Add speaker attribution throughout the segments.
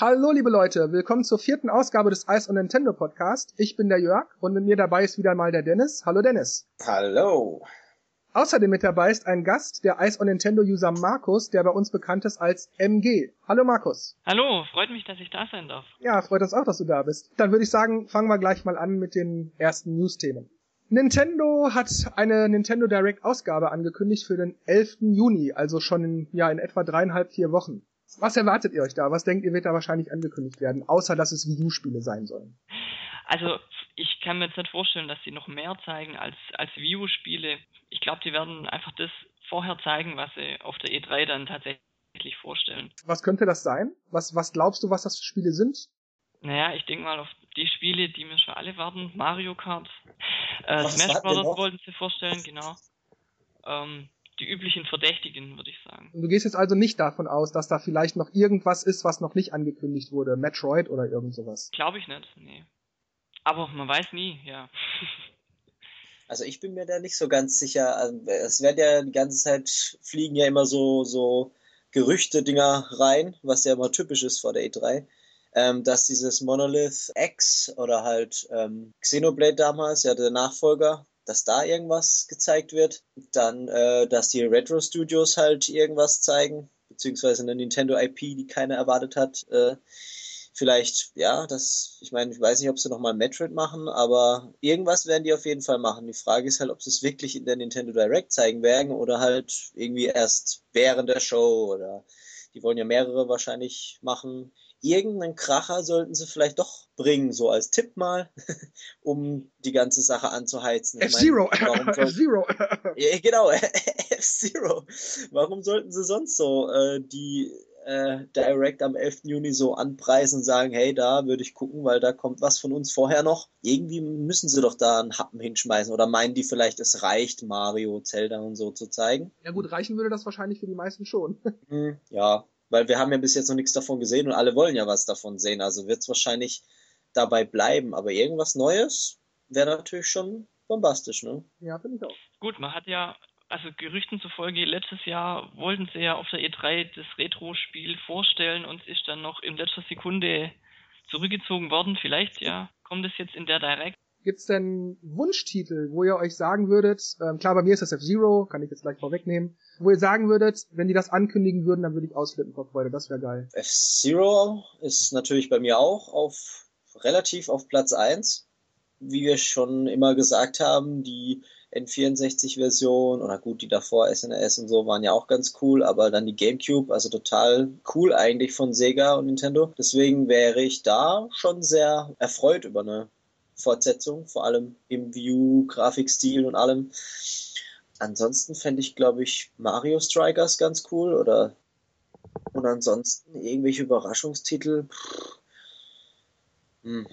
Speaker 1: Hallo liebe Leute, willkommen zur vierten Ausgabe des Ice on Nintendo Podcast. Ich bin der Jörg und mit mir dabei ist wieder mal der Dennis. Hallo Dennis.
Speaker 2: Hallo.
Speaker 1: Außerdem mit dabei ist ein Gast, der Ice on Nintendo User Markus, der bei uns bekannt ist als MG. Hallo Markus.
Speaker 3: Hallo, freut mich, dass ich da sein darf.
Speaker 1: Ja, freut uns auch, dass du da bist. Dann würde ich sagen, fangen wir gleich mal an mit den ersten News-Themen. Nintendo hat eine Nintendo Direct Ausgabe angekündigt für den 11. Juni, also schon in, ja, in etwa dreieinhalb, vier Wochen. Was erwartet ihr euch da? Was denkt ihr, wird da wahrscheinlich angekündigt werden, außer dass es Wii U-Spiele sein sollen?
Speaker 3: Also, ich kann mir jetzt nicht vorstellen, dass sie noch mehr zeigen als, als Wii U-Spiele. Ich glaube, die werden einfach das vorher zeigen, was sie auf der E3 dann tatsächlich vorstellen.
Speaker 1: Was könnte das sein? Was, was glaubst du, was das für Spiele sind?
Speaker 3: Naja, ich denke mal auf die Spiele, die mir schon alle warten. Mario Kart, äh, Smash Bros. wollten sie vorstellen, genau. Ähm, die üblichen Verdächtigen, würde ich sagen.
Speaker 1: Du gehst jetzt also nicht davon aus, dass da vielleicht noch irgendwas ist, was noch nicht angekündigt wurde. Metroid oder irgend sowas.
Speaker 3: Glaube ich nicht, nee. Aber man weiß nie, ja.
Speaker 2: Also ich bin mir da nicht so ganz sicher. Also, es werden ja die ganze Zeit fliegen ja immer so, so Gerüchte-Dinger rein, was ja immer typisch ist vor der E3. Ähm, dass dieses Monolith X oder halt ähm, Xenoblade damals, ja der Nachfolger, dass da irgendwas gezeigt wird. Dann, äh, dass die Retro Studios halt irgendwas zeigen, beziehungsweise eine Nintendo IP, die keiner erwartet hat. Äh, vielleicht, ja, das, ich meine, ich weiß nicht, ob sie nochmal Metroid machen, aber irgendwas werden die auf jeden Fall machen. Die Frage ist halt, ob sie es wirklich in der Nintendo Direct zeigen werden oder halt irgendwie erst während der Show oder die wollen ja mehrere wahrscheinlich machen irgendeinen Kracher sollten sie vielleicht doch bringen, so als Tipp mal, um die ganze Sache anzuheizen.
Speaker 1: F-Zero! F-Zero!
Speaker 2: ja, genau, F-Zero. Warum sollten sie sonst so äh, die äh, Direct am 11. Juni so anpreisen und sagen, hey, da würde ich gucken, weil da kommt was von uns vorher noch. Irgendwie müssen sie doch da einen Happen hinschmeißen oder meinen die vielleicht, es reicht, Mario, Zelda und so zu zeigen?
Speaker 1: Ja gut, reichen würde das wahrscheinlich für die meisten schon.
Speaker 2: hm, ja, weil wir haben ja bis jetzt noch nichts davon gesehen und alle wollen ja was davon sehen. Also wird es wahrscheinlich dabei bleiben. Aber irgendwas Neues wäre natürlich schon bombastisch, ne?
Speaker 1: Ja, finde ich auch.
Speaker 3: Gut, man hat ja, also Gerüchten zufolge, letztes Jahr wollten sie ja auf der E3 das Retro-Spiel vorstellen und ist dann noch in letzter Sekunde zurückgezogen worden. Vielleicht, ja, kommt es jetzt in der Direct.
Speaker 1: Gibt's denn Wunschtitel, wo ihr euch sagen würdet, ähm, klar, bei mir ist das F-Zero, kann ich jetzt gleich vorwegnehmen, wo ihr sagen würdet, wenn die das ankündigen würden, dann würde ich ausflippen vor Freude, das wäre geil.
Speaker 2: F-Zero ist natürlich bei mir auch auf relativ auf Platz eins, Wie wir schon immer gesagt haben, die N64-Version oder gut, die davor SNES und so waren ja auch ganz cool, aber dann die GameCube, also total cool eigentlich von Sega und Nintendo. Deswegen wäre ich da schon sehr erfreut über eine Fortsetzung, vor allem im View, Grafikstil und allem. Ansonsten fände ich, glaube ich, Mario Strikers ganz cool oder und ansonsten irgendwelche Überraschungstitel. Hm,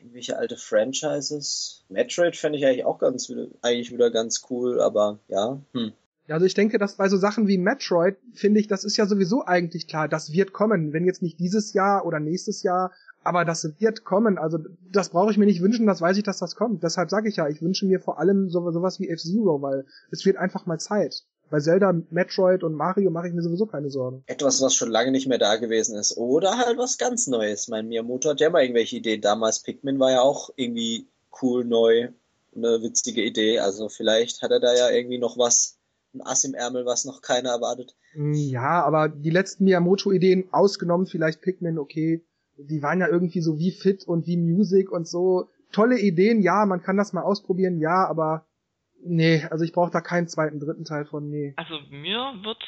Speaker 2: irgendwelche alte Franchises. Metroid fände ich eigentlich auch ganz eigentlich wieder ganz cool, aber ja. Hm.
Speaker 1: Ja, also ich denke, dass bei so Sachen wie Metroid, finde ich, das ist ja sowieso eigentlich klar, das wird kommen. Wenn jetzt nicht dieses Jahr oder nächstes Jahr, aber das wird kommen. Also das brauche ich mir nicht wünschen, das weiß ich, dass das kommt. Deshalb sage ich ja, ich wünsche mir vor allem so, sowas wie F-Zero, weil es wird einfach mal Zeit. Bei Zelda, Metroid und Mario mache ich mir sowieso keine Sorgen.
Speaker 2: Etwas, was schon lange nicht mehr da gewesen ist. Oder halt was ganz Neues. Mein Miyamoto hat ja immer irgendwelche Ideen. Damals Pikmin war ja auch irgendwie cool, neu, eine witzige Idee. Also vielleicht hat er da ja irgendwie noch was, ein Ass im Ärmel, was noch keiner erwartet.
Speaker 1: Ja, aber die letzten Miyamoto-Ideen ausgenommen, vielleicht Pikmin, okay die waren ja irgendwie so wie Fit und wie Music und so. Tolle Ideen, ja, man kann das mal ausprobieren, ja, aber nee, also ich brauche da keinen zweiten, dritten Teil von, nee.
Speaker 3: Also mir wird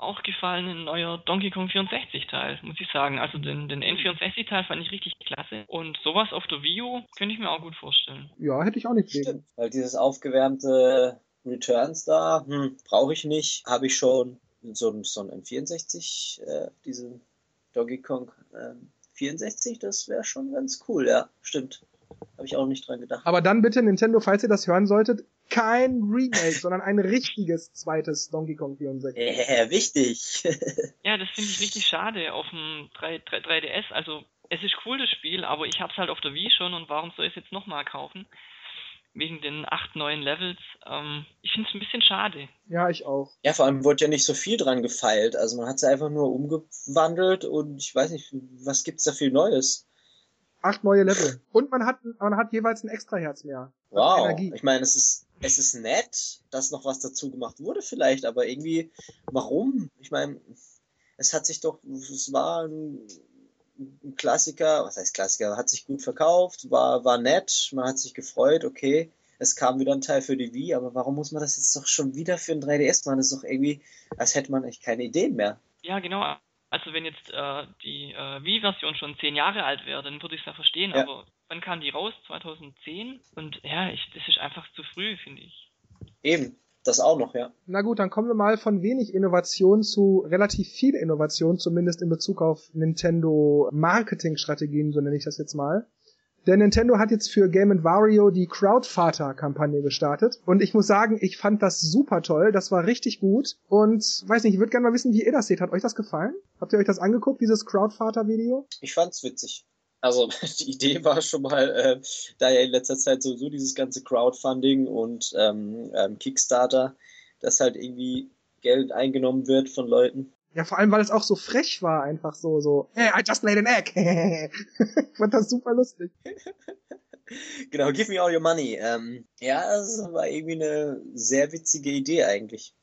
Speaker 3: auch gefallen ein neuer Donkey Kong 64 Teil, muss ich sagen. Also den, den N64 Teil fand ich richtig klasse und sowas auf der Wii U könnte ich mir auch gut vorstellen.
Speaker 1: Ja, hätte ich auch nicht
Speaker 2: Stimmt, weil dieses aufgewärmte Returns da, hm, brauche ich nicht, habe ich schon so, so ein N64, äh, diesen Donkey Kong ähm, 64, das wäre schon ganz cool, ja, stimmt. Habe ich auch nicht dran gedacht.
Speaker 1: Aber dann bitte Nintendo, falls ihr das hören solltet, kein Remake, sondern ein richtiges zweites Donkey Kong 64.
Speaker 2: Äh, wichtig.
Speaker 3: ja, das finde ich richtig schade auf dem 3, 3, 3DS. Also es ist cool das Spiel, aber ich habe es halt auf der Wii schon und warum soll ich es jetzt nochmal kaufen? Wegen den acht neuen Levels. Ähm, ich finde es ein bisschen schade.
Speaker 1: Ja, ich auch.
Speaker 2: Ja, vor allem wurde ja nicht so viel dran gefeilt. Also man hat sie einfach nur umgewandelt und ich weiß nicht, was gibt's da viel Neues?
Speaker 1: Acht neue Level. Und man hat, man hat jeweils ein extra Herz mehr.
Speaker 2: Wow. Energie. Ich meine, es ist, es ist nett, dass noch was dazu gemacht wurde vielleicht, aber irgendwie, warum? Ich meine, es hat sich doch, es war ein, ein Klassiker, was heißt Klassiker, hat sich gut verkauft, war, war nett, man hat sich gefreut, okay. Es kam wieder ein Teil für die Wii, aber warum muss man das jetzt doch schon wieder für ein 3DS machen? Das ist doch irgendwie, als hätte man echt keine Ideen mehr.
Speaker 3: Ja, genau. Also wenn jetzt äh, die äh, Wii-Version schon zehn Jahre alt wäre, dann würde ich es ja verstehen, ja. aber wann kam die raus? 2010? Und ja, ich, das ist einfach zu früh, finde ich.
Speaker 2: Eben, das auch noch, ja.
Speaker 1: Na gut, dann kommen wir mal von wenig Innovation zu relativ viel Innovation, zumindest in Bezug auf Nintendo Marketingstrategien, so nenne ich das jetzt mal. Denn Nintendo hat jetzt für Game Wario die Crowdvater-Kampagne gestartet. Und ich muss sagen, ich fand das super toll. Das war richtig gut. Und weiß nicht, ich würde gerne mal wissen, wie ihr das seht. Hat euch das gefallen? Habt ihr euch das angeguckt, dieses Crowdvater-Video?
Speaker 2: Ich fand's witzig. Also die Idee war schon mal, äh, da ja in letzter Zeit sowieso dieses ganze Crowdfunding und ähm, ähm, Kickstarter, dass halt irgendwie Geld eingenommen wird von Leuten.
Speaker 1: Ja, vor allem, weil es auch so frech war, einfach so, so, hey, I just laid an egg. ich fand das super lustig.
Speaker 2: genau, give me all your money. Ähm, ja, das war irgendwie eine sehr witzige Idee eigentlich.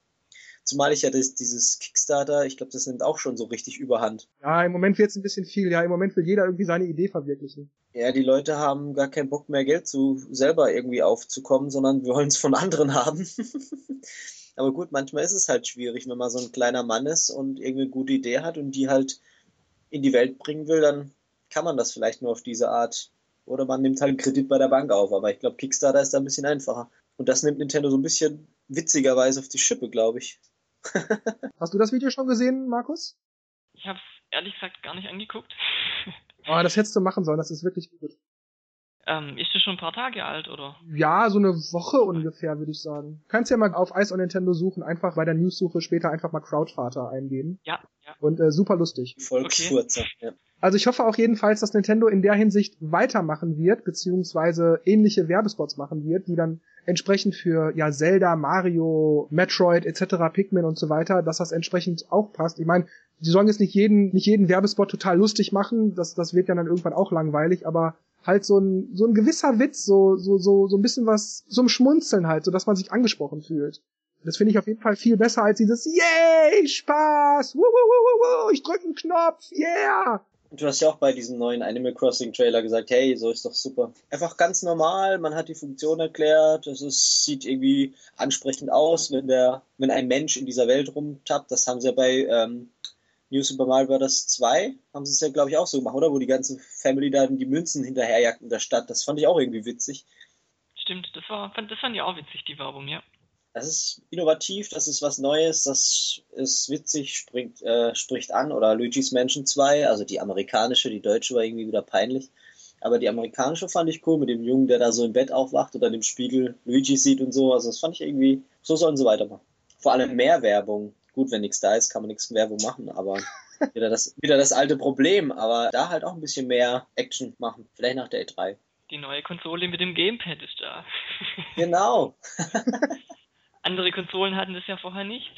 Speaker 2: Zumal ich ja das, dieses Kickstarter, ich glaube, das nimmt auch schon so richtig überhand.
Speaker 1: Ja, im Moment wird es ein bisschen viel. Ja, im Moment will jeder irgendwie seine Idee verwirklichen.
Speaker 2: Ja, die Leute haben gar keinen Bock mehr Geld zu selber irgendwie aufzukommen, sondern wollen es von anderen haben. Aber gut, manchmal ist es halt schwierig, wenn man so ein kleiner Mann ist und irgendeine gute Idee hat und die halt in die Welt bringen will, dann kann man das vielleicht nur auf diese Art. Oder man nimmt halt einen Kredit bei der Bank auf. Aber ich glaube, Kickstarter ist da ein bisschen einfacher. Und das nimmt Nintendo so ein bisschen witzigerweise auf die Schippe, glaube ich.
Speaker 1: Hast du das Video schon gesehen, Markus?
Speaker 3: Ich habe es ehrlich gesagt gar nicht angeguckt.
Speaker 1: oh, das hättest du machen sollen, das ist wirklich gut.
Speaker 3: Ähm, ist das schon ein paar Tage alt, oder?
Speaker 1: Ja, so eine Woche ungefähr, würde ich sagen. Kannst ja mal auf Ice on Nintendo suchen, einfach bei der News-Suche später einfach mal Crowdvater eingeben.
Speaker 3: Ja, ja.
Speaker 1: Und äh, super lustig.
Speaker 2: Volksfurzer, okay. ja.
Speaker 1: Also ich hoffe auch jedenfalls, dass Nintendo in der Hinsicht weitermachen wird, beziehungsweise ähnliche Werbespots machen wird, die dann entsprechend für ja Zelda, Mario, Metroid etc., Pikmin und so weiter, dass das entsprechend auch passt. Ich meine, die sollen jetzt nicht jeden, nicht jeden Werbespot total lustig machen, das, das wird ja dann irgendwann auch langweilig, aber halt so ein, so ein gewisser Witz, so, so, so, so ein bisschen was, so ein Schmunzeln halt, so dass man sich angesprochen fühlt. Das finde ich auf jeden Fall viel besser als dieses Yay, Spaß, wuh, wuh, wuh, wuh, ich drück einen Knopf, yeah.
Speaker 2: Du hast ja auch bei diesem neuen Animal Crossing Trailer gesagt, hey, so ist doch super. Einfach ganz normal, man hat die Funktion erklärt, es ist, sieht irgendwie ansprechend aus, wenn der, wenn ein Mensch in dieser Welt rumtappt. Das haben sie ja bei ähm, New Super Mario Bros. 2 haben sie es ja, glaube ich, auch so gemacht, oder? Wo die ganze Family da die Münzen hinterherjagt in der Stadt. Das fand ich auch irgendwie witzig.
Speaker 3: Stimmt, das war, das fand ich auch witzig, die Werbung, ja.
Speaker 2: Das ist innovativ, das ist was Neues, das ist witzig, springt, äh, spricht an. Oder Luigi's Mansion 2, also die amerikanische, die deutsche war irgendwie wieder peinlich. Aber die amerikanische fand ich cool, mit dem Jungen, der da so im Bett aufwacht oder im Spiegel Luigi sieht und so. Also das fand ich irgendwie, so sollen sie weitermachen. Vor allem mehr Werbung gut, wenn nichts da ist, kann man nichts Werbung machen, aber wieder das, wieder das alte Problem, aber da halt auch ein bisschen mehr Action machen. Vielleicht nach der E3.
Speaker 3: Die neue Konsole mit dem Gamepad ist da.
Speaker 2: Genau.
Speaker 3: Andere Konsolen hatten das ja vorher nicht.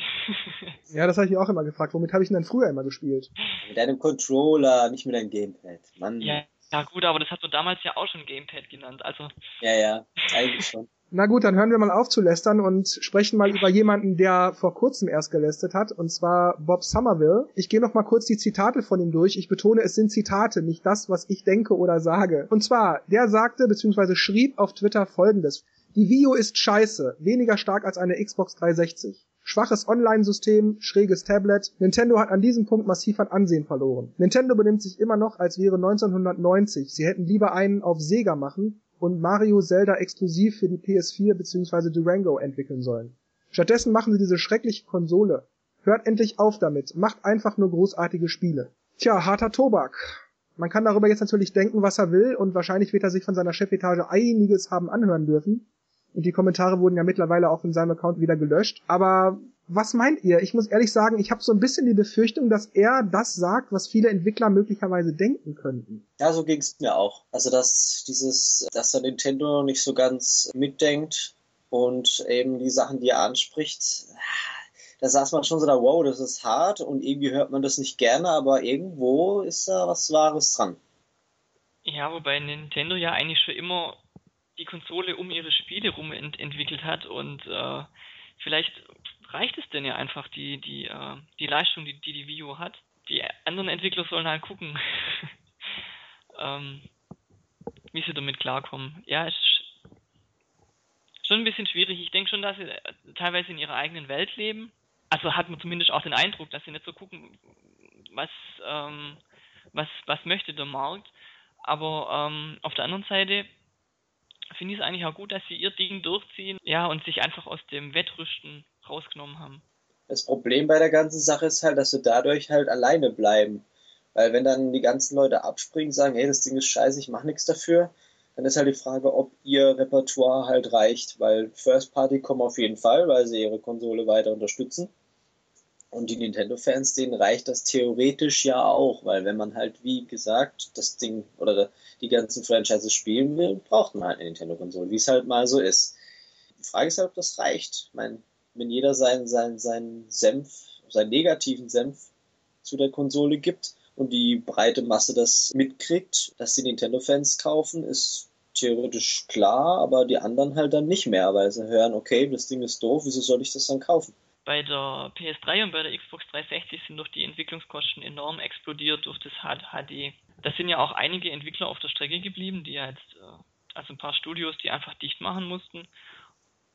Speaker 1: ja, das habe ich auch immer gefragt. Womit habe ich denn dann früher immer gespielt?
Speaker 2: Mit einem Controller, nicht mit einem Gamepad. Mann.
Speaker 3: Ja, ja gut, aber das hat man damals ja auch schon Gamepad genannt. Also.
Speaker 2: Ja, ja, eigentlich schon.
Speaker 1: Na gut, dann hören wir mal auf zu lästern und sprechen mal über jemanden, der vor kurzem erst gelästet hat, und zwar Bob Somerville. Ich gehe noch mal kurz die Zitate von ihm durch. Ich betone, es sind Zitate, nicht das, was ich denke oder sage. Und zwar, der sagte bzw. schrieb auf Twitter folgendes. Die Vio ist scheiße, weniger stark als eine Xbox 360. Schwaches Online-System, schräges Tablet. Nintendo hat an diesem Punkt massiv an Ansehen verloren. Nintendo benimmt sich immer noch, als wäre 1990. Sie hätten lieber einen auf Sega machen und Mario Zelda exklusiv für die PS4 bzw. Durango entwickeln sollen. Stattdessen machen sie diese schreckliche Konsole. Hört endlich auf damit, macht einfach nur großartige Spiele. Tja, harter Tobak. Man kann darüber jetzt natürlich denken, was er will, und wahrscheinlich wird er sich von seiner Chefetage einiges haben anhören dürfen. Und die Kommentare wurden ja mittlerweile auch in seinem Account wieder gelöscht. Aber Was meint ihr? Ich muss ehrlich sagen, ich habe so ein bisschen die Befürchtung, dass er das sagt, was viele Entwickler möglicherweise denken könnten.
Speaker 2: Ja, so ging es mir auch. Also dass dieses, dass der Nintendo nicht so ganz mitdenkt und eben die Sachen, die er anspricht, da saß man schon so da, wow, das ist hart und irgendwie hört man das nicht gerne, aber irgendwo ist da was Wahres dran.
Speaker 3: Ja, wobei Nintendo ja eigentlich schon immer die Konsole um ihre Spiele rum ent entwickelt hat und äh, vielleicht reicht es denn ja einfach die, die, äh, die Leistung, die, die die Wii U hat. Die anderen Entwickler sollen halt gucken, ähm, wie sie damit klarkommen. Ja, ist schon ein bisschen schwierig. Ich denke schon, dass sie äh, teilweise in ihrer eigenen Welt leben. Also hat man zumindest auch den Eindruck, dass sie nicht so gucken, was, ähm, was, was möchte der Markt. Aber ähm, auf der anderen Seite finde ich es eigentlich auch gut, dass sie ihr Ding durchziehen, ja, und sich einfach aus dem Wettrüsten rausgenommen haben.
Speaker 2: Das Problem bei der ganzen Sache ist halt, dass sie dadurch halt alleine bleiben. Weil wenn dann die ganzen Leute abspringen, sagen, hey, das Ding ist scheiße, ich mache nichts dafür, dann ist halt die Frage, ob ihr Repertoire halt reicht, weil First Party kommen auf jeden Fall, weil sie ihre Konsole weiter unterstützen. Und die Nintendo-Fans, denen reicht das theoretisch ja auch, weil wenn man halt, wie gesagt, das Ding oder die ganzen Franchises spielen will, braucht man halt eine Nintendo-Konsole, wie es halt mal so ist. Die Frage ist halt, ob das reicht. Ich meine, wenn jeder seinen, seinen, seinen Senf, seinen negativen Senf zu der Konsole gibt und die breite Masse das mitkriegt, dass die Nintendo-Fans kaufen, ist theoretisch klar, aber die anderen halt dann nicht mehr, weil sie hören, okay, das Ding ist doof, wieso soll ich das dann kaufen?
Speaker 3: Bei der PS3 und bei der Xbox 360 sind doch die Entwicklungskosten enorm explodiert durch das HD. Da sind ja auch einige Entwickler auf der Strecke geblieben, die jetzt, äh, also ein paar Studios, die einfach dicht machen mussten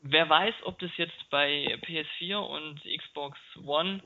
Speaker 3: wer weiß, ob das jetzt bei PS4 und Xbox One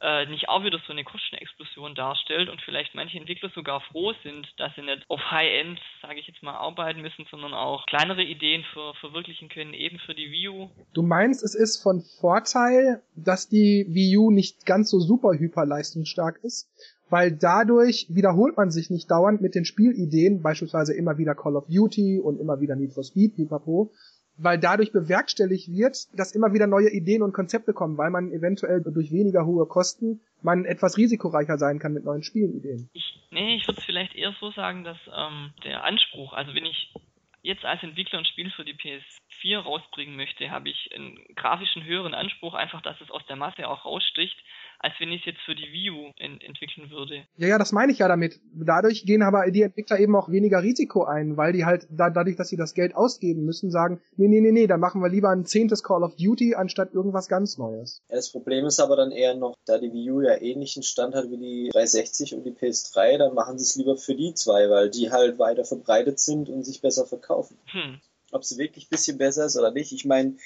Speaker 3: äh, nicht auch wieder so eine Kostenexplosion darstellt und vielleicht manche Entwickler sogar froh sind, dass sie nicht auf High-End, sage ich jetzt mal, arbeiten müssen, sondern auch kleinere Ideen für, verwirklichen können, eben für die Wii U.
Speaker 1: Du meinst, es ist von Vorteil, dass die Wii U nicht ganz so super hyperleistungsstark ist, weil dadurch wiederholt man sich nicht dauernd mit den Spielideen, beispielsweise immer wieder Call of Duty und immer wieder Need for Speed, pipapo, weil dadurch bewerkstelligt wird, dass immer wieder neue Ideen und Konzepte kommen, weil man eventuell durch weniger hohe Kosten man etwas risikoreicher sein kann mit neuen Spielideen.
Speaker 3: Ich, nee, ich würde es vielleicht eher so sagen, dass ähm, der Anspruch, also wenn ich jetzt als Entwickler ein Spiel für die PS4 rausbringen möchte, habe ich einen grafischen höheren Anspruch, einfach, dass es aus der Masse auch raussticht, als wenn ich es jetzt für die Wii U ent entwickeln würde.
Speaker 1: Ja, ja, das meine ich ja damit. Dadurch gehen aber die Entwickler eben auch weniger Risiko ein, weil die halt da, dadurch, dass sie das Geld ausgeben müssen, sagen, nee, nee, nee, nee, dann machen wir lieber ein zehntes Call of Duty anstatt irgendwas ganz Neues.
Speaker 2: Ja, das Problem ist aber dann eher noch, da die Wii U ja ähnlichen Stand hat wie die 360 und die PS3, dann machen sie es lieber für die zwei, weil die halt weiter verbreitet sind und sich besser verkaufen. Hm. Ob sie wirklich ein bisschen besser ist oder nicht, ich meine,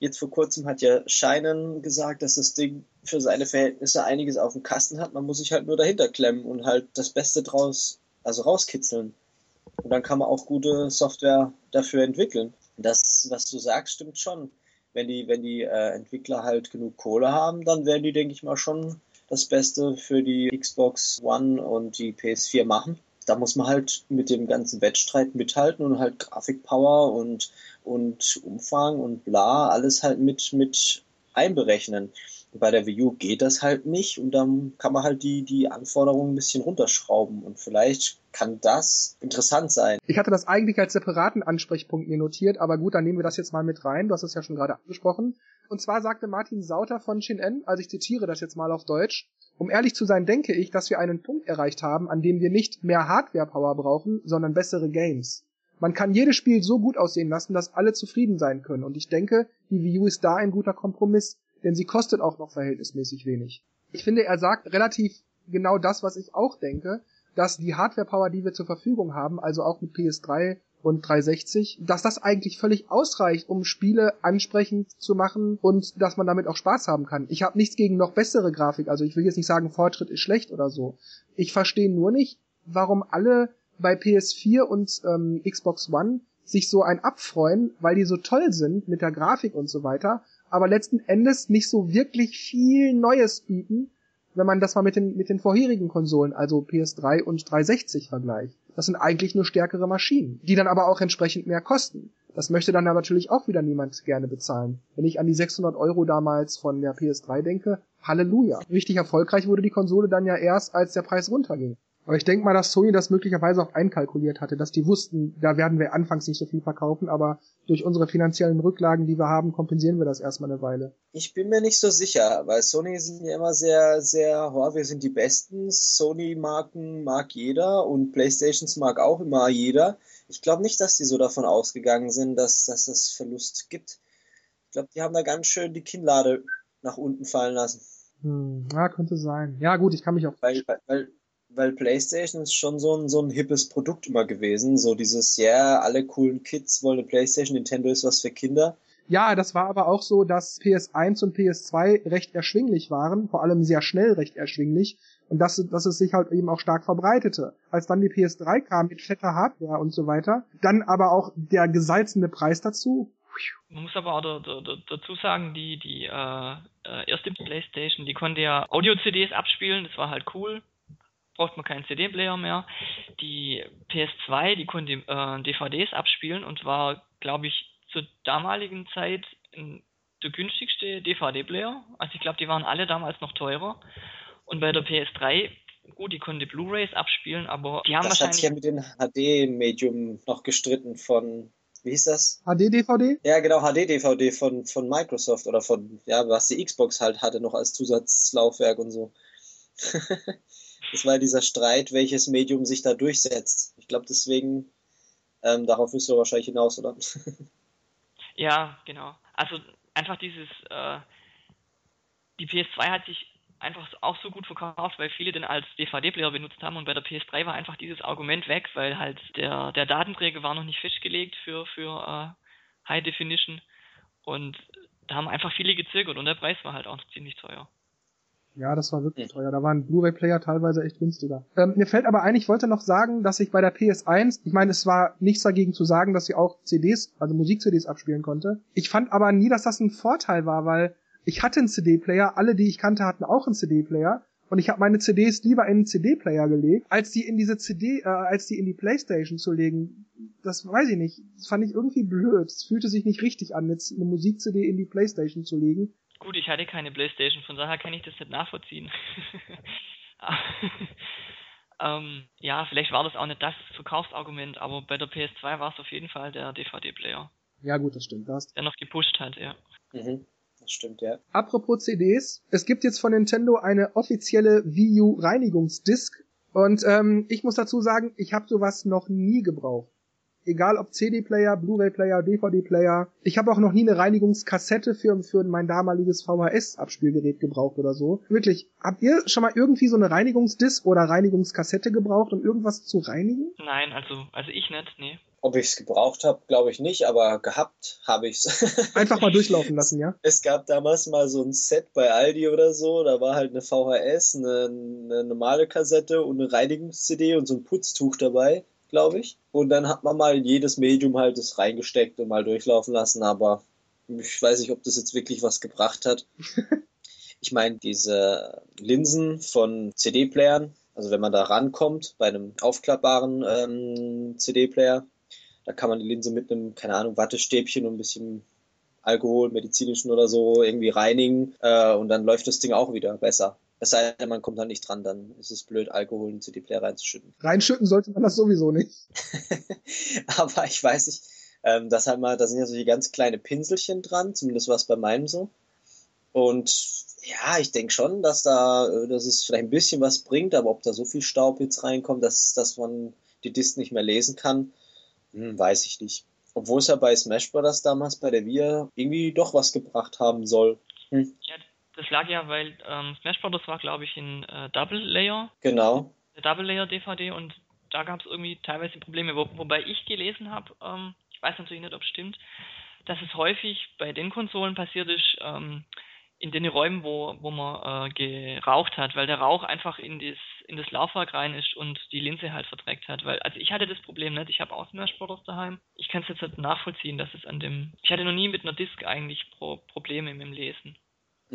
Speaker 2: Jetzt vor kurzem hat ja Scheinen gesagt, dass das Ding für seine Verhältnisse einiges auf dem Kasten hat. Man muss sich halt nur dahinter klemmen und halt das Beste draus, also rauskitzeln. Und dann kann man auch gute Software dafür entwickeln. Das, was du sagst, stimmt schon. Wenn die, wenn die äh, Entwickler halt genug Kohle haben, dann werden die, denke ich mal, schon das Beste für die Xbox One und die PS4 machen da muss man halt mit dem ganzen Wettstreit mithalten und halt Grafikpower und, und Umfang und bla, alles halt mit, mit einberechnen. Bei der Wii U geht das halt nicht und dann kann man halt die, die Anforderungen ein bisschen runterschrauben und vielleicht kann das interessant sein.
Speaker 1: Ich hatte das eigentlich als separaten Ansprechpunkt mir notiert, aber gut, dann nehmen wir das jetzt mal mit rein. Du hast es ja schon gerade angesprochen. Und zwar sagte Martin Sauter von Shin-En, also ich zitiere das jetzt mal auf Deutsch, um ehrlich zu sein, denke ich, dass wir einen Punkt erreicht haben, an dem wir nicht mehr Hardware-Power brauchen, sondern bessere Games. Man kann jedes Spiel so gut aussehen lassen, dass alle zufrieden sein können. Und ich denke, die Wii U ist da ein guter Kompromiss, denn sie kostet auch noch verhältnismäßig wenig. Ich finde, er sagt relativ genau das, was ich auch denke, dass die Hardware-Power, die wir zur Verfügung haben, also auch mit PS3 und 360, dass das eigentlich völlig ausreicht, um Spiele ansprechend zu machen und dass man damit auch Spaß haben kann. Ich habe nichts gegen noch bessere Grafik, also ich will jetzt nicht sagen, Fortschritt ist schlecht oder so. Ich verstehe nur nicht, warum alle bei PS4 und ähm, Xbox One sich so ein abfreuen, weil die so toll sind mit der Grafik und so weiter, aber letzten Endes nicht so wirklich viel Neues bieten, wenn man das mal mit den, mit den vorherigen Konsolen, also PS3 und 360 vergleicht. Das sind eigentlich nur stärkere Maschinen, die dann aber auch entsprechend mehr kosten. Das möchte dann natürlich auch wieder niemand gerne bezahlen. Wenn ich an die 600 Euro damals von der PS3 denke, Halleluja. Richtig erfolgreich wurde die Konsole dann ja erst, als der Preis runterging. Aber ich denke mal, dass Sony das möglicherweise auch einkalkuliert hatte, dass die wussten, da werden wir anfangs nicht so viel verkaufen, aber durch unsere finanziellen Rücklagen, die wir haben, kompensieren wir das erstmal eine Weile.
Speaker 2: Ich bin mir nicht so sicher, weil Sony sind ja immer sehr, sehr, oh, wir sind die Besten. Sony-Marken mag jeder und Playstations mag auch immer jeder. Ich glaube nicht, dass die so davon ausgegangen sind, dass, dass es Verlust gibt. Ich glaube, die haben da ganz schön die Kinnlade nach unten fallen lassen.
Speaker 1: Hm, ja, könnte sein. Ja, gut, ich kann mich auch.
Speaker 2: Weil, weil, weil PlayStation ist schon so ein, so ein hippes Produkt immer gewesen. So dieses, ja, yeah, alle coolen Kids wollen eine PlayStation, Nintendo ist was für Kinder.
Speaker 1: Ja, das war aber auch so, dass PS1 und PS2 recht erschwinglich waren, vor allem sehr schnell recht erschwinglich und dass, dass es sich halt eben auch stark verbreitete. Als dann die PS3 kam mit fetter Hardware und so weiter, dann aber auch der gesalzene Preis dazu.
Speaker 3: Man muss aber auch da, da, dazu sagen, die, die äh, äh erste PlayStation, die konnte ja Audio-CDs abspielen, das war halt cool braucht man keinen CD-Player mehr. Die PS2, die konnte äh, DVDs abspielen und war, glaube ich, zur damaligen Zeit der günstigste DVD-Player. Also ich glaube, die waren alle damals noch teurer. Und bei der PS3, gut, die konnte Blu-rays abspielen, aber die haben
Speaker 2: das
Speaker 3: wahrscheinlich...
Speaker 2: Das hat sich ja mit dem HD-Medium noch gestritten von wie hieß das?
Speaker 1: HD-DVD?
Speaker 2: Ja, genau, HD-DVD von, von Microsoft oder von, ja, was die Xbox halt hatte noch als Zusatzlaufwerk und so. Das war dieser Streit, welches Medium sich da durchsetzt. Ich glaube deswegen, ähm, darauf wirst du wahrscheinlich hinaus, oder?
Speaker 3: ja, genau. Also einfach dieses, äh, die PS2 hat sich einfach auch so gut verkauft, weil viele den als DVD-Player benutzt haben und bei der PS3 war einfach dieses Argument weg, weil halt der, der Datenträger war noch nicht festgelegt für, für äh, High Definition und da haben einfach viele gezögert und der Preis war halt auch ziemlich teuer.
Speaker 1: Ja, das war wirklich teuer. Da waren Blu-ray-Player teilweise echt günstiger. Ähm, mir fällt aber ein, ich wollte noch sagen, dass ich bei der PS1, ich meine, es war nichts dagegen zu sagen, dass sie auch CDs, also Musik-CDs abspielen konnte. Ich fand aber nie, dass das ein Vorteil war, weil ich hatte einen CD-Player, alle, die ich kannte, hatten auch einen CD-Player. Und ich habe meine CDs lieber in einen CD-Player gelegt, als die in diese CD, äh, als die in die Playstation zu legen. Das weiß ich nicht. Das fand ich irgendwie blöd. Es fühlte sich nicht richtig an, jetzt eine Musik-CD in die Playstation zu legen.
Speaker 3: Gut, ich hatte keine Playstation, von daher kann ich das nicht nachvollziehen. ähm, ja, vielleicht war das auch nicht das Verkaufsargument, aber bei der PS2 war es auf jeden Fall der DVD-Player.
Speaker 1: Ja, gut, das stimmt. Das
Speaker 3: der noch gepusht hat, ja.
Speaker 2: Mhm. Das stimmt, ja.
Speaker 1: Apropos CDs, es gibt jetzt von Nintendo eine offizielle Wii U Reinigungsdisk und ähm, ich muss dazu sagen, ich habe sowas noch nie gebraucht egal ob CD-Player, Blu-ray-Player, DVD-Player. Ich habe auch noch nie eine Reinigungskassette für, für mein damaliges VHS-Abspielgerät gebraucht oder so. Wirklich, habt ihr schon mal irgendwie so eine Reinigungsdisk oder Reinigungskassette gebraucht, um irgendwas zu reinigen?
Speaker 3: Nein, also, also ich nicht, nee.
Speaker 2: Ob ich es gebraucht habe, glaube ich nicht, aber gehabt habe ich es.
Speaker 1: Einfach mal durchlaufen lassen, ja?
Speaker 2: Es gab damals mal so ein Set bei Aldi oder so, da war halt eine VHS, eine, eine normale Kassette und eine Reinigungs-CD und so ein Putztuch dabei glaube ich. Und dann hat man mal jedes Medium halt das reingesteckt und mal durchlaufen lassen, aber ich weiß nicht, ob das jetzt wirklich was gebracht hat. ich meine, diese Linsen von CD-Playern, also wenn man da rankommt bei einem aufklappbaren ähm, CD-Player, da kann man die Linse mit einem, keine Ahnung, Wattestäbchen und ein bisschen Alkohol, medizinischen oder so irgendwie reinigen äh, und dann läuft das Ding auch wieder besser. Es sei denn, man kommt da nicht dran, dann ist es blöd, Alkohol in CD-Player reinzuschütten.
Speaker 1: Reinschütten sollte man das sowieso nicht.
Speaker 2: Aber ich weiß nicht, ähm, das halt mal, da sind ja so die ganz kleine Pinselchen dran, zumindest war es bei meinem so. Und ja, ich denke schon, dass da, äh, dass es vielleicht ein bisschen was bringt, aber ob da so viel Staub jetzt reinkommt, dass, dass man die Disc nicht mehr lesen kann, hm, weiß ich nicht. Obwohl es ja bei Smash Bros. damals bei der Via irgendwie doch was gebracht haben soll. Hm.
Speaker 3: Ja, das lag ja, weil ähm, Smash Bros. war, glaube ich, in äh, Double Layer.
Speaker 2: Genau.
Speaker 3: Double Layer DVD und da gab es irgendwie teilweise Probleme, wo, wobei ich gelesen habe, ähm, ich weiß natürlich nicht, ob es stimmt, dass es häufig bei den Konsolen passiert ist, ähm, in den Räumen, wo, wo man äh, geraucht hat, weil der Rauch einfach in das, in das Laufwerk rein ist und die Linse halt verdreckt hat. Weil, also ich hatte das Problem nicht, ich habe auch Smash Bros. daheim. Ich kann es jetzt nicht nachvollziehen, dass es an dem. Ich hatte noch nie mit einer Disk eigentlich Pro Probleme mit dem Lesen.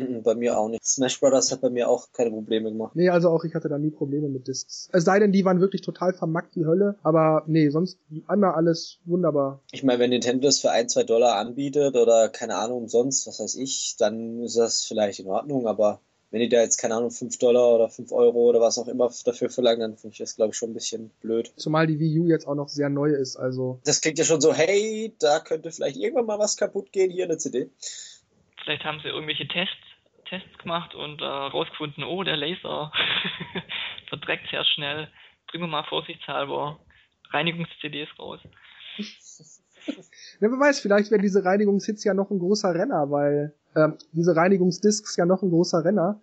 Speaker 2: Mhm, bei mir auch nicht. Smash Brothers hat bei mir auch keine Probleme gemacht.
Speaker 1: Nee, also auch ich hatte da nie Probleme mit Discs. Es sei denn, die waren wirklich total vermackt wie Hölle, aber nee, sonst einmal alles wunderbar.
Speaker 2: Ich meine, wenn Nintendo das für ein, zwei Dollar anbietet oder keine Ahnung umsonst, was weiß ich, dann ist das vielleicht in Ordnung, aber wenn die da jetzt, keine Ahnung, 5 Dollar oder 5 Euro oder was auch immer dafür verlangen, dann finde ich das, glaube ich, schon ein bisschen blöd.
Speaker 1: Zumal die Wii U jetzt auch noch sehr neu ist, also.
Speaker 2: Das klingt ja schon so, hey, da könnte vielleicht irgendwann mal was kaputt gehen, hier eine CD.
Speaker 3: Vielleicht haben sie irgendwelche Tests, Tests gemacht und äh, rausgefunden, oh, der Laser verdreckt sehr schnell. Bringen wir mal vorsichtshalber Reinigungs-CDs raus.
Speaker 1: Ja, wer weiß, vielleicht wäre diese Reinigungshits ja noch ein großer Renner, weil äh, diese Reinigungsdiscs ja noch ein großer Renner,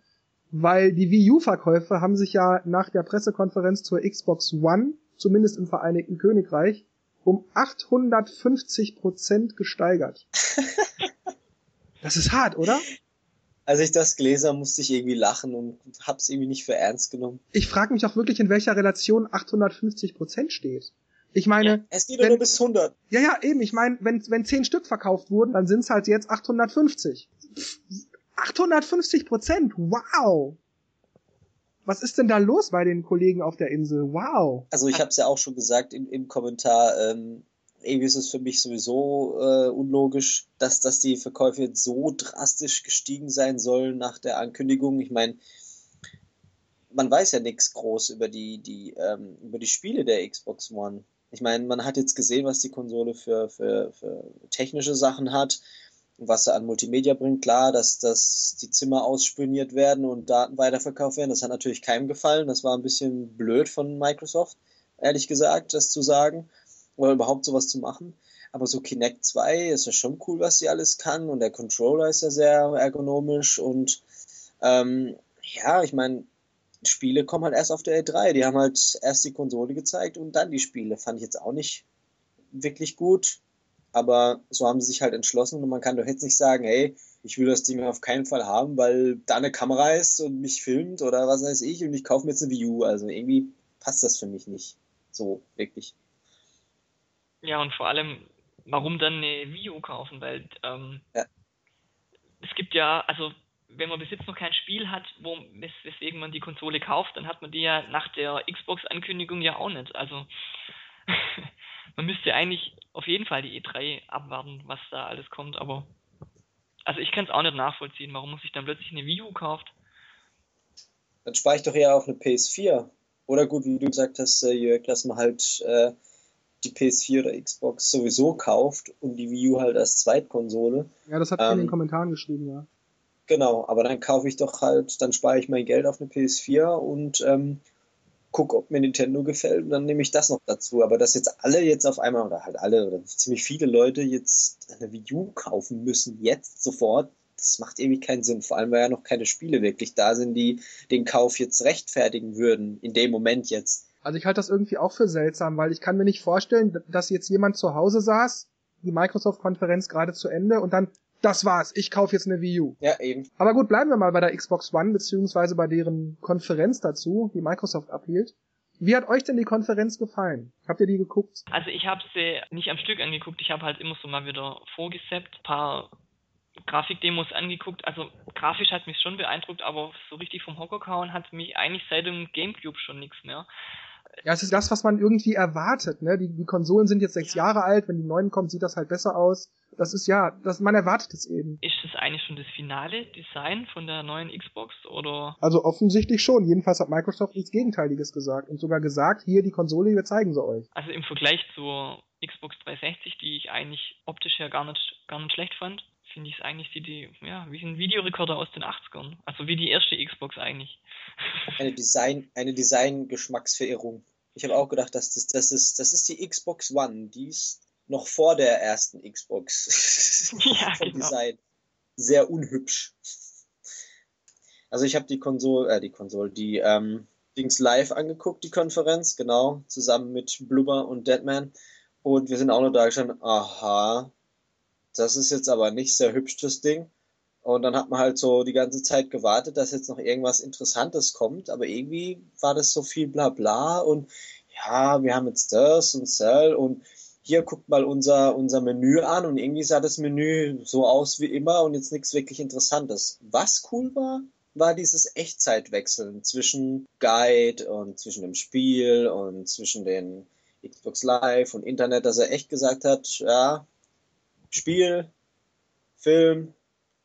Speaker 1: weil die Wii U-Verkäufe haben sich ja nach der Pressekonferenz zur Xbox One, zumindest im Vereinigten Königreich, um 850 Prozent gesteigert. das ist hart, oder?
Speaker 2: Als ich das gelesen habe, musste ich irgendwie lachen und hab's irgendwie nicht für ernst genommen.
Speaker 1: Ich frage mich auch wirklich, in welcher Relation 850 Prozent steht. Ich meine, ja,
Speaker 2: es geht wenn, nur bis 100.
Speaker 1: Ja, ja, eben. Ich meine, wenn wenn zehn Stück verkauft wurden, dann sind es halt jetzt 850. 850 Prozent. Wow. Was ist denn da los bei den Kollegen auf der Insel? Wow.
Speaker 2: Also ich habe es ja auch schon gesagt im, im Kommentar. Ähm, irgendwie ist es für mich sowieso äh, unlogisch, dass, dass die Verkäufe jetzt so drastisch gestiegen sein sollen nach der Ankündigung. Ich meine, man weiß ja nichts groß über die, die, ähm, über die Spiele der Xbox One. Ich meine, man hat jetzt gesehen, was die Konsole für, für, für technische Sachen hat was sie an Multimedia bringt. Klar, dass, dass die Zimmer ausspioniert werden und Daten weiterverkauft werden. Das hat natürlich keinem gefallen. Das war ein bisschen blöd von Microsoft, ehrlich gesagt, das zu sagen oder überhaupt sowas zu machen. Aber so Kinect 2 ist ja schon cool, was sie alles kann und der Controller ist ja sehr ergonomisch und ähm, ja, ich meine, Spiele kommen halt erst auf der E3. Die haben halt erst die Konsole gezeigt und dann die Spiele. Fand ich jetzt auch nicht wirklich gut. Aber so haben sie sich halt entschlossen und man kann doch jetzt nicht sagen, hey, ich will das Ding auf keinen Fall haben, weil da eine Kamera ist und mich filmt oder was weiß ich und ich kaufe mir jetzt eine U. Also irgendwie passt das für mich nicht so wirklich.
Speaker 3: Ja, und vor allem, warum dann eine Wii U kaufen? Weil ähm, ja. es gibt ja, also wenn man bis jetzt noch kein Spiel hat, wo, wes weswegen man die Konsole kauft, dann hat man die ja nach der Xbox-Ankündigung ja auch nicht. Also man müsste eigentlich auf jeden Fall die E3 abwarten, was da alles kommt, aber also ich kann es auch nicht nachvollziehen, warum man sich dann plötzlich eine Wii U kauft.
Speaker 2: Dann spare ich doch eher auf eine PS4. Oder gut, wie du gesagt hast, äh, Jörg, dass man halt äh, die PS4 oder Xbox sowieso kauft und die Wii U halt als Zweitkonsole.
Speaker 1: Ja, das hat ähm, in den Kommentaren geschrieben, ja.
Speaker 2: Genau, aber dann kaufe ich doch halt, dann spare ich mein Geld auf eine PS4 und ähm, gucke, ob mir Nintendo gefällt und dann nehme ich das noch dazu. Aber dass jetzt alle jetzt auf einmal, oder halt alle, oder ziemlich viele Leute jetzt eine Wii U kaufen müssen, jetzt sofort, das macht irgendwie keinen Sinn. Vor allem, weil ja noch keine Spiele wirklich da sind, die den Kauf jetzt rechtfertigen würden, in dem Moment jetzt.
Speaker 1: Also ich halte das irgendwie auch für seltsam, weil ich kann mir nicht vorstellen, dass jetzt jemand zu Hause saß, die Microsoft-Konferenz gerade zu Ende und dann das war's, ich kaufe jetzt eine Wii U.
Speaker 2: Ja, eben.
Speaker 1: Aber gut, bleiben wir mal bei der Xbox One, beziehungsweise bei deren Konferenz dazu, die Microsoft abhielt. Wie hat euch denn die Konferenz gefallen? Habt ihr die geguckt?
Speaker 3: Also ich habe sie nicht am Stück angeguckt, ich habe halt immer so mal wieder vorgeseppt, paar Grafikdemos angeguckt. Also grafisch hat mich schon beeindruckt, aber so richtig vom Hocker kauen hat mich eigentlich seit dem Gamecube schon nichts mehr.
Speaker 1: Ja, es ist das, was man irgendwie erwartet. Ne? Die, die Konsolen sind jetzt sechs ja. Jahre alt, wenn die neuen kommen, sieht das halt besser aus. Das ist ja, das, man erwartet es eben.
Speaker 3: Ist das eigentlich schon das finale Design von der neuen Xbox oder?
Speaker 1: Also offensichtlich schon. Jedenfalls hat Microsoft nichts Gegenteiliges gesagt und sogar gesagt, hier die Konsole, wir zeigen sie euch.
Speaker 3: Also im Vergleich zur Xbox 360, die ich eigentlich optisch ja gar nicht, gar nicht schlecht fand, finde ich es eigentlich sieht die, ja, wie ein Videorekorder aus den 80ern. Also wie die erste Xbox eigentlich.
Speaker 2: Eine Design, eine Design-Geschmacksverirrung. Ich habe auch gedacht, dass das, das ist, das ist die Xbox One. Die ist noch vor der ersten Xbox
Speaker 3: ja, vom genau. Design.
Speaker 2: Sehr unhübsch. Also ich habe die Konsole, äh, die Konsole, die ähm, Dings live angeguckt, die Konferenz, genau, zusammen mit Blubber und Deadman. Und wir sind auch nur da gestanden, aha, das ist jetzt aber nicht sehr hübsch, das Ding. Und dann hat man halt so die ganze Zeit gewartet, dass jetzt noch irgendwas Interessantes kommt, aber irgendwie war das so viel Blabla und ja, wir haben jetzt das und Cell und hier guckt mal unser, unser Menü an und irgendwie sah das Menü so aus wie immer und jetzt nichts wirklich Interessantes. Was cool war, war dieses Echtzeitwechseln zwischen Guide und zwischen dem Spiel und zwischen den Xbox Live und Internet, dass er echt gesagt hat, ja, Spiel, Film,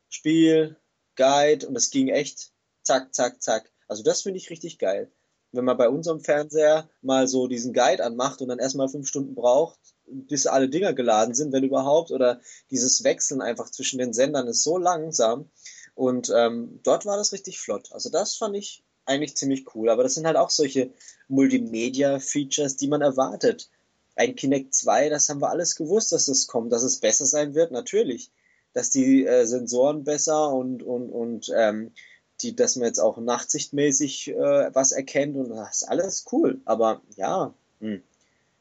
Speaker 2: Spiel, Guide und es ging echt zack, zack, zack. Also das finde ich richtig geil. Wenn man bei unserem Fernseher mal so diesen Guide anmacht und dann erstmal fünf Stunden braucht, bis alle Dinger geladen sind, wenn überhaupt, oder dieses Wechseln einfach zwischen den Sendern ist so langsam. Und ähm, dort war das richtig flott. Also das fand ich eigentlich ziemlich cool. Aber das sind halt auch solche Multimedia-Features, die man erwartet. Ein Kinect 2, das haben wir alles gewusst, dass das kommt, dass es besser sein wird, natürlich. Dass die äh, Sensoren besser und, und, und ähm, die, dass man jetzt auch nachtsichtmäßig äh, was erkennt und das ist alles cool. Aber ja, hm.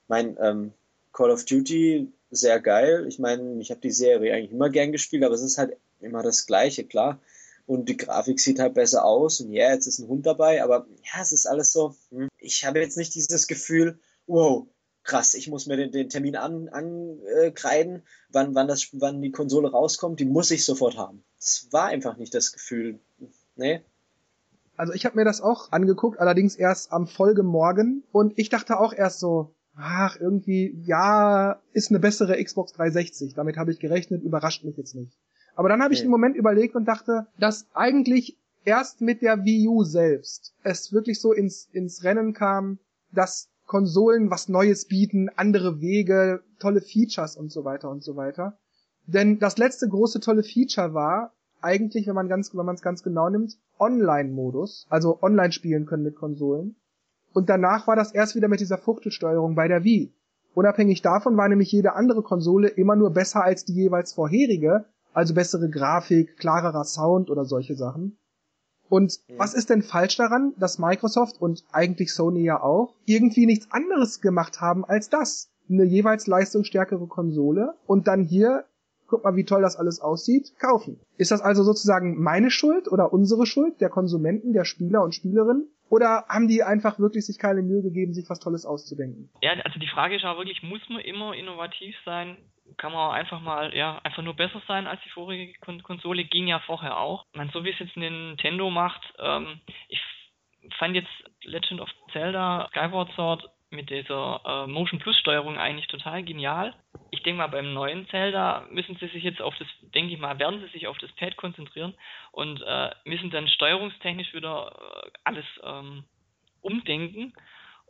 Speaker 2: mein ähm, Call of Duty sehr geil. Ich meine, ich habe die Serie eigentlich immer gern gespielt, aber es ist halt immer das Gleiche, klar. Und die Grafik sieht halt besser aus und ja, jetzt ist ein Hund dabei, aber ja, es ist alles so. Hm. Ich habe jetzt nicht dieses Gefühl, wow, krass, ich muss mir den, den Termin ankreiden, an, äh, wann, wann, das, wann die Konsole rauskommt, die muss ich sofort haben. Das war einfach nicht das Gefühl. Nee.
Speaker 1: Also ich habe mir das auch angeguckt, allerdings erst am Folgemorgen und ich dachte auch erst so, ach, irgendwie, ja, ist eine bessere Xbox 360. Damit habe ich gerechnet, überrascht mich jetzt nicht. Aber dann habe ich einen Moment überlegt und dachte, dass eigentlich erst mit der Wii U selbst es wirklich so ins, ins Rennen kam, dass Konsolen was Neues bieten, andere Wege, tolle Features und so weiter und so weiter. Denn das letzte große tolle Feature war eigentlich, wenn man ganz, wenn man es ganz genau nimmt, Online-Modus, also online spielen können mit Konsolen. Und danach war das erst wieder mit dieser Fuchtelsteuerung bei der Wii. Unabhängig davon war nämlich jede andere Konsole immer nur besser als die jeweils vorherige, also bessere Grafik, klarerer Sound oder solche Sachen. Und mhm. was ist denn falsch daran, dass Microsoft und eigentlich Sony ja auch irgendwie nichts anderes gemacht haben als das? Eine jeweils leistungsstärkere Konsole und dann hier, guck mal, wie toll das alles aussieht, kaufen. Ist das also sozusagen meine Schuld oder unsere Schuld, der Konsumenten, der Spieler und Spielerinnen? Oder haben die einfach wirklich sich keine Mühe gegeben, sich was Tolles auszudenken?
Speaker 3: Ja, also die Frage ist ja wirklich, muss man immer innovativ sein? Kann man einfach mal, ja, einfach nur besser sein als die vorige Kon Konsole? Ging ja vorher auch. Man, so wie es jetzt Nintendo macht, ähm, ich fand jetzt Legend of Zelda Skyward Sword mit dieser äh, Motion Plus Steuerung eigentlich total genial. Ich denke mal, beim neuen Zelda müssen sie sich jetzt auf das, denke ich mal, werden sie sich auf das Pad konzentrieren und äh, müssen dann steuerungstechnisch wieder äh, alles ähm, umdenken.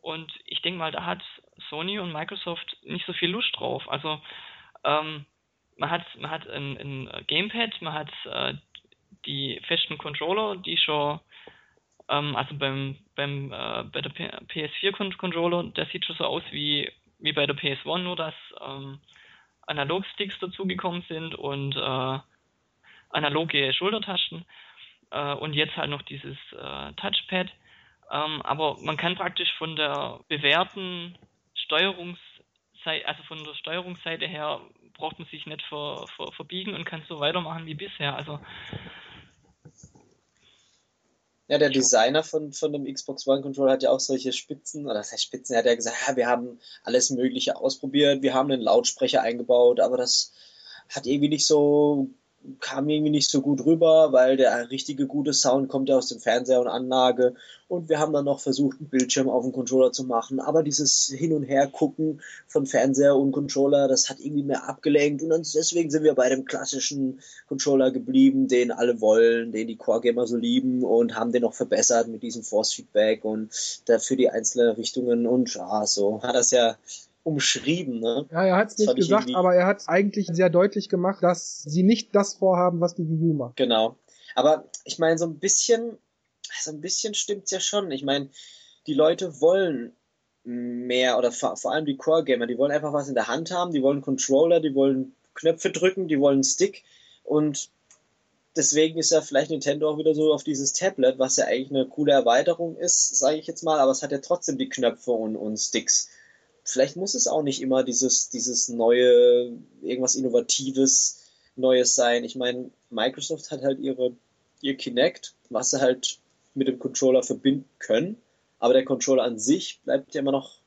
Speaker 3: Und ich denke mal, da hat Sony und Microsoft nicht so viel Lust drauf. Also ähm, man hat man hat ein, ein Gamepad, man hat äh, die festen Controller, die schon ähm, also beim, beim äh, bei der PS4-Controller, der sieht schon so aus wie, wie bei der PS1, nur dass ähm, Analog-Sticks dazugekommen sind und äh, analoge Schultertasten äh, und jetzt halt noch dieses äh, Touchpad. Ähm, aber man kann praktisch von der bewährten Steuerungsseite, also von der Steuerungsseite her, braucht man sich nicht ver, ver, verbiegen und kann so weitermachen wie bisher. Also
Speaker 2: ja, der Designer von, von dem Xbox One Controller hat ja auch solche Spitzen, oder das heißt Spitzen, hat ja gesagt, ja, wir haben alles Mögliche ausprobiert, wir haben einen Lautsprecher eingebaut, aber das hat irgendwie nicht so kam irgendwie nicht so gut rüber, weil der richtige gute Sound kommt ja aus dem Fernseher und Anlage. Und wir haben dann noch versucht, einen Bildschirm auf dem Controller zu machen. Aber dieses Hin- und Her-Gucken von Fernseher und Controller, das hat irgendwie mehr abgelenkt. Und deswegen sind wir bei dem klassischen Controller geblieben, den alle wollen, den die Core-Gamer so lieben und haben den noch verbessert mit diesem Force-Feedback und dafür die einzelnen Richtungen. Und ja, so hat das ja umschrieben, ne?
Speaker 1: Ja, er hat es nicht gesagt, aber er hat eigentlich sehr deutlich gemacht, dass sie nicht das vorhaben, was die Wii U macht.
Speaker 2: Genau. Aber ich meine, so ein bisschen, so ein bisschen stimmt's ja schon. Ich meine, die Leute wollen mehr oder vor, vor allem die Core-Gamer, die wollen einfach was in der Hand haben, die wollen Controller, die wollen Knöpfe drücken, die wollen Stick und deswegen ist ja vielleicht Nintendo auch wieder so auf dieses Tablet, was ja eigentlich eine coole Erweiterung ist, sage ich jetzt mal, aber es hat ja trotzdem die Knöpfe und, und Sticks vielleicht muss es auch nicht immer dieses, dieses neue, irgendwas Innovatives, Neues sein. Ich meine, Microsoft hat halt ihre, ihr Kinect, was sie halt mit dem Controller verbinden können, aber der Controller an sich bleibt ja immer noch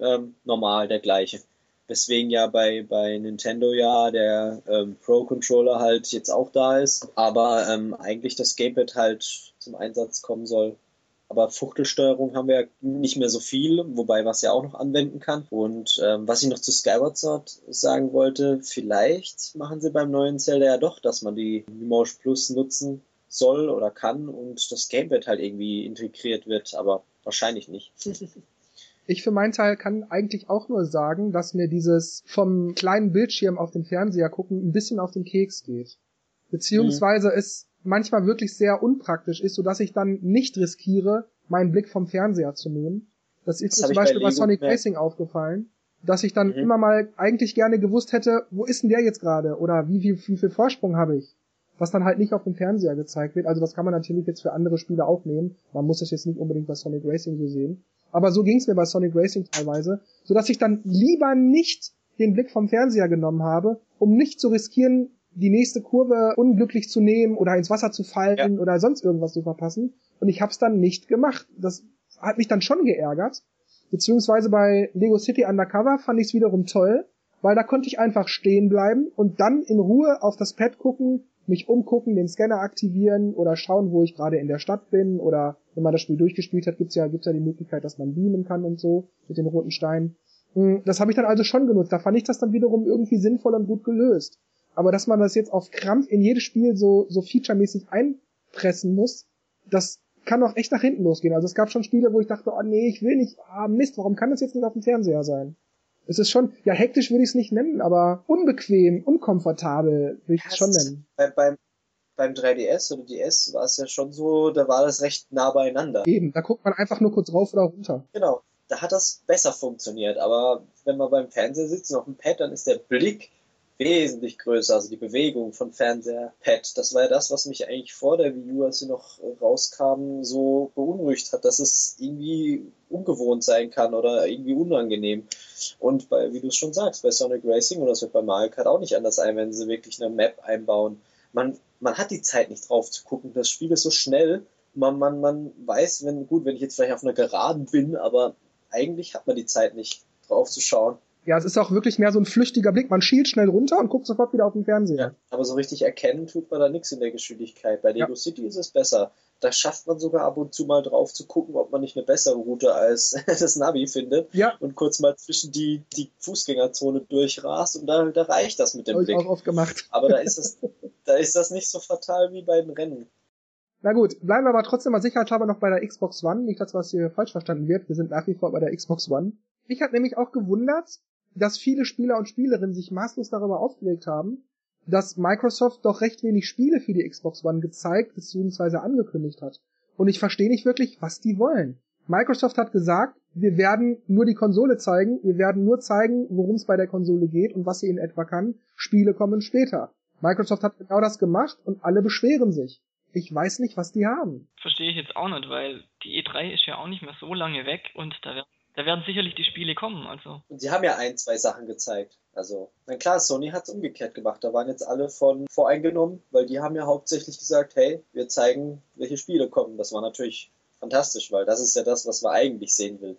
Speaker 2: ähm, normal, der gleiche. Weswegen ja bei, bei Nintendo ja der ähm, Pro-Controller halt jetzt auch da ist, aber ähm, eigentlich das Gamepad halt zum Einsatz kommen soll. Aber Fuchtelsteuerung haben wir ja nicht mehr so viel, wobei was ja auch noch anwenden kann. Und ähm, was ich noch zu Skyward Sword sagen wollte, vielleicht machen sie beim neuen Zelda ja doch, dass man die Mimosh Plus nutzen soll oder kann und das Gamepad halt irgendwie integriert wird, aber wahrscheinlich nicht.
Speaker 1: Ich für meinen Teil kann eigentlich auch nur sagen, dass mir dieses vom kleinen Bildschirm auf den Fernseher gucken ein bisschen auf den Keks geht. Beziehungsweise mhm. es manchmal wirklich sehr unpraktisch ist, sodass ich dann nicht riskiere, meinen Blick vom Fernseher zu nehmen. Das ist das mir zum Beispiel bei, bei Sonic mehr. Racing aufgefallen, dass ich dann mhm. immer mal eigentlich gerne gewusst hätte, wo ist denn der jetzt gerade? Oder wie, wie, wie viel Vorsprung habe ich? Was dann halt nicht auf dem Fernseher gezeigt wird. Also das kann man natürlich jetzt für andere Spiele aufnehmen. Man muss das jetzt nicht unbedingt bei Sonic Racing so sehen. Aber so ging es mir bei Sonic Racing teilweise, so dass ich dann lieber nicht den Blick vom Fernseher genommen habe, um nicht zu riskieren, die nächste Kurve unglücklich zu nehmen oder ins Wasser zu fallen ja. oder sonst irgendwas zu verpassen. Und ich habe es dann nicht gemacht. Das hat mich dann schon geärgert. Beziehungsweise bei Lego City Undercover fand ich es wiederum toll, weil da konnte ich einfach stehen bleiben und dann in Ruhe auf das Pad gucken, mich umgucken, den Scanner aktivieren oder schauen, wo ich gerade in der Stadt bin oder wenn man das Spiel durchgespielt hat, gibt's ja, gibt's ja die Möglichkeit, dass man beamen kann und so mit den roten Steinen. Hm, das habe ich dann also schon genutzt. Da fand ich das dann wiederum irgendwie sinnvoll und gut gelöst. Aber dass man das jetzt auf Krampf in jedes Spiel so, so featuremäßig einpressen muss, das kann auch echt nach hinten losgehen. Also es gab schon Spiele, wo ich dachte, oh nee, ich will nicht, ah Mist, warum kann das jetzt nicht auf dem Fernseher sein? Es ist schon, ja, hektisch würde ich es nicht nennen, aber unbequem, unkomfortabel würde ich es schon nennen.
Speaker 2: Bei, beim, beim 3DS oder DS war es ja schon so, da war das recht nah beieinander.
Speaker 1: Eben, da guckt man einfach nur kurz rauf oder runter.
Speaker 2: Genau, da hat das besser funktioniert, aber wenn man beim Fernseher sitzt und auf dem Pad, dann ist der Blick wesentlich größer, also die Bewegung von Fernseher, Pad. Das war ja das, was mich eigentlich vor der Wii U, als sie noch rauskam, so beunruhigt hat, dass es irgendwie ungewohnt sein kann oder irgendwie unangenehm. Und bei, wie du es schon sagst, bei Sonic Racing und das wird bei Mario Kart auch nicht anders sein, wenn sie wirklich eine Map einbauen. Man, man hat die Zeit nicht drauf zu gucken. Das Spiel ist so schnell. Man, man, man weiß, wenn, gut, wenn ich jetzt vielleicht auf einer Geraden bin, aber eigentlich hat man die Zeit nicht drauf zu schauen.
Speaker 1: Ja, es ist auch wirklich mehr so ein flüchtiger Blick. Man schielt schnell runter und guckt sofort wieder auf den Fernseher.
Speaker 2: Aber so richtig erkennen tut man da nichts in der Geschwindigkeit. Bei Lego ja. City ist es besser. Da schafft man sogar ab und zu mal drauf zu gucken, ob man nicht eine bessere Route als das Navi findet. Ja. Und kurz mal zwischen die, die Fußgängerzone durchrast und da, da reicht das mit dem Hab Blick. Ich
Speaker 1: auch oft gemacht.
Speaker 2: Aber da ist das, da ist das nicht so fatal wie beim Rennen.
Speaker 1: Na gut, bleiben wir aber trotzdem mal sicherheitshalber noch bei der Xbox One. Nicht, dass was hier falsch verstanden wird. Wir sind nach wie vor bei der Xbox One. Mich hat nämlich auch gewundert, dass viele Spieler und Spielerinnen sich maßlos darüber aufgeregt haben, dass Microsoft doch recht wenig Spiele für die Xbox One gezeigt bzw. angekündigt hat. Und ich verstehe nicht wirklich, was die wollen. Microsoft hat gesagt, wir werden nur die Konsole zeigen, wir werden nur zeigen, worum es bei der Konsole geht und was sie in etwa kann. Spiele kommen später. Microsoft hat genau das gemacht und alle beschweren sich. Ich weiß nicht, was die haben.
Speaker 3: Verstehe ich jetzt auch nicht, weil die E3 ist ja auch nicht mehr so lange weg und da werden da werden sicherlich die Spiele kommen. Also.
Speaker 2: Und sie haben ja ein, zwei Sachen gezeigt. Also, na klar, Sony hat es umgekehrt gemacht. Da waren jetzt alle von voreingenommen, weil die haben ja hauptsächlich gesagt, hey, wir zeigen, welche Spiele kommen. Das war natürlich fantastisch, weil das ist ja das, was man eigentlich sehen will.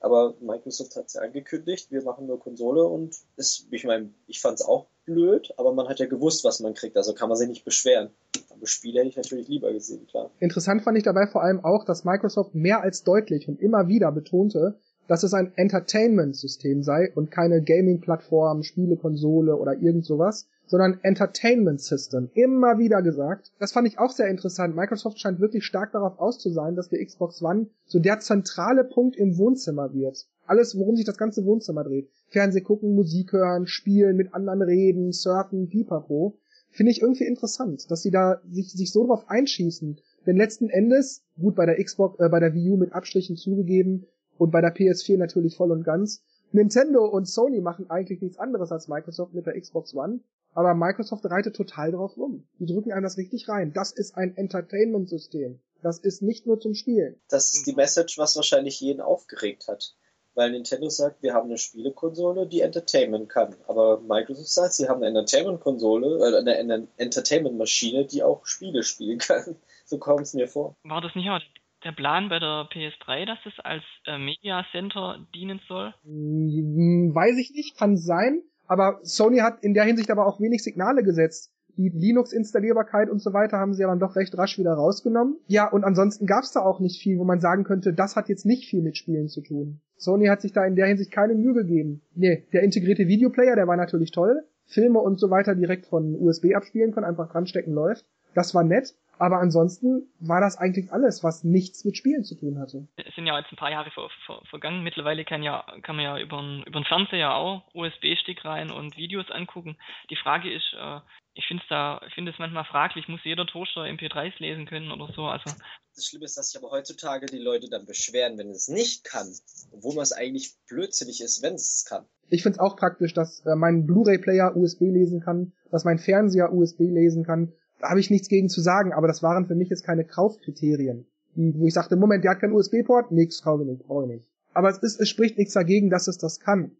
Speaker 2: Aber Microsoft hat es ja angekündigt, wir machen nur Konsole und ist, ich meine, ich fand es auch blöd, aber man hat ja gewusst, was man kriegt, also kann man sich nicht beschweren. Aber Spiele hätte ich natürlich lieber gesehen, klar.
Speaker 1: Interessant fand ich dabei vor allem auch, dass Microsoft mehr als deutlich und immer wieder betonte, dass es ein Entertainment-System sei und keine Gaming-Plattform, Spielekonsole oder irgend sowas, sondern Entertainment System. Immer wieder gesagt. Das fand ich auch sehr interessant. Microsoft scheint wirklich stark darauf aus zu sein, dass die Xbox One so der zentrale Punkt im Wohnzimmer wird. Alles, worum sich das ganze Wohnzimmer dreht. Fernseh gucken, Musik hören, spielen, mit anderen reden, surfen, pipapo. Finde ich irgendwie interessant, dass sie da sich, sich so drauf einschießen. Denn letzten Endes, gut bei der Xbox, äh, bei der Wii U mit Abstrichen zugegeben, und bei der PS4 natürlich voll und ganz. Nintendo und Sony machen eigentlich nichts anderes als Microsoft mit der Xbox One, aber Microsoft reitet total drauf rum. Die drücken einem das richtig rein. Das ist ein Entertainment-System. Das ist nicht nur zum Spielen.
Speaker 2: Das ist die Message, was wahrscheinlich jeden aufgeregt hat. Weil Nintendo sagt, wir haben eine Spielekonsole, die Entertainment kann. Aber Microsoft sagt, sie haben eine Entertainment-Konsole, äh, eine Entertainment-Maschine, die auch Spiele spielen kann. So kommt es mir vor.
Speaker 3: War das nicht auch der Plan bei der PS3, dass es als äh, Media Center dienen soll?
Speaker 1: Hm, weiß ich nicht, kann sein. Aber Sony hat in der Hinsicht aber auch wenig Signale gesetzt. Die Linux-Installierbarkeit und so weiter haben sie ja dann doch recht rasch wieder rausgenommen. Ja, und ansonsten gab es da auch nicht viel, wo man sagen könnte, das hat jetzt nicht viel mit Spielen zu tun. Sony hat sich da in der Hinsicht keine Mühe gegeben. Nee, der integrierte Videoplayer, der war natürlich toll. Filme und so weiter direkt von USB abspielen können, einfach dranstecken läuft. Das war nett. Aber ansonsten war das eigentlich alles, was nichts mit Spielen zu tun hatte.
Speaker 3: Es sind ja jetzt ein paar Jahre ver ver vergangen. Mittlerweile kann, ja, kann man ja über den Fernseher auch USB-Stick rein und Videos angucken. Die Frage ist, äh, ich finde es da, ich finde es manchmal fraglich, muss jeder Toaster MP3s lesen können oder so. Also
Speaker 2: das Schlimme ist, dass sich aber heutzutage die Leute dann beschweren, wenn es nicht kann, obwohl man es eigentlich blödsinnig ist, wenn es es kann.
Speaker 1: Ich finde es auch praktisch, dass äh, mein Blu-ray-Player USB lesen kann, dass mein Fernseher USB lesen kann, habe ich nichts gegen zu sagen, aber das waren für mich jetzt keine Kaufkriterien, wo ich sagte, Moment, der hat keinen USB-Port, nix, kaufe ich nicht, brauche ich nicht. Aber es, ist, es spricht nichts dagegen, dass es das kann.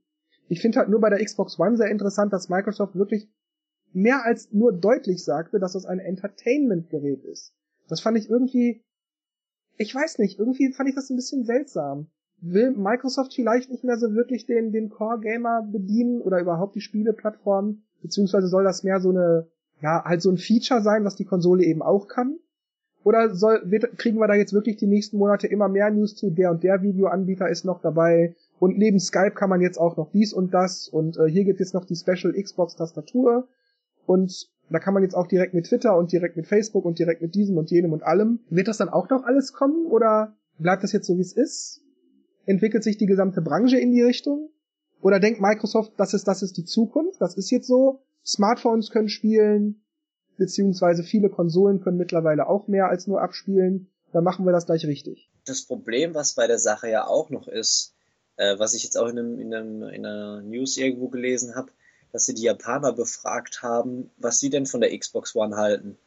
Speaker 1: Ich finde halt nur bei der Xbox One sehr interessant, dass Microsoft wirklich mehr als nur deutlich sagte, dass es ein Entertainment-Gerät ist. Das fand ich irgendwie, ich weiß nicht, irgendwie fand ich das ein bisschen seltsam. Will Microsoft vielleicht nicht mehr so wirklich den, den Core-Gamer bedienen oder überhaupt die Spieleplattform? Beziehungsweise soll das mehr so eine ja, halt so ein Feature sein, was die Konsole eben auch kann? Oder soll, wird, kriegen wir da jetzt wirklich die nächsten Monate immer mehr News zu, der und der Videoanbieter ist noch dabei und neben Skype kann man jetzt auch noch dies und das und äh, hier gibt es noch die Special Xbox Tastatur und da kann man jetzt auch direkt mit Twitter und direkt mit Facebook und direkt mit diesem und jenem und allem. Wird das dann auch noch alles kommen oder bleibt das jetzt so wie es ist? Entwickelt sich die gesamte Branche in die Richtung? Oder denkt Microsoft, das ist, das ist die Zukunft, das ist jetzt so Smartphones können spielen, beziehungsweise viele Konsolen können mittlerweile auch mehr als nur abspielen. Dann machen wir das gleich richtig.
Speaker 2: Das Problem, was bei der Sache ja auch noch ist, äh, was ich jetzt auch in, einem, in, einem, in einer News irgendwo gelesen habe, dass sie die Japaner befragt haben, was sie denn von der Xbox One halten.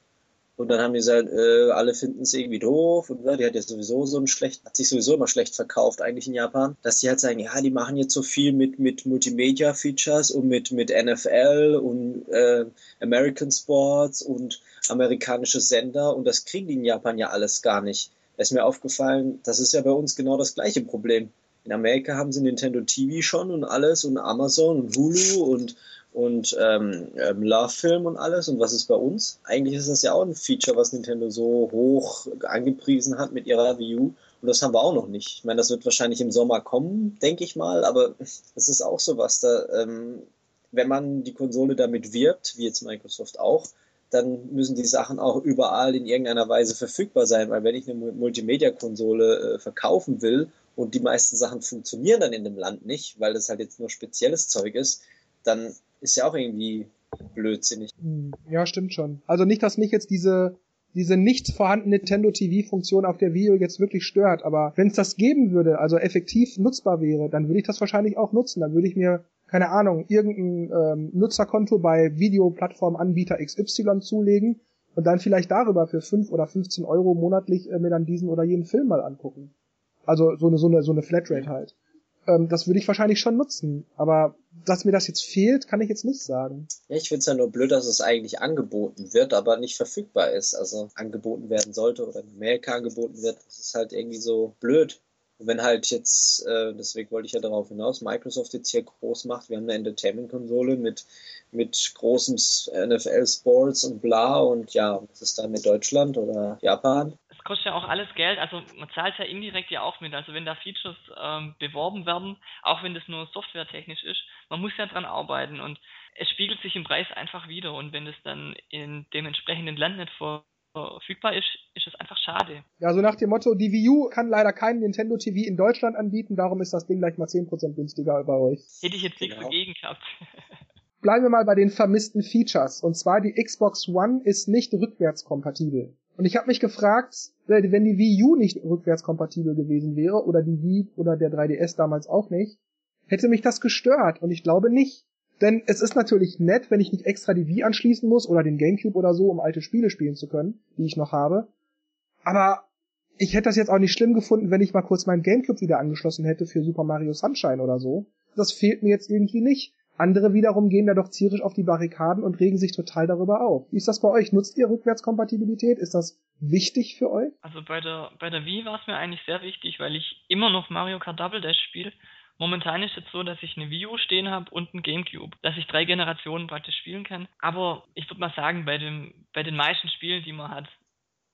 Speaker 2: Und dann haben die gesagt, äh, alle finden es irgendwie doof und ja, die hat ja sowieso so ein schlecht, hat sich sowieso immer schlecht verkauft eigentlich in Japan, dass die halt sagen, ja, die machen jetzt so viel mit, mit Multimedia-Features und mit, mit NFL und äh, American Sports und amerikanische Sender und das kriegen die in Japan ja alles gar nicht. Da ist mir aufgefallen, das ist ja bei uns genau das gleiche Problem. In Amerika haben sie Nintendo TV schon und alles und Amazon und Hulu und und ähm, ähm, Love-Film und alles. Und was ist bei uns? Eigentlich ist das ja auch ein Feature, was Nintendo so hoch angepriesen hat mit ihrer Wii U. Und das haben wir auch noch nicht. Ich meine, das wird wahrscheinlich im Sommer kommen, denke ich mal, aber das ist auch sowas. Da, ähm, wenn man die Konsole damit wirbt, wie jetzt Microsoft auch, dann müssen die Sachen auch überall in irgendeiner Weise verfügbar sein, weil wenn ich eine Multimedia-Konsole äh, verkaufen will und die meisten Sachen funktionieren dann in dem Land nicht, weil das halt jetzt nur spezielles Zeug ist, dann ist ja auch irgendwie blödsinnig.
Speaker 1: Hm, ja, stimmt schon. Also nicht, dass mich jetzt diese diese nicht vorhandene Nintendo TV-Funktion auf der Video jetzt wirklich stört, aber wenn es das geben würde, also effektiv nutzbar wäre, dann würde ich das wahrscheinlich auch nutzen. Dann würde ich mir, keine Ahnung, irgendein ähm, Nutzerkonto bei Videoplattformanbieter XY zulegen und dann vielleicht darüber für 5 oder 15 Euro monatlich äh, mir dann diesen oder jenen Film mal angucken. Also so eine, so eine, so eine Flatrate halt. Ähm, das würde ich wahrscheinlich schon nutzen. Aber dass mir das jetzt fehlt, kann ich jetzt nicht sagen.
Speaker 2: Ja, ich finde es ja nur blöd, dass es eigentlich angeboten wird, aber nicht verfügbar ist. Also angeboten werden sollte oder in Amerika angeboten wird. Das ist halt irgendwie so blöd. Und wenn halt jetzt, äh, deswegen wollte ich ja darauf hinaus, Microsoft jetzt hier groß macht, wir haben eine Entertainment-Konsole mit, mit großem NFL-Sports und bla und ja, was ist da mit Deutschland oder Japan?
Speaker 3: Es kostet ja auch alles Geld, also man zahlt ja indirekt ja auch mit. Also wenn da Features ähm, beworben werden, auch wenn das nur softwaretechnisch ist, man muss ja dran arbeiten und es spiegelt sich im Preis einfach wieder und wenn das dann in dem entsprechenden Land nicht vor verfügbar ist, ist es einfach schade.
Speaker 1: Ja, so nach dem Motto, die Wii U kann leider kein Nintendo TV in Deutschland anbieten, darum ist das Ding gleich mal 10% günstiger bei euch.
Speaker 3: Hätte ich jetzt genau. nichts dagegen gehabt.
Speaker 1: Bleiben wir mal bei den vermissten Features. Und zwar die Xbox One ist nicht rückwärtskompatibel. Und ich habe mich gefragt, wenn die Wii U nicht rückwärtskompatibel gewesen wäre, oder die Wii oder der 3DS damals auch nicht, hätte mich das gestört. Und ich glaube nicht. Denn es ist natürlich nett, wenn ich nicht extra die Wii anschließen muss oder den Gamecube oder so, um alte Spiele spielen zu können, die ich noch habe. Aber ich hätte das jetzt auch nicht schlimm gefunden, wenn ich mal kurz meinen Gamecube wieder angeschlossen hätte für Super Mario Sunshine oder so. Das fehlt mir jetzt irgendwie nicht. Andere wiederum gehen da doch zierisch auf die Barrikaden und regen sich total darüber auf. Wie ist das bei euch? Nutzt ihr Rückwärtskompatibilität? Ist das wichtig für euch?
Speaker 3: Also bei der, bei der Wii war es mir eigentlich sehr wichtig, weil ich immer noch Mario Kart Double Dash spiele. Momentan ist es so, dass ich eine Wii U stehen habe und ein Gamecube, dass ich drei Generationen praktisch spielen kann. Aber ich würde mal sagen, bei, dem, bei den meisten Spielen, die man hat,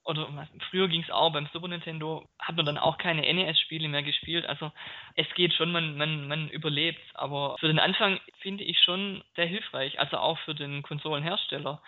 Speaker 3: oder früher ging es auch, beim Super Nintendo hat man dann auch keine NES-Spiele mehr gespielt. Also es geht schon, man, man, man überlebt. Aber für den Anfang finde ich schon sehr hilfreich, also auch für den Konsolenhersteller.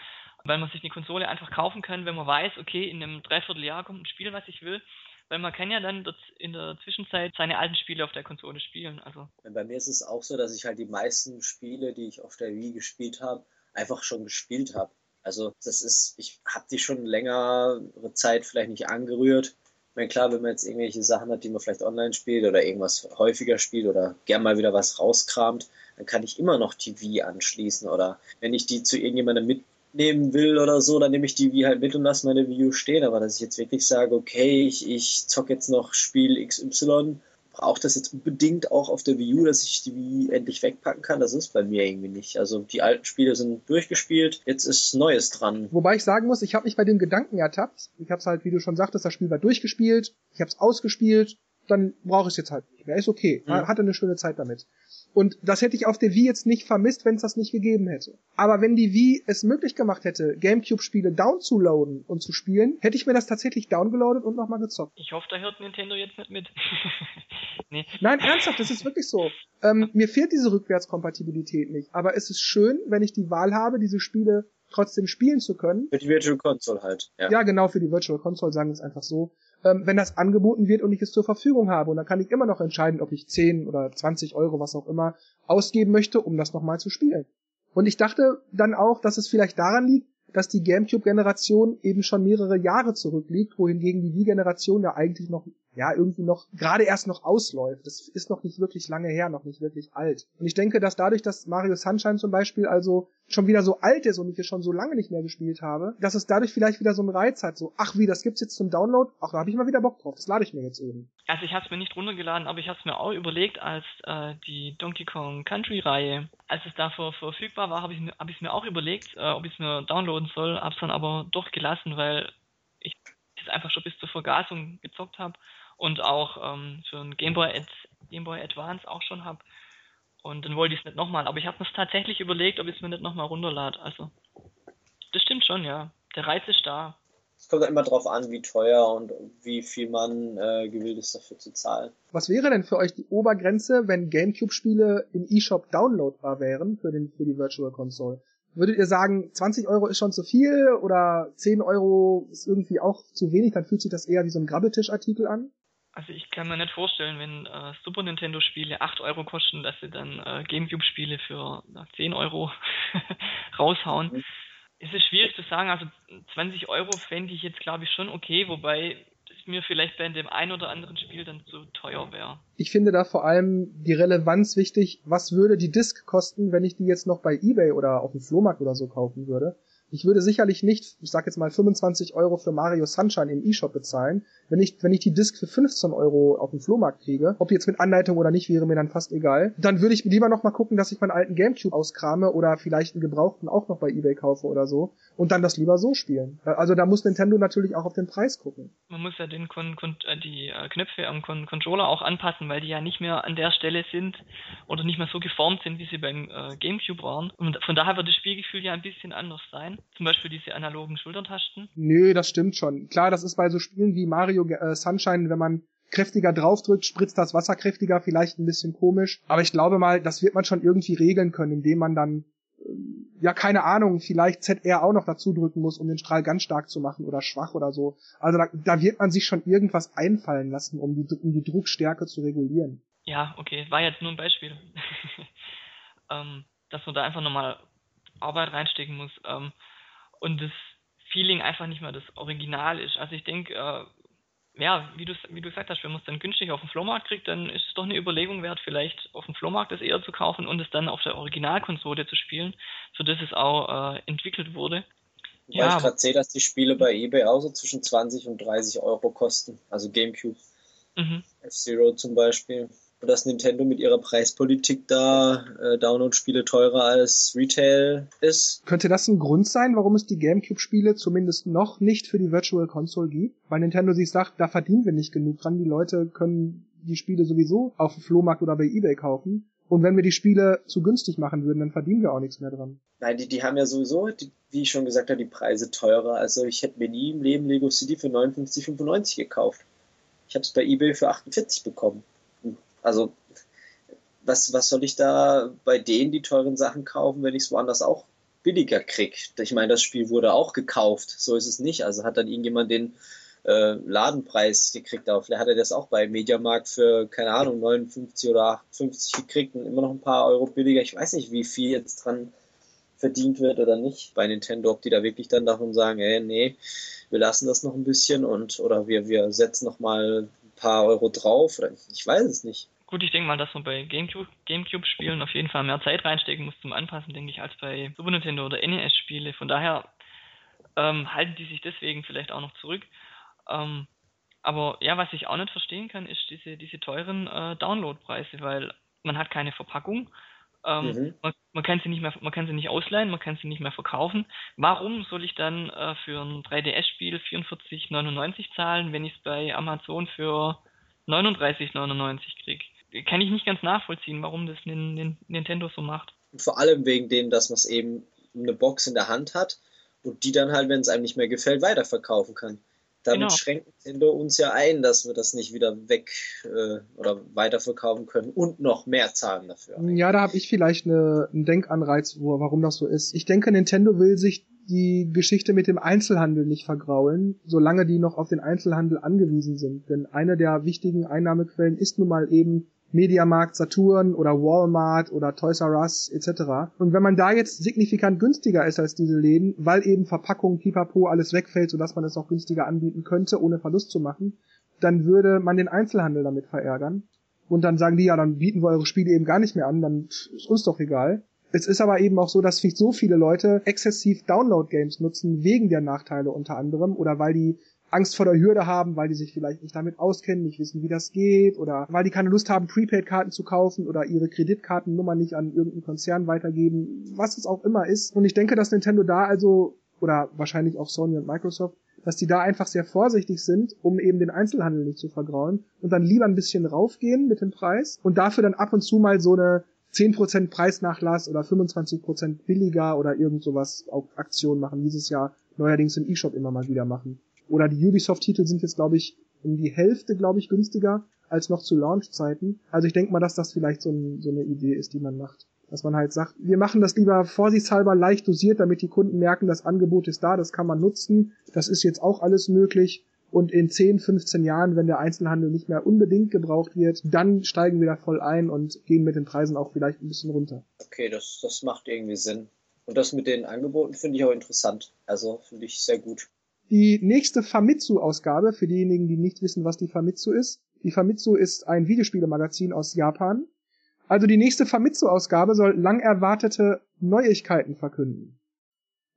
Speaker 3: Weil man sich eine Konsole einfach kaufen kann, wenn man weiß, okay, in einem Dreivierteljahr kommt ein Spiel, was ich will. Weil man kann ja dann in der Zwischenzeit seine alten Spiele auf der Konsole spielen. Also.
Speaker 2: Bei mir ist es auch so, dass ich halt die meisten Spiele, die ich auf der Wii gespielt habe, einfach schon gespielt habe. Also das ist, ich habe die schon längere Zeit vielleicht nicht angerührt. Ich meine, klar, wenn man jetzt irgendwelche Sachen hat, die man vielleicht online spielt oder irgendwas häufiger spielt oder gern mal wieder was rauskramt, dann kann ich immer noch Wii anschließen. Oder wenn ich die zu irgendjemandem mitnehmen will oder so, dann nehme ich die Wii halt mit und lasse meine U stehen. Aber dass ich jetzt wirklich sage, okay, ich, ich zock jetzt noch Spiel XY braucht das jetzt unbedingt auch auf der Wii U, dass ich die Wii endlich wegpacken kann. Das ist bei mir irgendwie nicht. Also die alten Spiele sind durchgespielt, jetzt ist Neues dran.
Speaker 1: Wobei ich sagen muss, ich habe mich bei dem Gedanken ertappt. Ich habe es halt, wie du schon sagtest, das Spiel war durchgespielt, ich habe es ausgespielt, dann brauche ich es jetzt halt nicht mehr. Ist okay. Mhm. Hatte eine schöne Zeit damit. Und das hätte ich auf der Wii jetzt nicht vermisst, wenn es das nicht gegeben hätte. Aber wenn die Wii es möglich gemacht hätte, Gamecube-Spiele downzuladen und zu spielen, hätte ich mir das tatsächlich downgeloadet und nochmal gezockt.
Speaker 3: Ich hoffe, da hört Nintendo jetzt nicht mit.
Speaker 1: nee. Nein, ernsthaft, das ist wirklich so. Ähm, mir fehlt diese Rückwärtskompatibilität nicht. Aber es ist schön, wenn ich die Wahl habe, diese Spiele trotzdem spielen zu können.
Speaker 2: Für die Virtual Console halt.
Speaker 1: Ja, ja genau, für die Virtual Console sagen wir es einfach so ähm, wenn das angeboten wird und ich es zur Verfügung habe. Und dann kann ich immer noch entscheiden, ob ich 10 oder 20 Euro, was auch immer, ausgeben möchte, um das nochmal zu spielen. Und ich dachte dann auch, dass es vielleicht daran liegt, dass die GameCube-Generation eben schon mehrere Jahre zurückliegt, wohingegen die Wii-Generation ja eigentlich noch ja, irgendwie noch, gerade erst noch ausläuft. Das ist noch nicht wirklich lange her, noch nicht wirklich alt. Und ich denke, dass dadurch, dass Mario Sunshine zum Beispiel also schon wieder so alt ist und ich es schon so lange nicht mehr gespielt habe, dass es dadurch vielleicht wieder so einen Reiz hat. So, ach wie, das gibt's jetzt zum Download? Ach, da habe ich mal wieder Bock drauf. Das lade ich mir jetzt eben.
Speaker 3: Also ich habe es mir nicht runtergeladen, aber ich habe es mir auch überlegt, als äh, die Donkey Kong Country Reihe, als es dafür verfügbar war, habe ich, hab ich mir auch überlegt, äh, ob ich es mir downloaden soll, hab's dann aber doch gelassen, weil ich es einfach schon bis zur Vergasung gezockt habe und auch ähm, für ein Game Boy, Ad Game Boy Advance auch schon habe. Und dann wollte ich es nicht nochmal. Aber ich habe mir tatsächlich überlegt, ob ich es mir nicht nochmal runterlade. Also, das stimmt schon, ja. Der Reiz ist da.
Speaker 2: Es kommt immer drauf an, wie teuer und wie viel man äh, gewillt ist, dafür zu zahlen.
Speaker 1: Was wäre denn für euch die Obergrenze, wenn GameCube-Spiele im eShop downloadbar wären für, den, für die Virtual Console? Würdet ihr sagen, 20 Euro ist schon zu viel oder 10 Euro ist irgendwie auch zu wenig? Dann fühlt sich das eher wie so ein Grabbeltisch-Artikel an?
Speaker 3: Also ich kann mir nicht vorstellen, wenn äh, Super Nintendo Spiele 8 Euro kosten, dass sie dann äh, Gamecube Spiele für na, 10 Euro raushauen. Mhm. Es ist schwierig zu sagen, also 20 Euro fände ich jetzt glaube ich schon okay, wobei es mir vielleicht bei dem einen oder anderen Spiel dann zu teuer wäre.
Speaker 1: Ich finde da vor allem die Relevanz wichtig, was würde die Disc kosten, wenn ich die jetzt noch bei Ebay oder auf dem Flohmarkt oder so kaufen würde. Ich würde sicherlich nicht, ich sag jetzt mal 25 Euro für Mario Sunshine im E-Shop bezahlen, wenn ich, wenn ich die Disc für 15 Euro auf dem Flohmarkt kriege, ob jetzt mit Anleitung oder nicht, wäre mir dann fast egal. Dann würde ich lieber noch mal gucken, dass ich meinen alten Gamecube auskrame oder vielleicht einen gebrauchten auch noch bei eBay kaufe oder so und dann das lieber so spielen. Also da muss Nintendo natürlich auch auf den Preis gucken.
Speaker 3: Man muss ja den Kon Kon äh, die äh, Knöpfe am Kon Controller auch anpassen, weil die ja nicht mehr an der Stelle sind oder nicht mehr so geformt sind, wie sie beim äh, Gamecube waren. Und von daher wird das Spielgefühl ja ein bisschen anders sein. Zum Beispiel diese analogen Schultertasten.
Speaker 1: Nö, das stimmt schon. Klar, das ist bei so Spielen wie Mario äh, Sunshine, wenn man kräftiger draufdrückt, spritzt das Wasser kräftiger, vielleicht ein bisschen komisch. Aber ich glaube mal, das wird man schon irgendwie regeln können, indem man dann, äh, ja, keine Ahnung, vielleicht ZR auch noch dazu drücken muss, um den Strahl ganz stark zu machen oder schwach oder so. Also da, da wird man sich schon irgendwas einfallen lassen, um die, um die Druckstärke zu regulieren.
Speaker 3: Ja, okay, war jetzt nur ein Beispiel. ähm, dass man da einfach nochmal Arbeit reinstecken muss. Ähm, und das Feeling einfach nicht mehr das Original ist. Also ich denke, äh, ja, wie du, wie du gesagt hast, wenn man es dann günstig auf dem Flohmarkt kriegt, dann ist es doch eine Überlegung wert, vielleicht auf dem Flohmarkt das eher zu kaufen und es dann auf der Originalkonsole zu spielen, das es auch äh, entwickelt wurde.
Speaker 2: Weil ja, ich gerade sehe, dass die Spiele bei eBay auch so zwischen 20 und 30 Euro kosten. Also Gamecube. Mhm. F-Zero zum Beispiel. Dass Nintendo mit ihrer Preispolitik da äh, Download-Spiele teurer als Retail ist.
Speaker 1: Könnte das ein Grund sein, warum es die GameCube-Spiele zumindest noch nicht für die Virtual Console gibt? Weil Nintendo sich sagt, da verdienen wir nicht genug dran, die Leute können die Spiele sowieso auf dem Flohmarkt oder bei Ebay kaufen. Und wenn wir die Spiele zu günstig machen würden, dann verdienen wir auch nichts mehr dran.
Speaker 2: Nein, die, die haben ja sowieso, die, wie ich schon gesagt habe, die Preise teurer. Also ich hätte mir nie im Leben Lego City für 59,95 gekauft. Ich habe es bei eBay für 48 bekommen. Also was, was soll ich da bei denen die teuren Sachen kaufen, wenn ich es woanders auch billiger krieg? Ich meine, das Spiel wurde auch gekauft, so ist es nicht. Also hat dann irgendjemand den äh, Ladenpreis gekriegt auf. Der hatte das auch bei Mediamarkt für, keine Ahnung, 59 oder 58 gekriegt und immer noch ein paar Euro billiger. Ich weiß nicht, wie viel jetzt dran verdient wird oder nicht bei Nintendo, ob die da wirklich dann davon sagen, ey, nee, wir lassen das noch ein bisschen und oder wir, wir setzen noch mal ein paar Euro drauf oder ich weiß es nicht.
Speaker 3: Gut, ich denke mal, dass man bei GameCube, GameCube-Spielen auf jeden Fall mehr Zeit reinstecken muss zum Anpassen, denke ich, als bei Super Nintendo oder NES-Spiele. Von daher ähm, halten die sich deswegen vielleicht auch noch zurück. Ähm, aber ja, was ich auch nicht verstehen kann, ist diese, diese teuren äh, Downloadpreise, weil man hat keine Verpackung. Ähm, mhm. man, man, kann sie nicht mehr, man kann sie nicht ausleihen, man kann sie nicht mehr verkaufen. Warum soll ich dann äh, für ein 3DS-Spiel 44,99 zahlen, wenn ich es bei Amazon für 39,99 kriege? Kann ich nicht ganz nachvollziehen, warum das Nintendo so macht.
Speaker 2: vor allem wegen dem, dass man es eben eine Box in der Hand hat und die dann halt, wenn es einem nicht mehr gefällt, weiterverkaufen kann. Damit genau. schränkt Nintendo uns ja ein, dass wir das nicht wieder weg äh, oder weiterverkaufen können und noch mehr zahlen dafür.
Speaker 1: Ja, da habe ich vielleicht eine, einen Denkanreiz, wo, warum das so ist. Ich denke, Nintendo will sich die Geschichte mit dem Einzelhandel nicht vergraulen, solange die noch auf den Einzelhandel angewiesen sind. Denn eine der wichtigen Einnahmequellen ist nun mal eben Mediamarkt, Saturn oder Walmart oder Toys R Us etc. Und wenn man da jetzt signifikant günstiger ist als diese Läden, weil eben Verpackung, Pipapo, alles wegfällt, sodass man es auch günstiger anbieten könnte, ohne Verlust zu machen, dann würde man den Einzelhandel damit verärgern. Und dann sagen die, ja, dann bieten wir eure Spiele eben gar nicht mehr an, dann ist uns doch egal. Es ist aber eben auch so, dass so viele Leute exzessiv Download-Games nutzen, wegen der Nachteile unter anderem, oder weil die Angst vor der Hürde haben, weil die sich vielleicht nicht damit auskennen, nicht wissen, wie das geht oder weil die keine Lust haben, Prepaid-Karten zu kaufen oder ihre Kreditkartennummer nicht an irgendeinen Konzern weitergeben, was es auch immer ist. Und ich denke, dass Nintendo da also, oder wahrscheinlich auch Sony und Microsoft, dass die da einfach sehr vorsichtig sind, um eben den Einzelhandel nicht zu vergrauen und dann lieber ein bisschen raufgehen mit dem Preis und dafür dann ab und zu mal so eine 10% Preisnachlass oder 25% billiger oder irgend sowas auf Aktion machen, dieses Jahr neuerdings im E-Shop immer mal wieder machen. Oder die Ubisoft-Titel sind jetzt, glaube ich, um die Hälfte, glaube ich, günstiger als noch zu Launch-Zeiten. Also ich denke mal, dass das vielleicht so, ein, so eine Idee ist, die man macht. Dass man halt sagt, wir machen das lieber vorsichtshalber leicht dosiert, damit die Kunden merken, das Angebot ist da, das kann man nutzen, das ist jetzt auch alles möglich. Und in 10, 15 Jahren, wenn der Einzelhandel nicht mehr unbedingt gebraucht wird, dann steigen wir da voll ein und gehen mit den Preisen auch vielleicht ein bisschen runter.
Speaker 2: Okay, das, das macht irgendwie Sinn. Und das mit den Angeboten finde ich auch interessant. Also finde ich sehr gut.
Speaker 1: Die nächste Famitsu-Ausgabe, für diejenigen, die nicht wissen, was die Famitsu ist. Die Famitsu ist ein Videospielemagazin aus Japan. Also die nächste Famitsu-Ausgabe soll lang erwartete Neuigkeiten verkünden.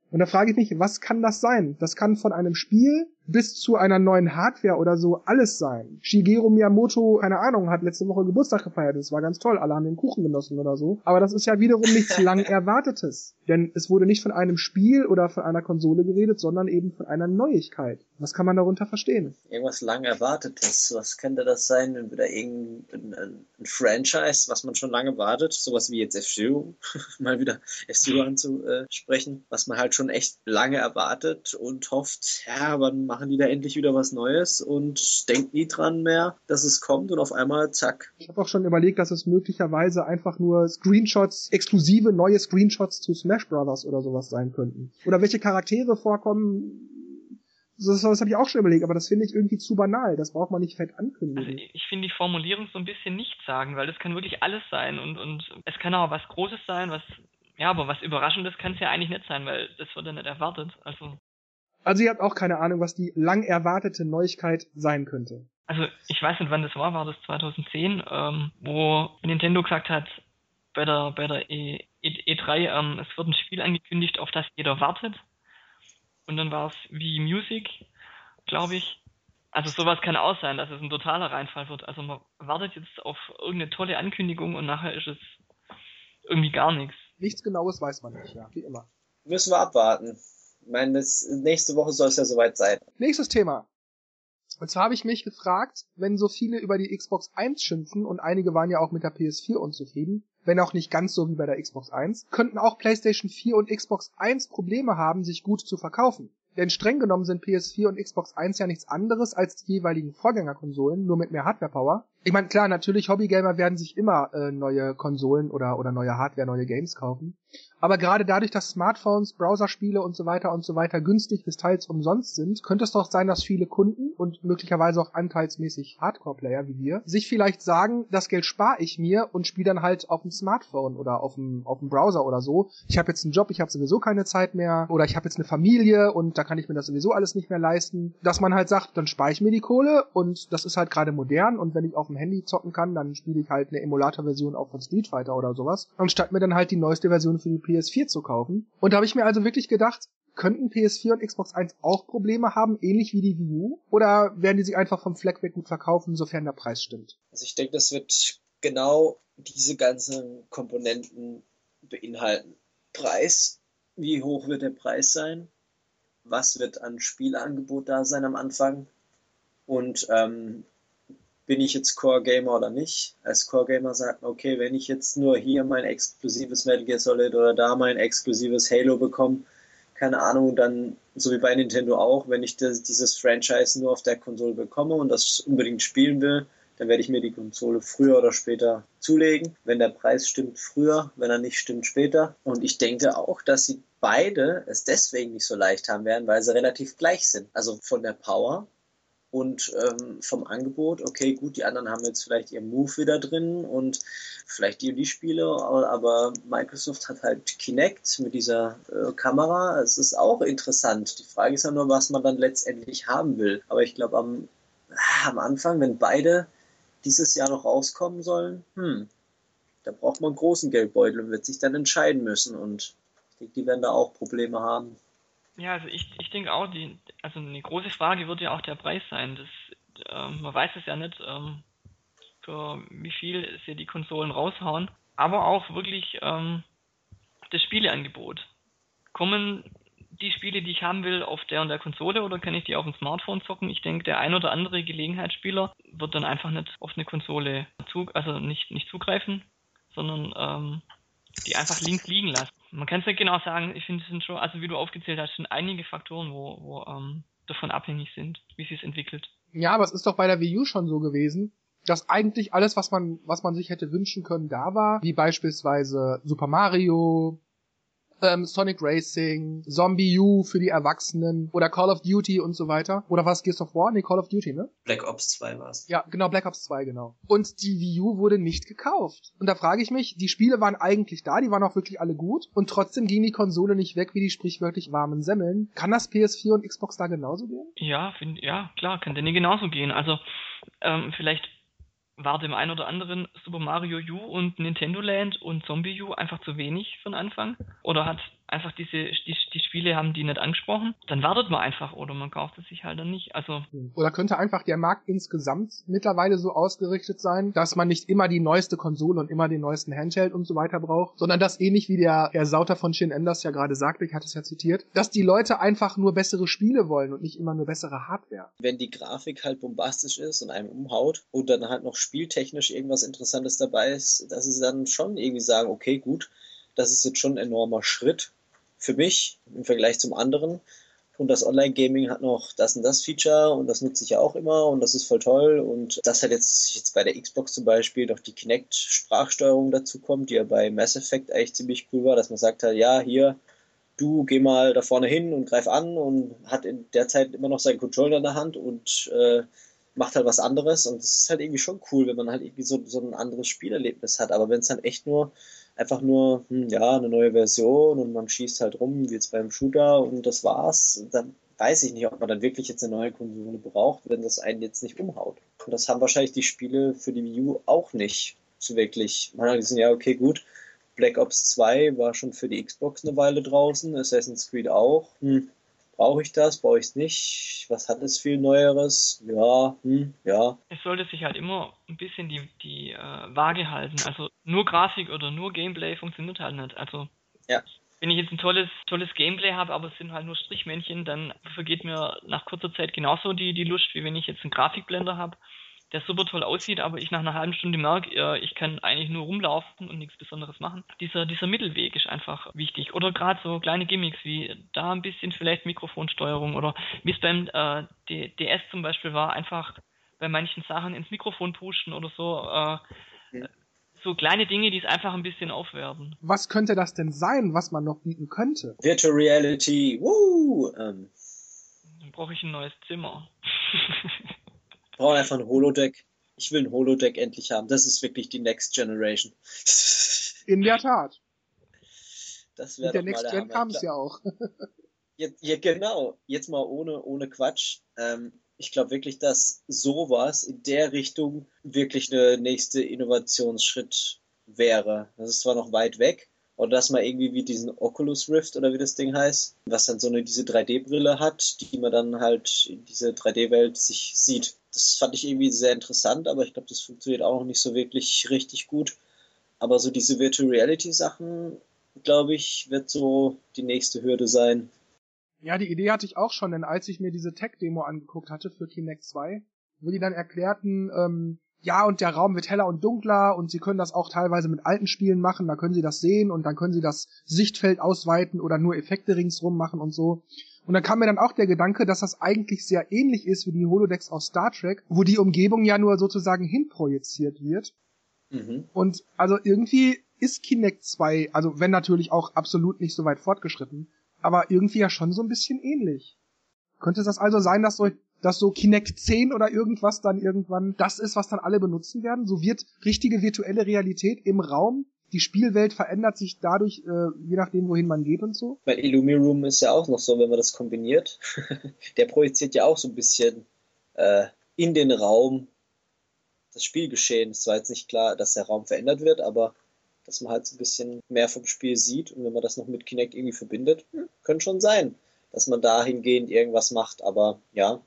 Speaker 1: Und da frage ich mich, was kann das sein? Das kann von einem Spiel bis zu einer neuen Hardware oder so alles sein. Shigeru Miyamoto, keine Ahnung, hat letzte Woche Geburtstag gefeiert. Das war ganz toll. Alle haben den Kuchen genossen oder so. Aber das ist ja wiederum nichts lang Erwartetes. Denn es wurde nicht von einem Spiel oder von einer Konsole geredet, sondern eben von einer Neuigkeit. Was kann man darunter verstehen?
Speaker 2: Irgendwas lang Erwartetes. Was könnte das sein? Entweder irgendein ein Franchise, was man schon lange wartet. Sowas wie jetzt F-Zero. Mal wieder F-Zero anzusprechen. Was man halt schon echt lange erwartet und hofft, ja, wann machen die da endlich wieder was Neues und denken nie dran mehr, dass es kommt und auf einmal zack.
Speaker 1: Ich habe auch schon überlegt, dass es möglicherweise einfach nur Screenshots, exklusive neue Screenshots zu Smash Brothers oder sowas sein könnten. Oder welche Charaktere vorkommen, das, das habe ich auch schon überlegt, aber das finde ich irgendwie zu banal. Das braucht man nicht fett ankündigen.
Speaker 3: Also ich finde die Formulierung so ein bisschen nicht sagen, weil das kann wirklich alles sein und, und es kann auch was Großes sein, was ja, aber was Überraschendes kann es ja eigentlich nicht sein, weil das wird ja nicht erwartet. Also
Speaker 1: also ihr habt auch keine Ahnung, was die lang erwartete Neuigkeit sein könnte.
Speaker 3: Also ich weiß nicht, wann das war, war das 2010, ähm, wo Nintendo gesagt hat, bei der, bei der e, e, E3, ähm, es wird ein Spiel angekündigt, auf das jeder wartet. Und dann war es wie Music, glaube ich. Also sowas kann auch sein, dass es ein totaler Reinfall wird. Also man wartet jetzt auf irgendeine tolle Ankündigung und nachher ist es irgendwie gar nichts.
Speaker 1: Nichts Genaues weiß man nicht, ja, wie immer.
Speaker 2: Müssen wir abwarten. Meine, das, nächste Woche soll es ja soweit sein.
Speaker 1: Nächstes Thema. Und zwar habe ich mich gefragt, wenn so viele über die Xbox 1 schimpfen und einige waren ja auch mit der PS4 unzufrieden, wenn auch nicht ganz so wie bei der Xbox 1, könnten auch PlayStation 4 und Xbox 1 Probleme haben, sich gut zu verkaufen. Denn streng genommen sind PS4 und Xbox 1 ja nichts anderes als die jeweiligen Vorgängerkonsolen, nur mit mehr Hardware-Power. Ich meine, klar, natürlich, Hobbygamer werden sich immer äh, neue Konsolen oder, oder neue Hardware, neue Games kaufen. Aber gerade dadurch, dass Smartphones, Browserspiele und so weiter und so weiter günstig bis teils umsonst sind, könnte es doch sein, dass viele Kunden und möglicherweise auch anteilsmäßig Hardcore-Player wie wir sich vielleicht sagen, das Geld spare ich mir und spiele dann halt auf dem Smartphone oder auf dem, auf dem Browser oder so. Ich habe jetzt einen Job, ich habe sowieso keine Zeit mehr oder ich habe jetzt eine Familie und da kann ich mir das sowieso alles nicht mehr leisten. Dass man halt sagt, dann spare ich mir die Kohle und das ist halt gerade modern und wenn ich auf dem Handy zocken kann, dann spiele ich halt eine Emulator-Version auch von Street Fighter oder sowas, anstatt mir dann halt die neueste Version für die PS4 zu kaufen. Und da habe ich mir also wirklich gedacht, könnten PS4 und Xbox 1 auch Probleme haben, ähnlich wie die Wii U? Oder werden die sich einfach vom Fleck weg gut verkaufen, sofern der Preis stimmt?
Speaker 2: Also ich denke, das wird genau diese ganzen Komponenten beinhalten. Preis, wie hoch wird der Preis sein? Was wird an Spieleangebot da sein am Anfang? Und ähm, bin ich jetzt Core Gamer oder nicht. Als Core Gamer sagt man, okay, wenn ich jetzt nur hier mein exklusives Metal Gear Solid oder da mein exklusives Halo bekomme, keine Ahnung, dann, so wie bei Nintendo auch, wenn ich das, dieses Franchise nur auf der Konsole bekomme und das unbedingt spielen will, dann werde ich mir die Konsole früher oder später zulegen. Wenn der Preis stimmt, früher, wenn er nicht stimmt, später. Und ich denke auch, dass sie beide es deswegen nicht so leicht haben werden, weil sie relativ gleich sind. Also von der Power und ähm, vom Angebot, okay, gut, die anderen haben jetzt vielleicht ihren Move wieder drin und vielleicht die und die Spiele, aber Microsoft hat halt Kinect mit dieser äh, Kamera. Es ist auch interessant. Die Frage ist ja nur, was man dann letztendlich haben will. Aber ich glaube, am, am Anfang, wenn beide dieses Jahr noch rauskommen sollen, hm, da braucht man einen großen Geldbeutel und wird sich dann entscheiden müssen. Und ich denke, die werden da auch Probleme haben.
Speaker 3: Ja, also ich, ich denke auch, die, also eine große Frage wird ja auch der Preis sein. Das, ähm, man weiß es ja nicht, ähm, für wie viel sie die Konsolen raushauen. Aber auch wirklich ähm, das Spieleangebot. Kommen die Spiele, die ich haben will, auf der und der Konsole oder kann ich die auf dem Smartphone zocken? Ich denke, der ein oder andere Gelegenheitsspieler wird dann einfach nicht auf eine Konsole zug, also nicht, nicht zugreifen, sondern ähm, die einfach links liegen lassen. Man kann es nicht genau sagen, ich finde, es sind schon, also wie du aufgezählt hast, sind einige Faktoren, wo, wo ähm, davon abhängig sind, wie sie es entwickelt.
Speaker 1: Ja, aber es ist doch bei der Wii U schon so gewesen, dass eigentlich alles, was man, was man sich hätte wünschen können, da war, wie beispielsweise Super Mario, ähm, Sonic Racing, Zombie U für die Erwachsenen oder Call of Duty und so weiter. Oder was Gears of War? Nee, Call of Duty, ne?
Speaker 2: Black Ops 2 war's.
Speaker 1: Ja, genau, Black Ops 2, genau. Und die Wii U wurde nicht gekauft. Und da frage ich mich, die Spiele waren eigentlich da, die waren auch wirklich alle gut und trotzdem ging die Konsole nicht weg wie die sprichwörtlich warmen Semmeln. Kann das PS4 und Xbox da genauso gehen?
Speaker 3: Ja, find, ja, klar, kann denn genauso gehen. Also ähm, vielleicht war dem einen oder anderen Super Mario U und Nintendo Land und Zombie U einfach zu wenig von Anfang? Oder hat einfach diese, die, die Spiele haben die nicht angesprochen, dann wartet man einfach oder man kauft es sich halt dann nicht. Also.
Speaker 1: Oder könnte einfach der Markt insgesamt mittlerweile so ausgerichtet sein, dass man nicht immer die neueste Konsole und immer den neuesten Handheld und so weiter braucht, sondern dass ähnlich wie der Herr Sauter von Shin Enders ja gerade sagte, ich hatte es ja zitiert, dass die Leute einfach nur bessere Spiele wollen und nicht immer nur bessere Hardware.
Speaker 2: Wenn die Grafik halt bombastisch ist und einem umhaut und dann halt noch spieltechnisch irgendwas Interessantes dabei ist, dass sie dann schon irgendwie sagen, okay, gut, das ist jetzt schon ein enormer Schritt für mich im Vergleich zum anderen. Und das Online-Gaming hat noch das und das Feature und das nutze ich ja auch immer und das ist voll toll. Und das hat jetzt, jetzt bei der Xbox zum Beispiel noch die Kinect-Sprachsteuerung dazu kommt, die ja bei Mass Effect eigentlich ziemlich cool war, dass man sagt halt, ja, hier, du geh mal da vorne hin und greif an und hat in der Zeit immer noch seinen Controller in der Hand und äh, macht halt was anderes. Und das ist halt irgendwie schon cool, wenn man halt irgendwie so, so ein anderes Spielerlebnis hat. Aber wenn es dann echt nur einfach nur, hm, ja, eine neue Version und man schießt halt rum, wie jetzt beim Shooter und das war's, dann weiß ich nicht, ob man dann wirklich jetzt eine neue Konsole braucht, wenn das einen jetzt nicht umhaut. Und das haben wahrscheinlich die Spiele für die Wii U auch nicht so wirklich. Man hat gesehen, ja, okay, gut, Black Ops 2 war schon für die Xbox eine Weile draußen, Assassin's Creed auch. Hm, brauche ich das, brauche ich es nicht, was hat es viel Neueres, ja, hm, ja.
Speaker 3: Es sollte sich halt immer ein bisschen die, die äh, Waage halten. Also nur Grafik oder nur Gameplay funktioniert halt nicht. Also
Speaker 2: ja.
Speaker 3: wenn ich jetzt ein tolles, tolles Gameplay habe, aber es sind halt nur Strichmännchen, dann vergeht mir nach kurzer Zeit genauso die, die Lust, wie wenn ich jetzt einen Grafikblender habe der super toll aussieht, aber ich nach einer halben Stunde merke, äh, ich kann eigentlich nur rumlaufen und nichts Besonderes machen. Dieser, dieser Mittelweg ist einfach wichtig. Oder gerade so kleine Gimmicks wie da ein bisschen vielleicht Mikrofonsteuerung oder wie es beim äh, DS zum Beispiel war, einfach bei manchen Sachen ins Mikrofon pushen oder so. Äh, so kleine Dinge, die es einfach ein bisschen aufwerten.
Speaker 1: Was könnte das denn sein, was man noch bieten könnte?
Speaker 2: Virtual Reality, woo! Ähm.
Speaker 3: Dann brauche ich ein neues Zimmer.
Speaker 2: brauche einfach ein Holodeck. Ich will ein Holodeck endlich haben. Das ist wirklich die Next Generation.
Speaker 1: In der Tat.
Speaker 2: Das wäre
Speaker 1: Mit der Next Gen kam es ja auch.
Speaker 2: Jetzt, ja, genau. Jetzt mal ohne, ohne Quatsch. Ähm, ich glaube wirklich, dass sowas in der Richtung wirklich eine nächste Innovationsschritt wäre. Das ist zwar noch weit weg, oder dass man irgendwie wie diesen Oculus Rift oder wie das Ding heißt, was dann so eine diese 3D-Brille hat, die man dann halt in diese 3D-Welt sich sieht. Das fand ich irgendwie sehr interessant, aber ich glaube, das funktioniert auch noch nicht so wirklich richtig gut. Aber so diese Virtual Reality Sachen, glaube ich, wird so die nächste Hürde sein.
Speaker 1: Ja, die Idee hatte ich auch schon, denn als ich mir diese Tech-Demo angeguckt hatte für Kinect 2, wo die dann erklärten, ähm, ja, und der Raum wird heller und dunkler und sie können das auch teilweise mit alten Spielen machen, da können sie das sehen und dann können sie das Sichtfeld ausweiten oder nur Effekte ringsrum machen und so. Und dann kam mir dann auch der Gedanke, dass das eigentlich sehr ähnlich ist wie die Holodecks aus Star Trek, wo die Umgebung ja nur sozusagen hinprojiziert wird. Mhm. Und also irgendwie ist Kinect 2, also wenn natürlich auch absolut nicht so weit fortgeschritten, aber irgendwie ja schon so ein bisschen ähnlich. Könnte das also sein, dass so dass so Kinect 10 oder irgendwas dann irgendwann das ist, was dann alle benutzen werden. So wird richtige virtuelle Realität im Raum. Die Spielwelt verändert sich dadurch, äh, je nachdem, wohin man geht und so.
Speaker 2: Weil Illumiroom ist ja auch noch so, wenn man das kombiniert. Der projiziert ja auch so ein bisschen äh, in den Raum das Spielgeschehen. Es war jetzt nicht klar, dass der Raum verändert wird, aber dass man halt so ein bisschen mehr vom Spiel sieht und wenn man das noch mit Kinect irgendwie verbindet, hm, könnte schon sein, dass man dahingehend irgendwas macht, aber ja,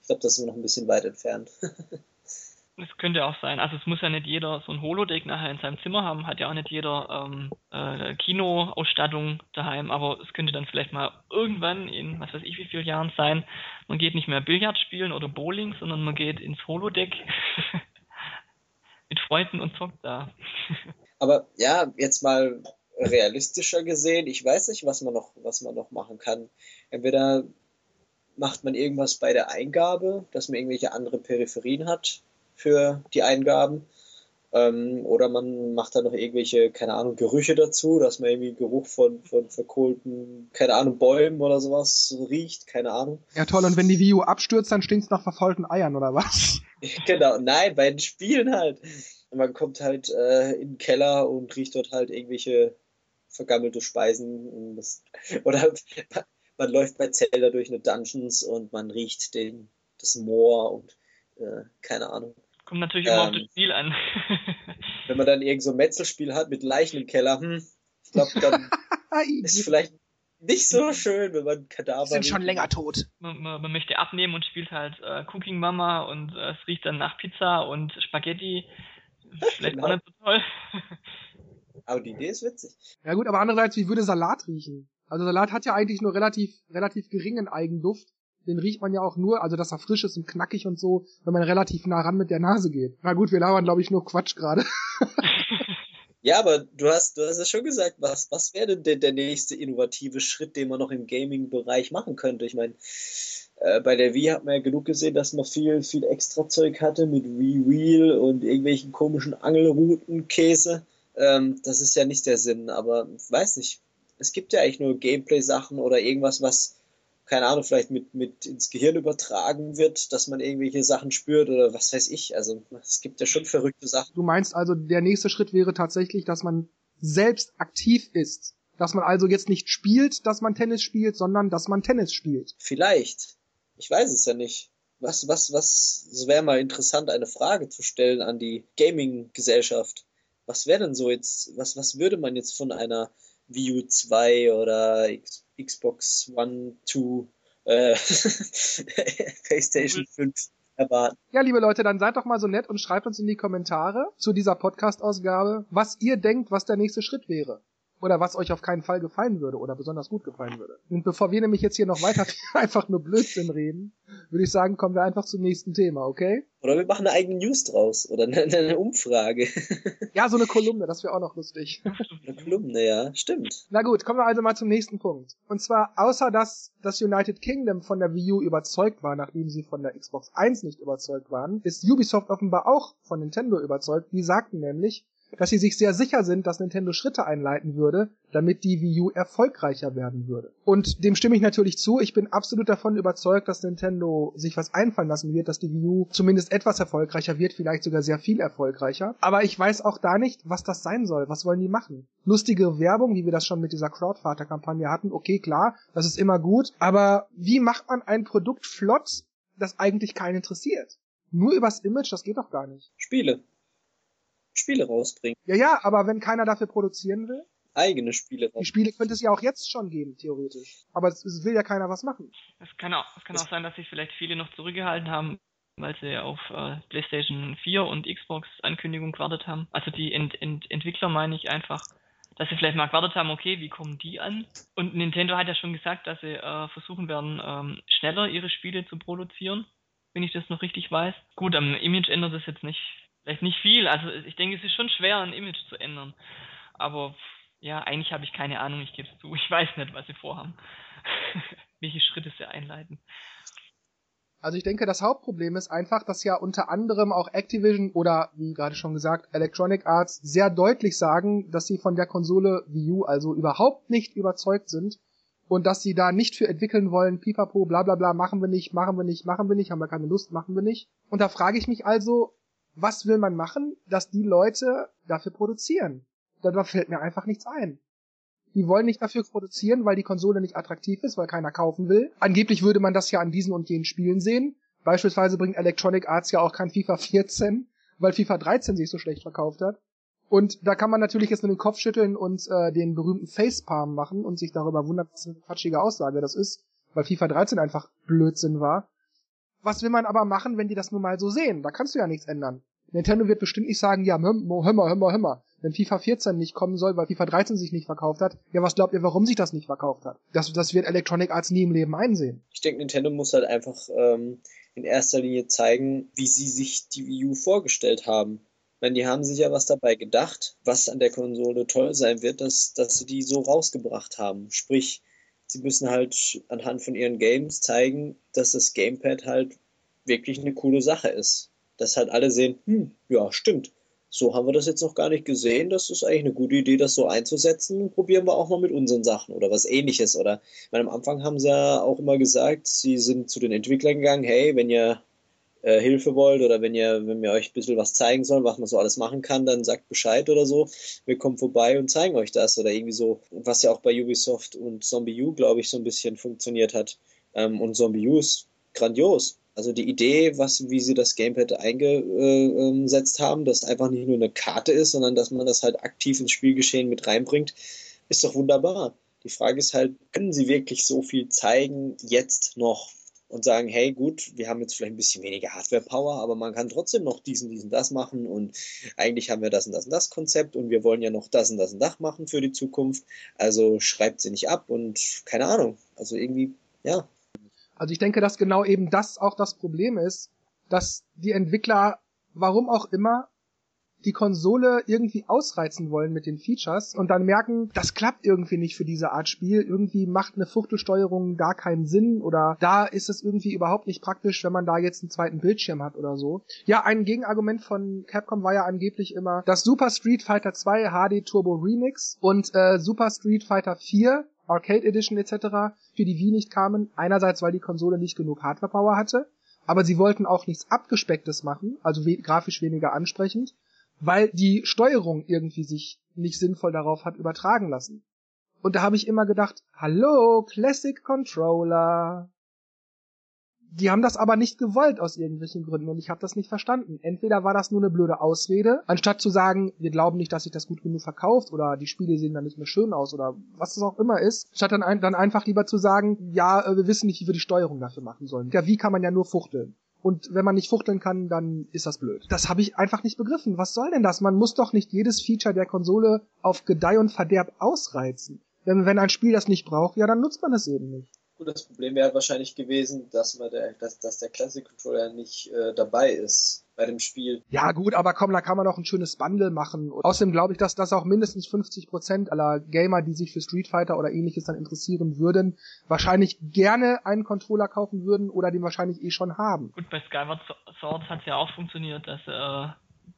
Speaker 2: ich glaube, das ist noch ein bisschen weit entfernt.
Speaker 3: Das könnte auch sein. Also es muss ja nicht jeder so ein Holodeck nachher in seinem Zimmer haben, hat ja auch nicht jeder ähm, äh, Kinoausstattung daheim, aber es könnte dann vielleicht mal irgendwann in was weiß ich wie vielen Jahren sein, man geht nicht mehr Billard spielen oder Bowling, sondern man geht ins Holodeck mit Freunden und zockt da.
Speaker 2: aber ja, jetzt mal realistischer gesehen, ich weiß nicht, was man noch, was man noch machen kann. Entweder macht man irgendwas bei der Eingabe, dass man irgendwelche andere Peripherien hat für die Eingaben. Ähm, oder man macht da noch irgendwelche, keine Ahnung, Gerüche dazu, dass man irgendwie Geruch von, von verkohlten, keine Ahnung, Bäumen oder sowas riecht, keine Ahnung.
Speaker 1: Ja, toll. Und wenn die Wii U abstürzt, dann stinkt's nach verfaulten Eiern, oder was?
Speaker 2: genau, nein, bei den Spielen halt. Man kommt halt äh, in den Keller und riecht dort halt irgendwelche vergammelte Speisen. Das, oder man läuft bei Zelda durch eine Dungeons und man riecht den, das Moor und äh, keine Ahnung.
Speaker 3: Kommt natürlich immer ähm, auf das Spiel an.
Speaker 2: wenn man dann irgend so ein Metzelspiel hat mit Leichen im Keller, hm, ich glaube, dann ist vielleicht nicht so schön, wenn man Kadaver.
Speaker 1: sind schon länger tot.
Speaker 3: Man, man, man, möchte abnehmen und spielt halt äh, Cooking Mama und äh, es riecht dann nach Pizza und Spaghetti. Vielleicht genau. auch nicht so toll.
Speaker 2: aber die Idee ist witzig.
Speaker 1: Ja gut, aber andererseits, wie würde Salat riechen? Also Salat hat ja eigentlich nur relativ, relativ geringen Eigenduft. Den riecht man ja auch nur, also dass er frisch ist und knackig und so, wenn man relativ nah ran mit der Nase geht. Na gut, wir labern, glaube ich, nur Quatsch gerade.
Speaker 2: ja, aber du hast, du hast es schon gesagt, was, was wäre denn der nächste innovative Schritt, den man noch im Gaming-Bereich machen könnte? Ich meine, äh, bei der Wii hat man ja genug gesehen, dass man viel, viel extra Zeug hatte mit Wii Wheel und irgendwelchen komischen Angelroutenkäse. Ähm, das ist ja nicht der Sinn, aber weiß nicht es gibt ja eigentlich nur Gameplay-Sachen oder irgendwas, was, keine Ahnung, vielleicht mit, mit ins Gehirn übertragen wird, dass man irgendwelche Sachen spürt oder was weiß ich. Also es gibt ja schon verrückte Sachen.
Speaker 1: Du meinst also, der nächste Schritt wäre tatsächlich, dass man selbst aktiv ist. Dass man also jetzt nicht spielt, dass man Tennis spielt, sondern dass man Tennis spielt.
Speaker 2: Vielleicht. Ich weiß es ja nicht. Was, was, was, es wäre mal interessant, eine Frage zu stellen an die Gaming-Gesellschaft. Was wäre denn so jetzt, was, was würde man jetzt von einer Wii U 2 oder Xbox One 2 äh, PlayStation 5 erwarten.
Speaker 1: Ja, liebe Leute, dann seid doch mal so nett und schreibt uns in die Kommentare zu dieser Podcast-Ausgabe, was ihr denkt, was der nächste Schritt wäre oder was euch auf keinen Fall gefallen würde oder besonders gut gefallen würde. Und bevor wir nämlich jetzt hier noch weiter einfach nur Blödsinn reden, würde ich sagen, kommen wir einfach zum nächsten Thema, okay?
Speaker 2: Oder wir machen eine eigene News draus oder eine, eine Umfrage.
Speaker 1: ja, so eine Kolumne, das wäre auch noch lustig.
Speaker 2: eine Kolumne, ja, stimmt.
Speaker 1: Na gut, kommen wir also mal zum nächsten Punkt. Und zwar, außer dass das United Kingdom von der Wii U überzeugt war, nachdem sie von der Xbox 1 nicht überzeugt waren, ist Ubisoft offenbar auch von Nintendo überzeugt. Die sagten nämlich, dass sie sich sehr sicher sind, dass Nintendo Schritte einleiten würde, damit die Wii U erfolgreicher werden würde. Und dem stimme ich natürlich zu. Ich bin absolut davon überzeugt, dass Nintendo sich was einfallen lassen wird, dass die Wii U zumindest etwas erfolgreicher wird, vielleicht sogar sehr viel erfolgreicher. Aber ich weiß auch da nicht, was das sein soll. Was wollen die machen? Lustige Werbung, wie wir das schon mit dieser Crowdvater-Kampagne hatten. Okay, klar, das ist immer gut. Aber wie macht man ein Produkt flott, das eigentlich keinen interessiert? Nur übers Image, das geht doch gar nicht.
Speaker 2: Spiele. Spiele rausbringen.
Speaker 1: Ja, ja, aber wenn keiner dafür produzieren will?
Speaker 2: Eigene Spiele.
Speaker 1: Die Spiele könnte es ja auch jetzt schon geben, theoretisch. Aber es, es will ja keiner was machen.
Speaker 3: Es kann auch, es kann auch sein, dass sich vielleicht viele noch zurückgehalten haben, weil sie auf äh, PlayStation 4 und Xbox Ankündigung gewartet haben. Also die Ent Ent Entwickler meine ich einfach, dass sie vielleicht mal gewartet haben, okay, wie kommen die an? Und Nintendo hat ja schon gesagt, dass sie äh, versuchen werden, ähm, schneller ihre Spiele zu produzieren, wenn ich das noch richtig weiß. Gut, am Image ändert es jetzt nicht vielleicht nicht viel. Also ich denke, es ist schon schwer, ein Image zu ändern. Aber ja, eigentlich habe ich keine Ahnung, ich gebe es zu. Ich weiß nicht, was sie vorhaben. Welche Schritte sie einleiten.
Speaker 1: Also ich denke, das Hauptproblem ist einfach, dass ja unter anderem auch Activision oder, wie gerade schon gesagt, Electronic Arts sehr deutlich sagen, dass sie von der Konsole Wii U also überhaupt nicht überzeugt sind und dass sie da nicht für entwickeln wollen, pipapo, bla bla bla, machen wir nicht, machen wir nicht, machen wir nicht, haben wir keine Lust, machen wir nicht. Und da frage ich mich also, was will man machen, dass die Leute dafür produzieren? Da fällt mir einfach nichts ein. Die wollen nicht dafür produzieren, weil die Konsole nicht attraktiv ist, weil keiner kaufen will. Angeblich würde man das ja an diesen und jenen Spielen sehen. Beispielsweise bringt Electronic Arts ja auch kein FIFA 14, weil FIFA 13 sich so schlecht verkauft hat. Und da kann man natürlich jetzt nur den Kopf schütteln und äh, den berühmten Facepalm machen und sich darüber wundern, was eine quatschige Aussage das ist, weil FIFA 13 einfach Blödsinn war. Was will man aber machen, wenn die das nun mal so sehen? Da kannst du ja nichts ändern. Nintendo wird bestimmt nicht sagen, ja, hör mal, hör mal, hör mal. Wenn FIFA 14 nicht kommen soll, weil FIFA 13 sich nicht verkauft hat, ja, was glaubt ihr, warum sich das nicht verkauft hat? Das, das wird Electronic Arts nie im Leben einsehen.
Speaker 2: Ich denke, Nintendo muss halt einfach ähm, in erster Linie zeigen, wie sie sich die Wii U vorgestellt haben. Ich meine, die haben sich ja was dabei gedacht, was an der Konsole toll sein wird, dass, dass sie die so rausgebracht haben. Sprich, sie müssen halt anhand von ihren Games zeigen, dass das Gamepad halt wirklich eine coole Sache ist. Dass halt alle sehen, hm, ja, stimmt. So haben wir das jetzt noch gar nicht gesehen. Das ist eigentlich eine gute Idee, das so einzusetzen. Probieren wir auch mal mit unseren Sachen oder was ähnliches. Oder meine, am Anfang haben sie ja auch immer gesagt, sie sind zu den Entwicklern gegangen, hey, wenn ihr äh, Hilfe wollt oder wenn ihr, wenn wir euch ein bisschen was zeigen sollen, was man so alles machen kann, dann sagt Bescheid oder so. Wir kommen vorbei und zeigen euch das oder irgendwie so, was ja auch bei Ubisoft und Zombie U, glaube ich, so ein bisschen funktioniert hat. Ähm, und Zombie U ist grandios. Also die Idee, was, wie sie das Gamepad eingesetzt haben, dass einfach nicht nur eine Karte ist, sondern dass man das halt aktiv ins Spielgeschehen mit reinbringt, ist doch wunderbar. Die Frage ist halt, können sie wirklich so viel zeigen jetzt noch? Und sagen, hey gut, wir haben jetzt vielleicht ein bisschen weniger Hardware-Power, aber man kann trotzdem noch diesen, diesen, das machen und eigentlich haben wir das und das und das Konzept und wir wollen ja noch das und das und das machen für die Zukunft. Also schreibt sie nicht ab und keine Ahnung. Also irgendwie, ja.
Speaker 1: Also ich denke, dass genau eben das auch das Problem ist, dass die Entwickler, warum auch immer, die Konsole irgendwie ausreizen wollen mit den Features und dann merken, das klappt irgendwie nicht für diese Art Spiel. Irgendwie macht eine Fuchtelsteuerung da keinen Sinn oder da ist es irgendwie überhaupt nicht praktisch, wenn man da jetzt einen zweiten Bildschirm hat oder so. Ja, ein Gegenargument von Capcom war ja angeblich immer, dass Super Street Fighter 2 HD Turbo Remix und äh, Super Street Fighter 4 Arcade Edition etc. für die Wii nicht kamen. Einerseits, weil die Konsole nicht genug Hardware Power hatte, aber sie wollten auch nichts abgespecktes machen, also we grafisch weniger ansprechend weil die Steuerung irgendwie sich nicht sinnvoll darauf hat übertragen lassen. Und da habe ich immer gedacht, hallo, Classic Controller. Die haben das aber nicht gewollt aus irgendwelchen Gründen und ich habe das nicht verstanden. Entweder war das nur eine blöde Ausrede, anstatt zu sagen, wir glauben nicht, dass sich das gut genug verkauft oder die Spiele sehen dann nicht mehr schön aus oder was es auch immer ist, statt dann, ein, dann einfach lieber zu sagen, ja, äh, wir wissen nicht, wie wir die Steuerung dafür machen sollen. Ja, wie kann man ja nur fuchteln? Und wenn man nicht fuchteln kann, dann ist das blöd. Das habe ich einfach nicht begriffen. Was soll denn das? Man muss doch nicht jedes Feature der Konsole auf Gedeih und Verderb ausreizen. Wenn, wenn ein Spiel das nicht braucht, ja, dann nutzt man es eben nicht.
Speaker 2: Gut, das Problem wäre wahrscheinlich gewesen, dass man der, dass, dass der Classic Controller nicht äh, dabei ist bei dem Spiel.
Speaker 1: Ja gut, aber komm, da kann man auch ein schönes Bundle machen. Und außerdem glaube ich, dass das auch mindestens 50% aller Gamer, die sich für Street Fighter oder ähnliches dann interessieren würden, wahrscheinlich gerne einen Controller kaufen würden oder den wahrscheinlich eh schon haben.
Speaker 3: Gut, bei Skyward Sword hat es ja auch funktioniert, dass, äh,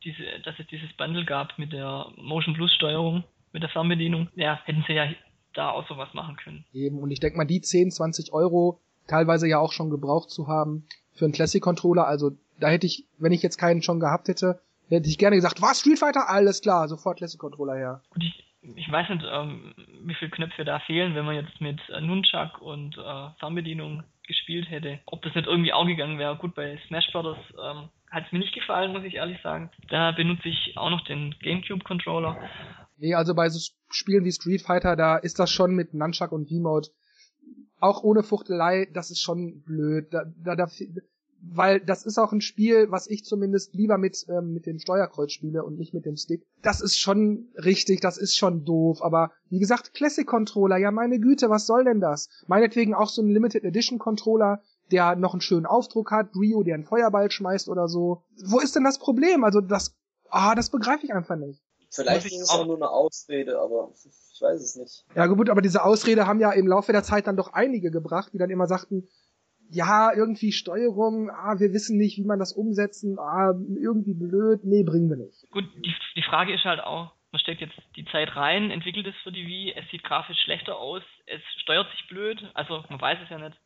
Speaker 3: diese, dass es dieses Bundle gab mit der Motion Plus Steuerung, mit der Fernbedienung. Ja, hätten sie ja da auch sowas machen können.
Speaker 1: Eben, und ich denke mal, die 10, 20 Euro teilweise ja auch schon gebraucht zu haben für einen Classic-Controller, also da hätte ich, wenn ich jetzt keinen schon gehabt hätte, hätte ich gerne gesagt, was, Street Fighter? Alles klar, sofort Classic-Controller her.
Speaker 3: Gut, ich, ich weiß nicht, ähm, wie viele Knöpfe da fehlen, wenn man jetzt mit äh, Nunchuck und äh, Fernbedienung gespielt hätte. Ob das nicht irgendwie auch gegangen wäre. Gut, bei Smash Bros. Ähm, hat es mir nicht gefallen, muss ich ehrlich sagen. Da benutze ich auch noch den GameCube-Controller.
Speaker 1: Nee, also bei so Spielen wie Street Fighter, da ist das schon mit Nunchuck und V-Mode auch ohne Fuchtelei, das ist schon blöd. Da, da, da, weil das ist auch ein Spiel, was ich zumindest lieber mit, ähm, mit dem Steuerkreuz spiele und nicht mit dem Stick. Das ist schon richtig, das ist schon doof, aber wie gesagt, Classic Controller, ja meine Güte, was soll denn das? Meinetwegen auch so ein Limited Edition Controller, der noch einen schönen Aufdruck hat, Rio, der einen Feuerball schmeißt oder so. Wo ist denn das Problem? Also das, ah, das begreife ich einfach nicht.
Speaker 2: Vielleicht ist es auch nur eine Ausrede, aber ich weiß es nicht.
Speaker 1: Ja gut, aber diese Ausrede haben ja im Laufe der Zeit dann doch einige gebracht, die dann immer sagten, ja, irgendwie Steuerung, ah, wir wissen nicht, wie man das umsetzen, ah, irgendwie blöd, nee, bringen wir nicht.
Speaker 3: Gut, die, die Frage ist halt auch, man steckt jetzt die Zeit rein, entwickelt es für die Wii, es sieht grafisch schlechter aus, es steuert sich blöd, also man weiß es ja nicht.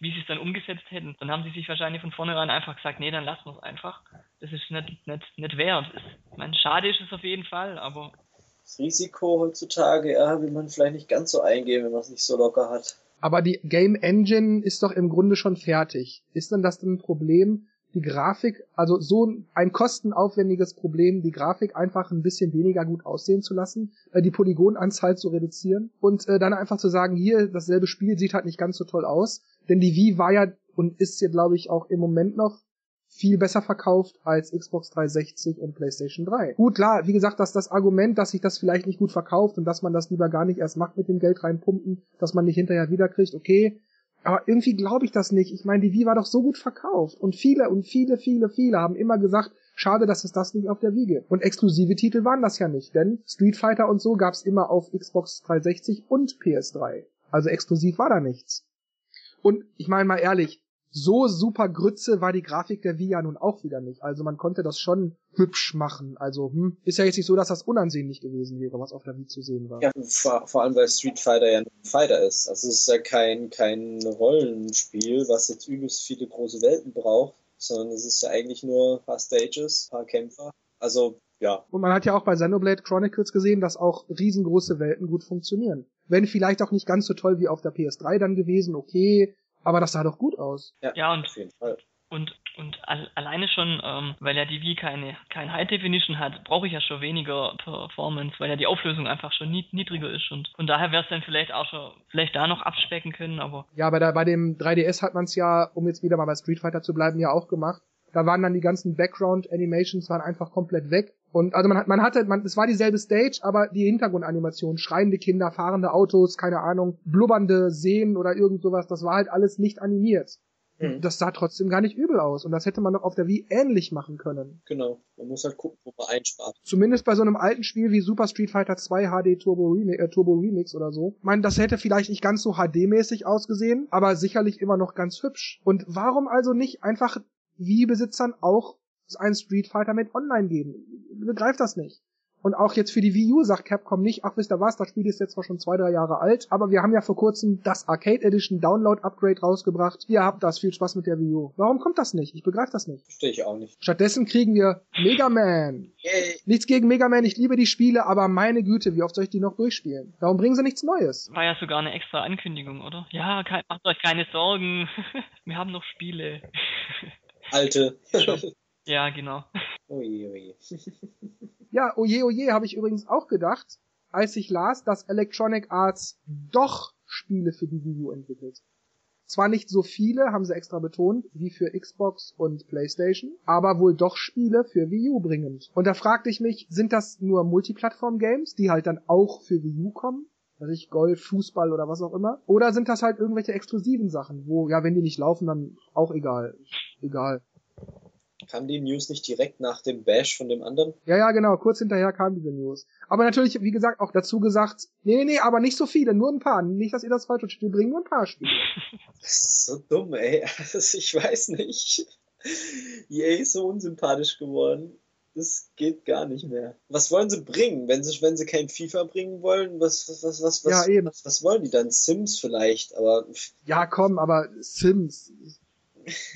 Speaker 3: Wie sie es dann umgesetzt hätten, dann haben sie sich wahrscheinlich von vornherein einfach gesagt, nee, dann lassen wir es einfach. Das ist nicht, nicht, nicht wert. Ich meine, schade ist es auf jeden Fall, aber.
Speaker 2: Das Risiko heutzutage, ja, will man vielleicht nicht ganz so eingehen, wenn man es nicht so locker hat.
Speaker 1: Aber die Game Engine ist doch im Grunde schon fertig. Ist denn das denn ein Problem, die Grafik, also so ein kostenaufwendiges Problem, die Grafik einfach ein bisschen weniger gut aussehen zu lassen, äh, die Polygonanzahl zu reduzieren und äh, dann einfach zu sagen, hier, dasselbe Spiel sieht halt nicht ganz so toll aus, denn die Wii war ja und ist ja, glaube ich, auch im Moment noch viel besser verkauft als Xbox 360 und PlayStation 3. Gut, klar, wie gesagt, dass das Argument, dass sich das vielleicht nicht gut verkauft und dass man das lieber gar nicht erst macht mit dem Geld reinpumpen, dass man nicht hinterher wiederkriegt, okay, aber irgendwie glaube ich das nicht. Ich meine, die Wii war doch so gut verkauft. Und viele und viele, viele, viele haben immer gesagt, schade, dass es das nicht auf der Wii gibt. Und exklusive Titel waren das ja nicht, denn Street Fighter und so gab's immer auf Xbox 360 und PS3. Also exklusiv war da nichts. Und ich meine mal ehrlich, so super Grütze war die Grafik der Wii ja nun auch wieder nicht. Also man konnte das schon hübsch machen. Also hm, ist ja jetzt nicht so, dass das unansehnlich gewesen wäre, was auf der Wii zu sehen war.
Speaker 2: Ja, vor, vor allem weil Street Fighter ja ein Fighter ist. Also es ist ja kein, kein Rollenspiel, was jetzt übelst viele große Welten braucht, sondern es ist ja eigentlich nur ein paar Stages, ein paar Kämpfer. Also ja.
Speaker 1: Und man hat ja auch bei Xenoblade Chronicles gesehen, dass auch riesengroße Welten gut funktionieren. Wenn vielleicht auch nicht ganz so toll wie auf der PS3 dann gewesen, okay, aber das sah doch gut aus.
Speaker 3: Ja, ja und, auf jeden Fall. Und, und alleine schon, ähm, weil ja die Wii keine, kein High Definition hat, brauche ich ja schon weniger Performance, weil ja die Auflösung einfach schon niedriger ist und von daher wäre es dann vielleicht auch schon, vielleicht da noch abspecken können, aber.
Speaker 1: Ja, bei, der, bei dem 3DS hat man es ja, um jetzt wieder mal bei Street Fighter zu bleiben, ja auch gemacht. Da waren dann die ganzen Background Animations waren einfach komplett weg. Und also man hat, man hatte, man, es war dieselbe Stage, aber die Hintergrundanimation, schreiende Kinder, fahrende Autos, keine Ahnung, blubbernde Seen oder irgend sowas, das war halt alles nicht animiert. Mhm. Das sah trotzdem gar nicht übel aus. Und das hätte man doch auf der Wii ähnlich machen können.
Speaker 2: Genau. Man muss halt gucken, wo man einspart.
Speaker 1: Zumindest bei so einem alten Spiel wie Super Street Fighter 2 HD Turbo, Remix, äh, Turbo Remix oder so. Ich meine, das hätte vielleicht nicht ganz so HD-mäßig ausgesehen, aber sicherlich immer noch ganz hübsch. Und warum also nicht einfach Wii-Besitzern auch ein Street Fighter mit online geben? begreift das nicht. Und auch jetzt für die Wii U sagt Capcom nicht, ach wisst ihr was, das Spiel ist jetzt zwar schon zwei, drei Jahre alt, aber wir haben ja vor kurzem das Arcade Edition Download Upgrade rausgebracht. Ihr habt das, viel Spaß mit der Wii U. Warum kommt das nicht? Ich begreife das nicht.
Speaker 2: Verstehe ich auch nicht.
Speaker 1: Stattdessen kriegen wir Mega Man.
Speaker 2: Yay.
Speaker 1: Nichts gegen Mega Man, ich liebe die Spiele, aber meine Güte, wie oft soll ich die noch durchspielen? Warum bringen sie nichts Neues?
Speaker 3: War ja sogar eine extra Ankündigung, oder? Ja, kein, macht euch keine Sorgen. Wir haben noch Spiele.
Speaker 2: Alte.
Speaker 3: Ja, genau.
Speaker 2: Ui, ui.
Speaker 1: Ja, oje, oje, habe ich übrigens auch gedacht, als ich las, dass Electronic Arts doch Spiele für die Wii U entwickelt. Zwar nicht so viele, haben sie extra betont, wie für Xbox und PlayStation, aber wohl doch Spiele für Wii U bringend. Und da fragte ich mich, sind das nur Multiplattform-Games, die halt dann auch für Wii U kommen? weiß ich, Golf, Fußball oder was auch immer. Oder sind das halt irgendwelche exklusiven Sachen, wo, ja, wenn die nicht laufen, dann auch egal. Egal.
Speaker 2: Kam die News nicht direkt nach dem Bash von dem anderen?
Speaker 1: Ja, ja, genau, kurz hinterher kam diese News. Aber natürlich, wie gesagt, auch dazu gesagt, nee, nee, nee, aber nicht so viele, nur ein paar. Nicht, dass ihr das falsch versteht, wir bringen nur ein paar Spiele.
Speaker 2: Das ist so dumm, ey. Also, ich weiß nicht. EA ist so unsympathisch geworden. Das geht gar nicht mehr. Was wollen sie bringen? Wenn sie, wenn sie kein FIFA bringen wollen, was, was, was, was,
Speaker 1: Ja, eben.
Speaker 2: was, was wollen die dann? Sims vielleicht, aber
Speaker 1: Ja, komm, aber Sims.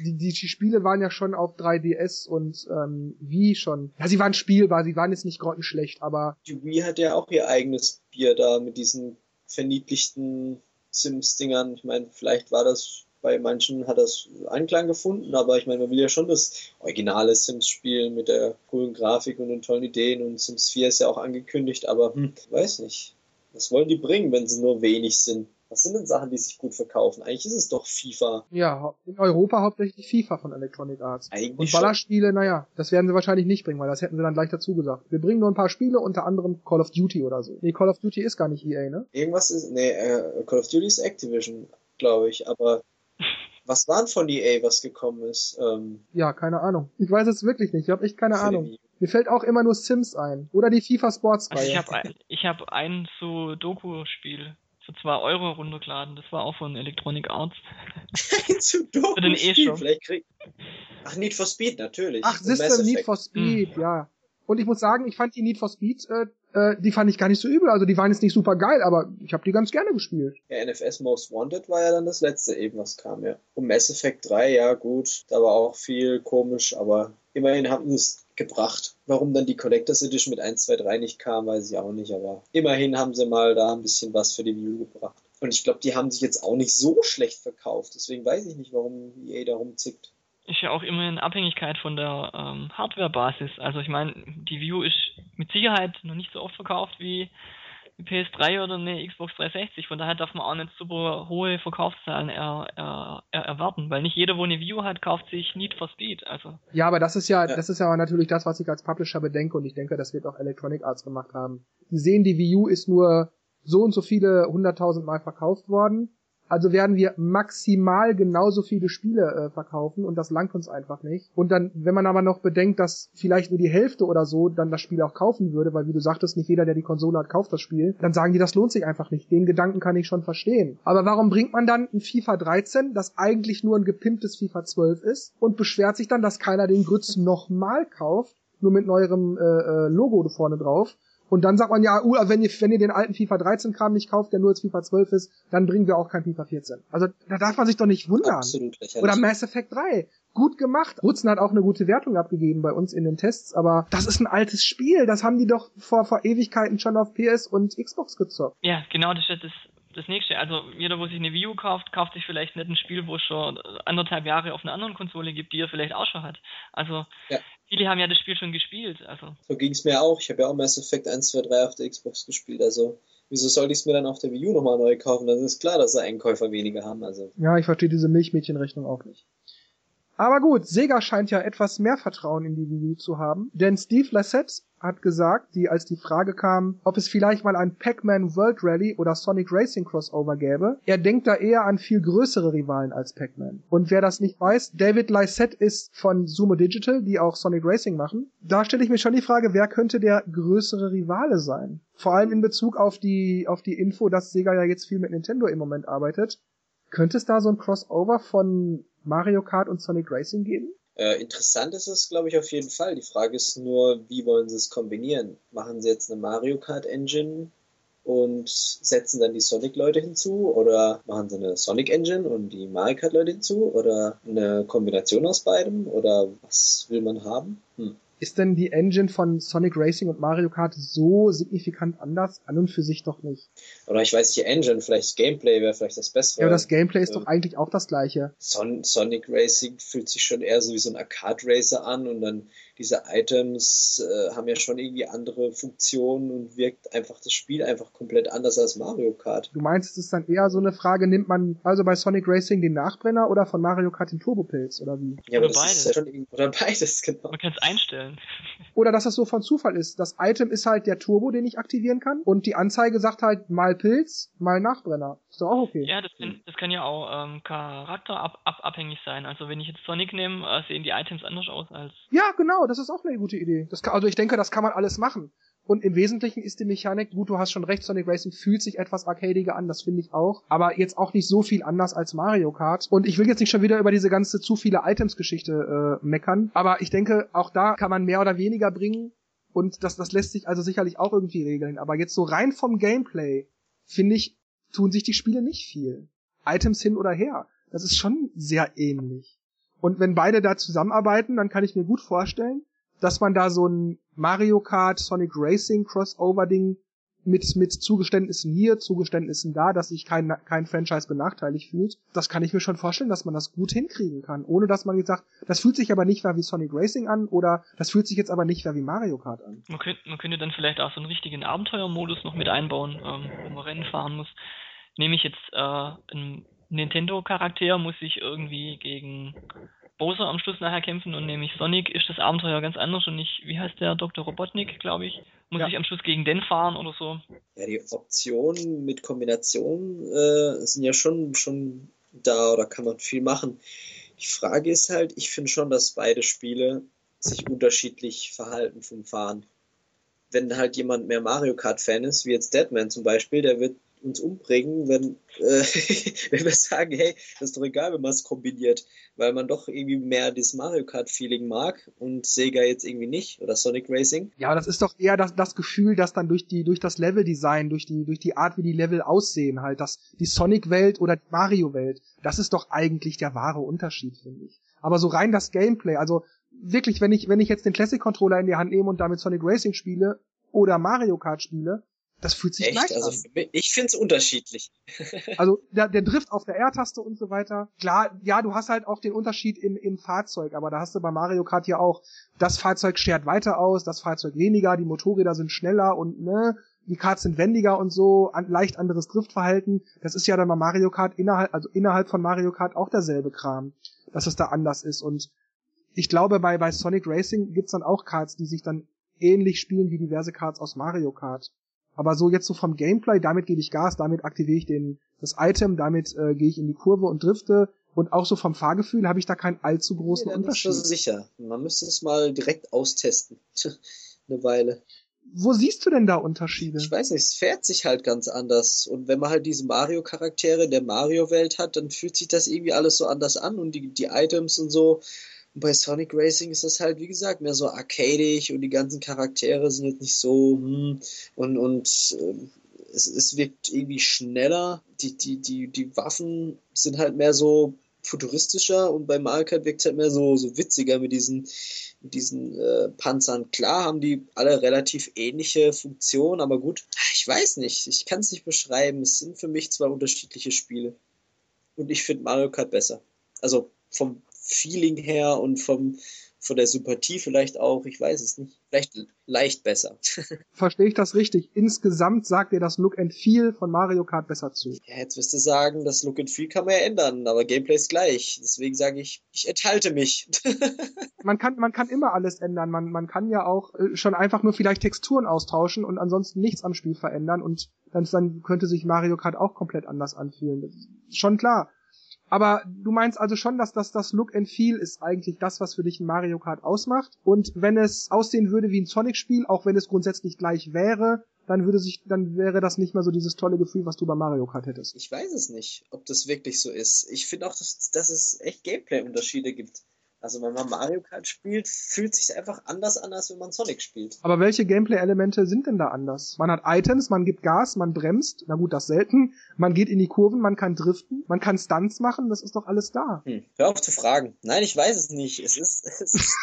Speaker 1: Die, die, Spiele waren ja schon auf 3DS und ähm, Wii schon. Ja, sie waren spielbar, sie waren jetzt nicht grottenschlecht, aber
Speaker 2: die Wii hat ja auch ihr eigenes Bier da mit diesen verniedlichten Sims-Dingern. Ich meine, vielleicht war das bei manchen hat das Anklang gefunden, aber ich meine, man will ja schon das originale Sims spielen mit der coolen Grafik und den tollen Ideen und Sims 4 ist ja auch angekündigt, aber hm, weiß nicht. Was wollen die bringen, wenn sie nur wenig sind? Was sind denn Sachen, die sich gut verkaufen? Eigentlich ist es doch FIFA.
Speaker 1: ja, in Europa hauptsächlich FIFA von Electronic Arts.
Speaker 2: Eigentlich
Speaker 1: Und
Speaker 2: schon.
Speaker 1: Ballerspiele, naja, das werden sie wahrscheinlich nicht bringen, weil das hätten sie dann gleich dazu gesagt. Wir bringen nur ein paar Spiele, unter anderem Call of Duty oder so. Nee, Call of Duty ist gar nicht EA, ne?
Speaker 2: Irgendwas ist, nee, äh, Call of Duty ist Activision, glaube ich, aber was war denn von EA, was gekommen ist? Ähm,
Speaker 1: Ja, keine Ahnung. Ich weiß es wirklich nicht. Ich habe echt keine Ahnung. Mir fällt auch immer nur Sims ein. Oder die FIFA Sports
Speaker 3: Also ich
Speaker 1: Reihe.
Speaker 3: habe ein, ich hab ein so Doku-Spiel für 2 Euro runtergeladen. Das war auch von Electronic Arts.
Speaker 2: Zu doof.
Speaker 3: Für den E-Shop.
Speaker 2: Vielleicht krieg... Ach, Need for Speed, natürlich.
Speaker 1: Ach, System Need for Speed, ja. Und ich muss sagen, ich fand die Need for Speed, äh, äh, die fand ich gar nicht so übel. Also die waren jetzt nicht super geil, aber ich habe die ganz gerne gespielt.
Speaker 2: Ja, NFS Most Wanted war ja dann das letzte eben, was kam, ja. Und Mass Effect 3, ja gut, da war auch viel komisch, aber immerhin haben sie es gebracht. Warum dann die Collectors Edition mit 1, 2, 3 nicht kam, weiß ich auch nicht, aber immerhin haben sie mal da ein bisschen was für die U gebracht. Und ich glaube, die haben sich jetzt auch nicht so schlecht verkauft, deswegen weiß ich nicht, warum EA da rumzickt.
Speaker 3: Ist ja auch immer in Abhängigkeit von der ähm, Hardware-Basis. Also ich meine, die U ist mit Sicherheit noch nicht so oft verkauft wie PS3 oder eine Xbox 360. Von daher darf man auch nicht super hohe Verkaufszahlen er, er, er, erwarten, weil nicht jeder, wo eine U hat, kauft sich Need for Speed. Also
Speaker 1: Ja, aber das ist ja,
Speaker 2: Ja.
Speaker 1: das ist ja natürlich das, was ich als Publisher bedenke und ich denke, das wird auch Electronic Arts gemacht haben. Die sehen, die U ist nur so und so viele hunderttausend Mal verkauft worden. Also werden wir maximal genauso viele Spiele äh, verkaufen und das langt uns einfach nicht. Und dann, wenn man aber noch bedenkt, dass vielleicht nur die Hälfte oder so dann das Spiel auch kaufen würde, weil wie du sagtest, nicht jeder, der die Konsole hat, kauft das Spiel, dann sagen die, das lohnt sich einfach nicht. Den Gedanken kann ich schon verstehen. Aber warum bringt man dann ein FIFA 13, das eigentlich nur ein gepimptes FIFA 12 ist und beschwert sich dann, dass keiner den Grütz nochmal kauft, nur mit neuerem äh, äh, Logo vorne drauf? Und dann sagt man ja, uh, wenn ihr, wenn ihr den alten FIFA 13 Kram nicht kauft, der nur als FIFA 12 ist, dann bringen wir auch kein FIFA 14. Also da darf man sich doch nicht wundern.
Speaker 2: Absolut lächerlich.
Speaker 1: Oder Mass Effect 3. Gut gemacht. Hudson hat auch eine gute Wertung abgegeben bei uns in den Tests, aber das ist ein altes Spiel. Das haben die doch vor, vor Ewigkeiten schon auf PS und Xbox gezockt.
Speaker 3: ja, genau, das ist das, nächste. Also jeder, wo sich eine Wii U kauft, kauft sich vielleicht nicht ein Spiel, wo es schon anderthalb Jahre auf einer anderen Konsole gibt, die er vielleicht auch schon hat. Also
Speaker 2: Ja.
Speaker 3: viele haben ja das Spiel schon gespielt. Also
Speaker 2: So ging es mir auch. Ich habe ja auch Mass Effect 1, 2, 3 auf der Xbox gespielt. Also, wieso sollte ich es mir dann auf der Wii U nochmal neu kaufen? Dann ist klar, dass sie einen Käufer weniger haben. Also,
Speaker 1: Ja, ich verstehe diese Milchmädchenrechnung auch nicht. Aber gut, Sega scheint ja etwas mehr Vertrauen in die Wii zu haben, denn Steve Lassette hat gesagt, die als die Frage kam, ob es vielleicht mal ein Pac-Man World Rally oder Sonic Racing Crossover gäbe, er denkt da eher an viel größere Rivalen als Pac-Man. Und wer das nicht weiß, David Lysette ist von Sumo Digital, die auch Sonic Racing machen. Da stelle ich mir schon die Frage, wer könnte der größere Rivale sein? Vor allem in Bezug auf die, auf die Info, dass Sega ja jetzt viel mit Nintendo im Moment arbeitet. Könnte es da so ein Crossover von Mario Kart und Sonic Racing geben?
Speaker 2: Äh, interessant ist es, glaube ich, auf jeden Fall. Die Frage ist nur, wie wollen sie es kombinieren? Machen sie jetzt eine Mario Kart Engine und setzen dann die Sonic-Leute hinzu oder machen sie eine Sonic Engine und die Mario Kart-Leute hinzu oder eine Kombination aus beidem oder was will man haben? Hm.
Speaker 1: Ist denn die Engine von Sonic Racing und Mario Kart so signifikant anders? An und für sich doch nicht.
Speaker 2: Oder ich weiß nicht, die Engine, vielleicht das Gameplay wäre vielleicht das Bessere.
Speaker 1: Ja, aber das Gameplay ist äh, doch eigentlich auch das gleiche.
Speaker 2: Son Sonic Racing fühlt sich schon eher so wie so ein Arcade Racer an und dann diese Items äh, haben ja schon irgendwie andere Funktionen und wirkt einfach das Spiel einfach komplett anders als Mario Kart.
Speaker 1: Du meinst, es ist dann eher so eine Frage, nimmt man also bei Sonic Racing den Nachbrenner oder von Mario Kart den Turbopilz oder wie?
Speaker 3: Ja, oder beides. Ja
Speaker 2: schon, oder beides, genau.
Speaker 3: Man kann es einstellen.
Speaker 1: Oder dass das so von Zufall ist. Das Item ist halt der Turbo, den ich aktivieren kann und die Anzeige sagt halt mal Pilz, mal Nachbrenner. Ist auch okay.
Speaker 3: Ja, das kann, das kann ja auch ähm, charakterabhängig sein. Also wenn ich jetzt Sonic nehme, äh, sehen die Items anders aus als...
Speaker 1: Ja, genau, das ist auch eine gute Idee. Das kann, also ich denke, das kann man alles machen. Und im Wesentlichen ist die Mechanik, gut, du hast schon recht, Sonic Racing fühlt sich etwas arcadiger an, das finde ich auch. Aber jetzt auch nicht so viel anders als Mario Kart. Und ich will jetzt nicht schon wieder über diese ganze zu viele Items-Geschichte äh, meckern. Aber ich denke, auch da kann man mehr oder weniger bringen. Und das, das lässt sich also sicherlich auch irgendwie regeln. Aber jetzt so rein vom Gameplay, finde ich, tun sich die Spiele nicht viel. Items hin oder her. Das ist schon sehr ähnlich. Und wenn beide da zusammenarbeiten, dann kann ich mir gut vorstellen, dass man da so ein Mario Kart Sonic Racing Crossover Ding mit, mit Zugeständnissen hier, Zugeständnissen da, dass sich kein, kein Franchise benachteiligt fühlt. Das kann ich mir schon vorstellen, dass man das gut hinkriegen kann, ohne dass man jetzt sagt, das fühlt sich aber nicht mehr wie Sonic Racing an oder das fühlt sich jetzt aber nicht mehr wie Mario Kart an.
Speaker 3: Man könnte, man könnte dann vielleicht auch so einen richtigen Abenteuermodus noch mit einbauen, ähm, wo man Rennen fahren muss. Nehme ich jetzt äh, einen Nintendo-Charakter, muss ich irgendwie gegen Bowser am Schluss nachher kämpfen und nämlich Sonic ist das Abenteuer ganz anders und nicht, wie heißt der, Dr. Robotnik, glaube ich, muss ja. ich am Schluss gegen den fahren oder so.
Speaker 2: Ja, die Optionen mit Kombinationen äh, sind ja schon, schon da oder kann man viel machen. Die Frage ist halt, ich finde schon, dass beide Spiele sich unterschiedlich verhalten vom Fahren. Wenn halt jemand mehr Mario Kart-Fan ist, wie jetzt Deadman zum Beispiel, der wird uns umbringen, wenn, äh, wenn wir sagen, hey, das ist doch egal, wenn man es kombiniert, weil man doch irgendwie mehr das Mario Kart-Feeling mag und Sega jetzt irgendwie nicht oder Sonic Racing.
Speaker 1: Ja, das ist doch eher das, das Gefühl, dass dann durch die durch das Level-Design, durch die durch die Art, wie die Level aussehen, halt, dass die Sonic-Welt oder die Mario-Welt, das ist doch eigentlich der wahre Unterschied, finde ich. Aber so rein das Gameplay, also wirklich, wenn ich wenn ich jetzt den Classic Controller in die Hand nehme und damit Sonic Racing spiele oder Mario Kart spiele, das fühlt sich
Speaker 2: Echt?
Speaker 1: gleich
Speaker 2: also
Speaker 1: an.
Speaker 2: Ich find's unterschiedlich.
Speaker 1: also der, der Drift auf der R-Taste und so weiter. Klar, ja, du hast halt auch den Unterschied im, im Fahrzeug, aber da hast du bei Mario Kart ja auch, das Fahrzeug schert weiter aus, das Fahrzeug weniger, die Motorräder sind schneller und ne, die Karts sind wendiger und so, an, leicht anderes Driftverhalten. Das ist ja dann bei Mario Kart innerhalb, also innerhalb von Mario Kart auch derselbe Kram, dass es da anders ist. Und ich glaube, bei, bei Sonic Racing gibt's dann auch Karts, die sich dann ähnlich spielen wie diverse Karts aus Mario Kart. Aber so jetzt so vom Gameplay, damit gebe ich Gas, damit aktiviere ich den, das Item, damit äh, gehe ich in die Kurve und drifte. Und auch so vom Fahrgefühl habe ich da keinen allzu großen nee, Unterschied.
Speaker 2: Nicht so sicher. Man müsste es mal direkt austesten. Eine Weile.
Speaker 1: Wo siehst du denn da Unterschiede?
Speaker 2: Ich weiß nicht, es fährt sich halt ganz anders. Und wenn man halt diese Mario-Charaktere der Mario-Welt hat, dann fühlt sich das irgendwie alles so anders an und die, die Items und so. Und bei Sonic Racing ist das halt, wie gesagt, mehr so arcadisch und die ganzen Charaktere sind jetzt nicht so, hm, und, und äh, es, es wirkt irgendwie schneller. Die, die, die, die Waffen sind halt mehr so futuristischer und bei Mario Kart wirkt es halt mehr so, so witziger mit diesen, mit diesen äh, Panzern. Klar haben die alle relativ ähnliche Funktionen, aber gut, ich weiß nicht, ich kann es nicht beschreiben. Es sind für mich zwei unterschiedliche Spiele. Und ich finde Mario Kart besser. Also vom Feeling her und vom, von der Sympathie vielleicht auch, ich weiß es nicht. Vielleicht leicht besser.
Speaker 1: Verstehe ich das richtig? Insgesamt sagt dir das Look and Feel von Mario Kart besser zu.
Speaker 2: Ja, jetzt wirst du sagen, das Look and Feel kann man ja ändern, aber Gameplay ist gleich. Deswegen sage ich, ich enthalte mich.
Speaker 1: man kann, man kann immer alles ändern. Man, man kann ja auch äh, schon einfach nur vielleicht Texturen austauschen und ansonsten nichts am Spiel verändern und dann, dann könnte sich Mario Kart auch komplett anders anfühlen. schon klar. Aber du meinst also schon, dass das, das Look and Feel ist eigentlich das, was für dich ein Mario Kart ausmacht. Und wenn es aussehen würde wie ein Sonic-Spiel, auch wenn es grundsätzlich gleich wäre, dann würde sich, dann wäre das nicht mehr so dieses tolle Gefühl, was du bei Mario Kart hättest.
Speaker 2: Ich weiß es nicht, ob das wirklich so ist. Ich finde auch, dass, dass es echt Gameplay-Unterschiede gibt. Also wenn man Mario Kart spielt, fühlt sich einfach anders an, als wenn man Sonic spielt.
Speaker 1: Aber welche Gameplay-Elemente sind denn da anders? Man hat Items, man gibt Gas, man bremst, na gut, das selten, man geht in die Kurven, man kann driften, man kann Stunts machen, das ist doch alles da.
Speaker 2: Hm. Hör auf zu fragen. Nein, ich weiß es nicht. Es ist, es ist,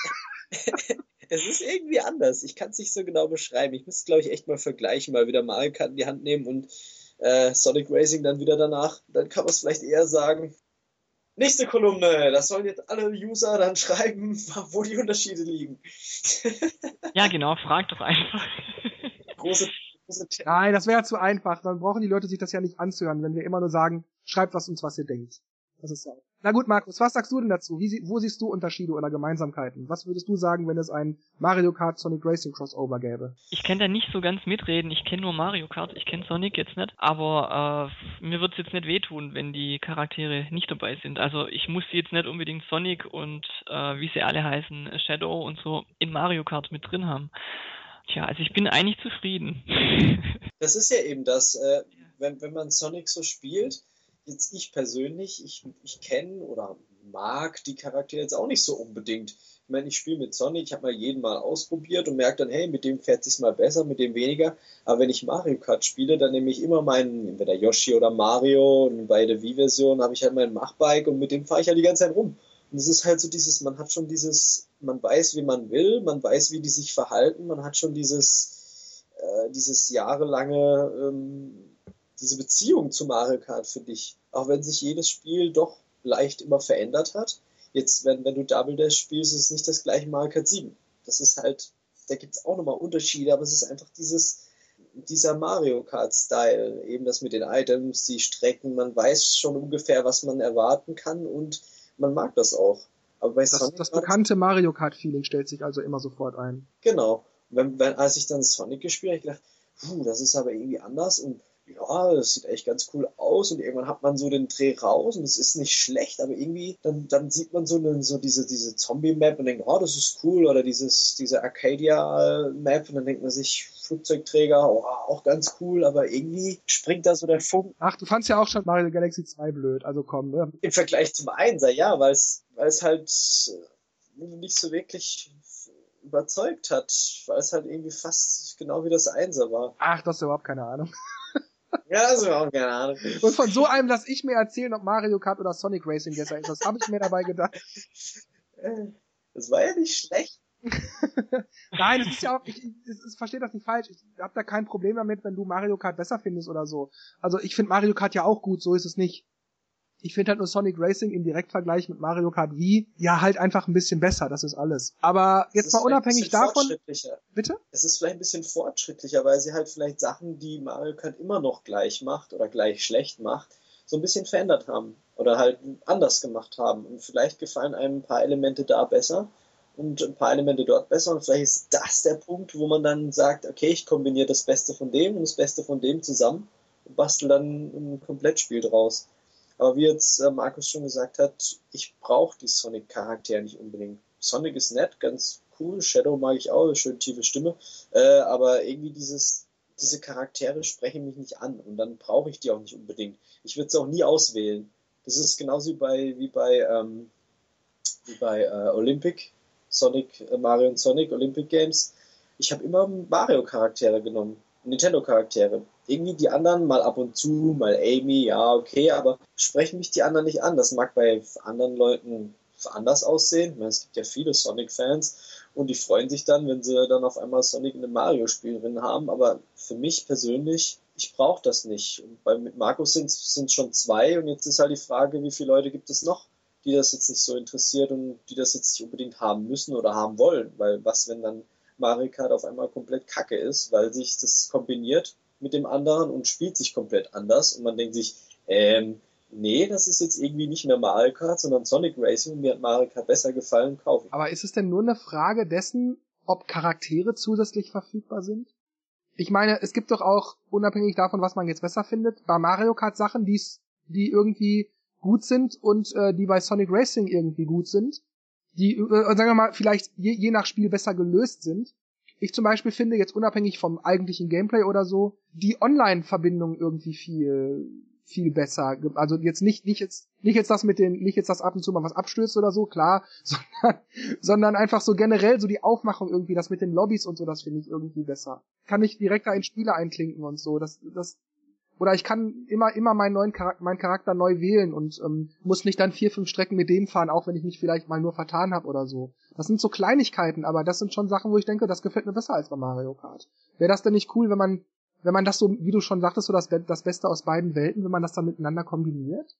Speaker 2: es ist irgendwie anders. Ich kann es nicht so genau beschreiben. Ich müsste, glaube ich, echt mal vergleichen, mal wieder Mario Kart in die Hand nehmen und äh, Sonic Racing dann wieder danach. Dann kann man es vielleicht eher sagen, Nächste Kolumne, das sollen jetzt alle User dann schreiben, wo die Unterschiede liegen.
Speaker 3: ja, genau, frag doch einfach.
Speaker 1: große, große Nein, das wäre zu einfach. Dann brauchen die Leute sich das ja nicht anzuhören, wenn wir immer nur sagen, schreibt was uns, was ihr denkt. Das ist ja. Na gut, Markus, was sagst du denn dazu? Wie, wo siehst du Unterschiede oder Gemeinsamkeiten? Was würdest du sagen, wenn es ein Mario Kart Sonic Racing Crossover gäbe?
Speaker 3: Ich kann da nicht so ganz mitreden. Ich kenne nur Mario Kart, ich kenne Sonic jetzt nicht. Aber äh, mir wird es jetzt nicht wehtun, wenn die Charaktere nicht dabei sind. Also ich muss jetzt nicht unbedingt Sonic und äh, wie sie alle heißen, Shadow und so in Mario Kart mit drin haben. Tja, also ich bin eigentlich zufrieden.
Speaker 2: Das ist ja eben das, äh, wenn, wenn man Sonic so spielt, jetzt ich persönlich, ich, ich kenne oder mag die Charaktere jetzt auch nicht so unbedingt. Ich meine, ich spiele mit Sonic, ich habe mal jeden mal ausprobiert und merke dann, hey, mit dem fährt sich mal besser, mit dem weniger. Aber wenn ich Mario Kart spiele, dann nehme ich immer meinen, entweder Yoshi oder Mario und bei der Wii-Version habe ich halt mein Machbike und mit dem fahre ich halt die ganze Zeit rum. Und es ist halt so dieses, man hat schon dieses, man weiß, wie man will, man weiß, wie die sich verhalten, man hat schon dieses, äh, dieses jahrelange ähm, diese Beziehung zu Mario Kart für dich, auch wenn sich jedes Spiel doch leicht immer verändert hat. Jetzt, wenn, wenn du Double Dash spielst, ist es nicht das gleiche Mario Kart 7. Das ist halt, da gibt es auch nochmal Unterschiede, aber es ist einfach dieses, dieser Mario Kart-Style, eben das mit den Items, die Strecken, man weiß schon ungefähr, was man erwarten kann und man mag das auch.
Speaker 1: Aber bei das, das bekannte Mario Kart-Feeling stellt sich also immer sofort ein.
Speaker 2: Genau. Wenn, wenn, als ich dann Sonic gespielt habe, ich gedacht, puh, das ist aber irgendwie anders und ja, das sieht echt ganz cool aus und irgendwann hat man so den Dreh raus und es ist nicht schlecht, aber irgendwie, dann, dann sieht man so, eine, so diese, diese Zombie-Map und denkt, oh, das ist cool oder dieses, diese Arcadia-Map und dann denkt man sich, Flugzeugträger, oh, auch ganz cool, aber irgendwie springt da so der Funk.
Speaker 1: Ach, du fandst ja auch schon Mario Galaxy 2 blöd, also komm, ne?
Speaker 2: Im Vergleich zum Einser, ja, weil es, weil es halt nicht so wirklich überzeugt hat, weil es halt irgendwie fast genau wie das Einser war.
Speaker 1: Ach, das ist überhaupt keine Ahnung.
Speaker 2: Ja, das ist auch keine Ahnung.
Speaker 1: Und von so einem lass ich mir erzählen, ob Mario Kart oder Sonic Racing besser ist. Das habe ich mir dabei gedacht.
Speaker 2: Das war ja nicht schlecht.
Speaker 1: Nein, es ist ja auch, ich, ich, ich verstehe das nicht falsch. Ich habe da kein Problem damit, wenn du Mario Kart besser findest oder so. Also ich finde Mario Kart ja auch gut, so ist es nicht. Ich finde halt nur Sonic Racing im Direktvergleich mit Mario Kart Wii ja halt einfach ein bisschen besser, das ist alles. Aber jetzt mal unabhängig davon. Bitte?
Speaker 2: Es ist vielleicht ein bisschen fortschrittlicher, weil sie halt vielleicht Sachen, die Mario Kart immer noch gleich macht oder gleich schlecht macht, so ein bisschen verändert haben oder halt anders gemacht haben. Und vielleicht gefallen einem ein paar Elemente da besser und ein paar Elemente dort besser. Und vielleicht ist das der Punkt, wo man dann sagt, okay, ich kombiniere das Beste von dem und das Beste von dem zusammen und bastel dann ein Komplettspiel draus. Aber wie jetzt äh, Markus schon gesagt hat, ich brauche die Sonic-Charaktere nicht unbedingt. Sonic ist nett, ganz cool, Shadow mag ich auch, schön tiefe Stimme, äh, aber irgendwie dieses, diese Charaktere sprechen mich nicht an und dann brauche ich die auch nicht unbedingt. Ich würde sie auch nie auswählen. Das ist genauso wie bei, wie bei, ähm, wie bei äh, Olympic, Sonic, äh, Mario und Sonic, Olympic Games. Ich habe immer Mario-Charaktere genommen, Nintendo-Charaktere irgendwie die anderen mal ab und zu, mal Amy, ja, okay, aber sprechen mich die anderen nicht an. Das mag bei anderen Leuten anders aussehen. Ich meine, es gibt ja viele Sonic-Fans und die freuen sich dann, wenn sie dann auf einmal Sonic in einem Mario-Spiel drin haben. Aber für mich persönlich, ich brauche das nicht. Und bei, mit Markus sind es schon zwei und jetzt ist halt die Frage, wie viele Leute gibt es noch, die das jetzt nicht so interessiert und die das jetzt nicht unbedingt haben müssen oder haben wollen. Weil was, wenn dann Mario Kart auf einmal komplett kacke ist, weil sich das kombiniert mit dem anderen und spielt sich komplett anders und man denkt sich, ähm, nee, das ist jetzt irgendwie nicht mehr Mario Kart, sondern Sonic Racing, mir hat Mario Kart besser gefallen, kaufen.
Speaker 1: Aber ist es denn nur eine Frage dessen, ob Charaktere zusätzlich verfügbar sind? Ich meine, es gibt doch auch, unabhängig davon, was man jetzt besser findet, bei Mario Kart Sachen, die's, die irgendwie gut sind und äh, die bei Sonic Racing irgendwie gut sind, die, äh, sagen wir mal, vielleicht je, je nach Spiel besser gelöst sind. Ich zum Beispiel finde jetzt unabhängig vom eigentlichen Gameplay oder so, die Online-Verbindung irgendwie viel, viel besser. Also jetzt nicht, nicht jetzt, nicht jetzt das mit den, nicht jetzt das ab und zu mal was abstürzt oder so, klar, sondern, sondern einfach so generell so die Aufmachung irgendwie, das mit den Lobbys und so, das finde ich irgendwie besser. Kann ich direkt da in Spiele einklinken und so, das, das, oder ich kann immer, immer meinen neuen Charakter, meinen Charakter neu wählen und ähm, muss nicht dann vier, fünf Strecken mit dem fahren, auch wenn ich mich vielleicht mal nur vertan habe oder so. Das sind so Kleinigkeiten, aber das sind schon Sachen, wo ich denke, das gefällt mir besser als bei Mario Kart. Wäre das denn nicht cool, wenn man wenn man das so, wie du schon sagtest, so das, das Beste aus beiden Welten, wenn man das dann miteinander kombiniert?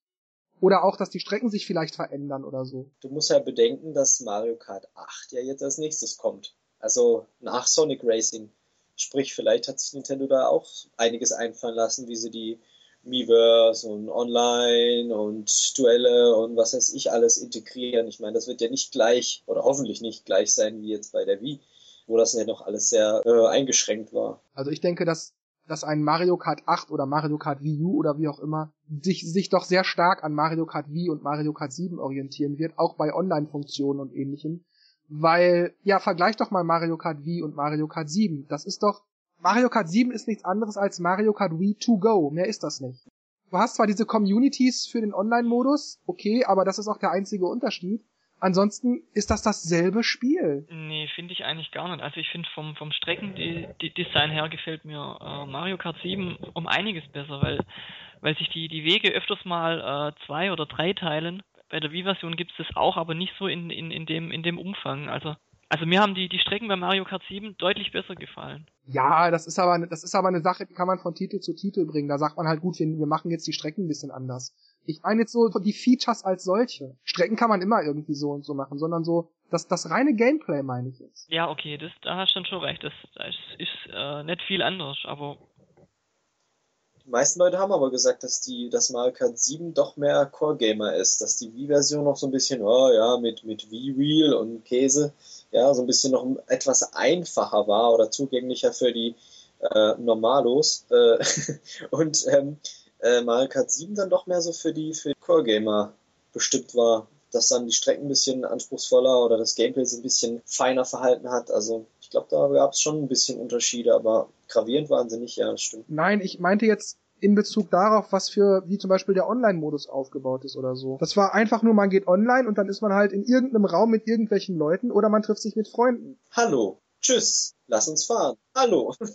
Speaker 1: Oder auch, dass die Strecken sich vielleicht verändern oder so.
Speaker 2: Du musst ja bedenken, dass Mario Kart 8 ja jetzt als nächstes kommt. Also nach Sonic Racing. Sprich, vielleicht hat sich Nintendo da auch einiges einfallen lassen, wie sie die Miiverse und Online und Duelle und was weiß ich alles integrieren. Ich meine, das wird ja nicht gleich oder hoffentlich nicht gleich sein wie jetzt bei der Wii, wo das ja noch alles sehr äh, eingeschränkt war.
Speaker 1: Also ich denke, dass dass ein Mario Kart 8 oder Mario Kart Wii U oder wie auch immer sich, sich doch sehr stark an Mario Kart Wii und Mario Kart 7 orientieren wird, auch bei Online-Funktionen und ähnlichem. Weil, ja, vergleich doch mal Mario Kart Wii und Mario Kart 7. Das ist doch, Mario Kart 7 ist nichts anderes als Mario Kart Wii to go. Mehr ist das nicht. Du hast zwar diese Communities für den Online-Modus, okay, aber das ist auch der einzige Unterschied. Ansonsten ist das dasselbe Spiel.
Speaker 3: Nee, finde ich eigentlich gar nicht. Also ich finde vom, vom Streckendesign her gefällt mir äh, Mario Kart 7 um einiges besser, weil, weil sich die, die Wege öfters mal äh, zwei oder drei teilen. Bei der Wii-Version gibt es das auch, aber nicht so in, in, in, dem, in dem Umfang. Also also mir haben die, die Strecken bei Mario Kart 7 deutlich besser gefallen.
Speaker 1: Ja, das ist aber, das ist aber eine Sache, die kann man von Titel zu Titel bringen. Da sagt man halt, gut, wir, wir machen jetzt die Strecken ein bisschen anders. Ich meine jetzt so die Features als solche. Strecken kann man immer irgendwie so und so machen, sondern so das, das reine Gameplay meine ich jetzt.
Speaker 3: Ja, okay, das, da hast du schon recht. Das, das ist äh, nicht viel anders, aber
Speaker 2: die meisten Leute haben aber gesagt, dass die, dass Mario Kart 7 doch mehr Core-Gamer ist, dass die Wii-Version noch so ein bisschen, oh ja, mit, mit Wii-Wheel und Käse, ja, so ein bisschen noch etwas einfacher war oder zugänglicher für die äh, Normalos. Äh, und ähm, äh, Mario Kart 7 dann doch mehr so für die, für Core-Gamer bestimmt war, dass dann die Strecken ein bisschen anspruchsvoller oder das Gameplay sich ein bisschen feiner verhalten hat. Also ich glaube, da gab es schon ein bisschen Unterschiede, aber gravierend waren sie nicht, ja, das stimmt.
Speaker 1: Nein, ich meinte jetzt in Bezug darauf, was für, wie zum Beispiel der Online-Modus aufgebaut ist oder so. Das war einfach nur, man geht online und dann ist man halt in irgendeinem Raum mit irgendwelchen Leuten oder man trifft sich mit Freunden.
Speaker 2: Hallo, tschüss, lass uns fahren. Hallo.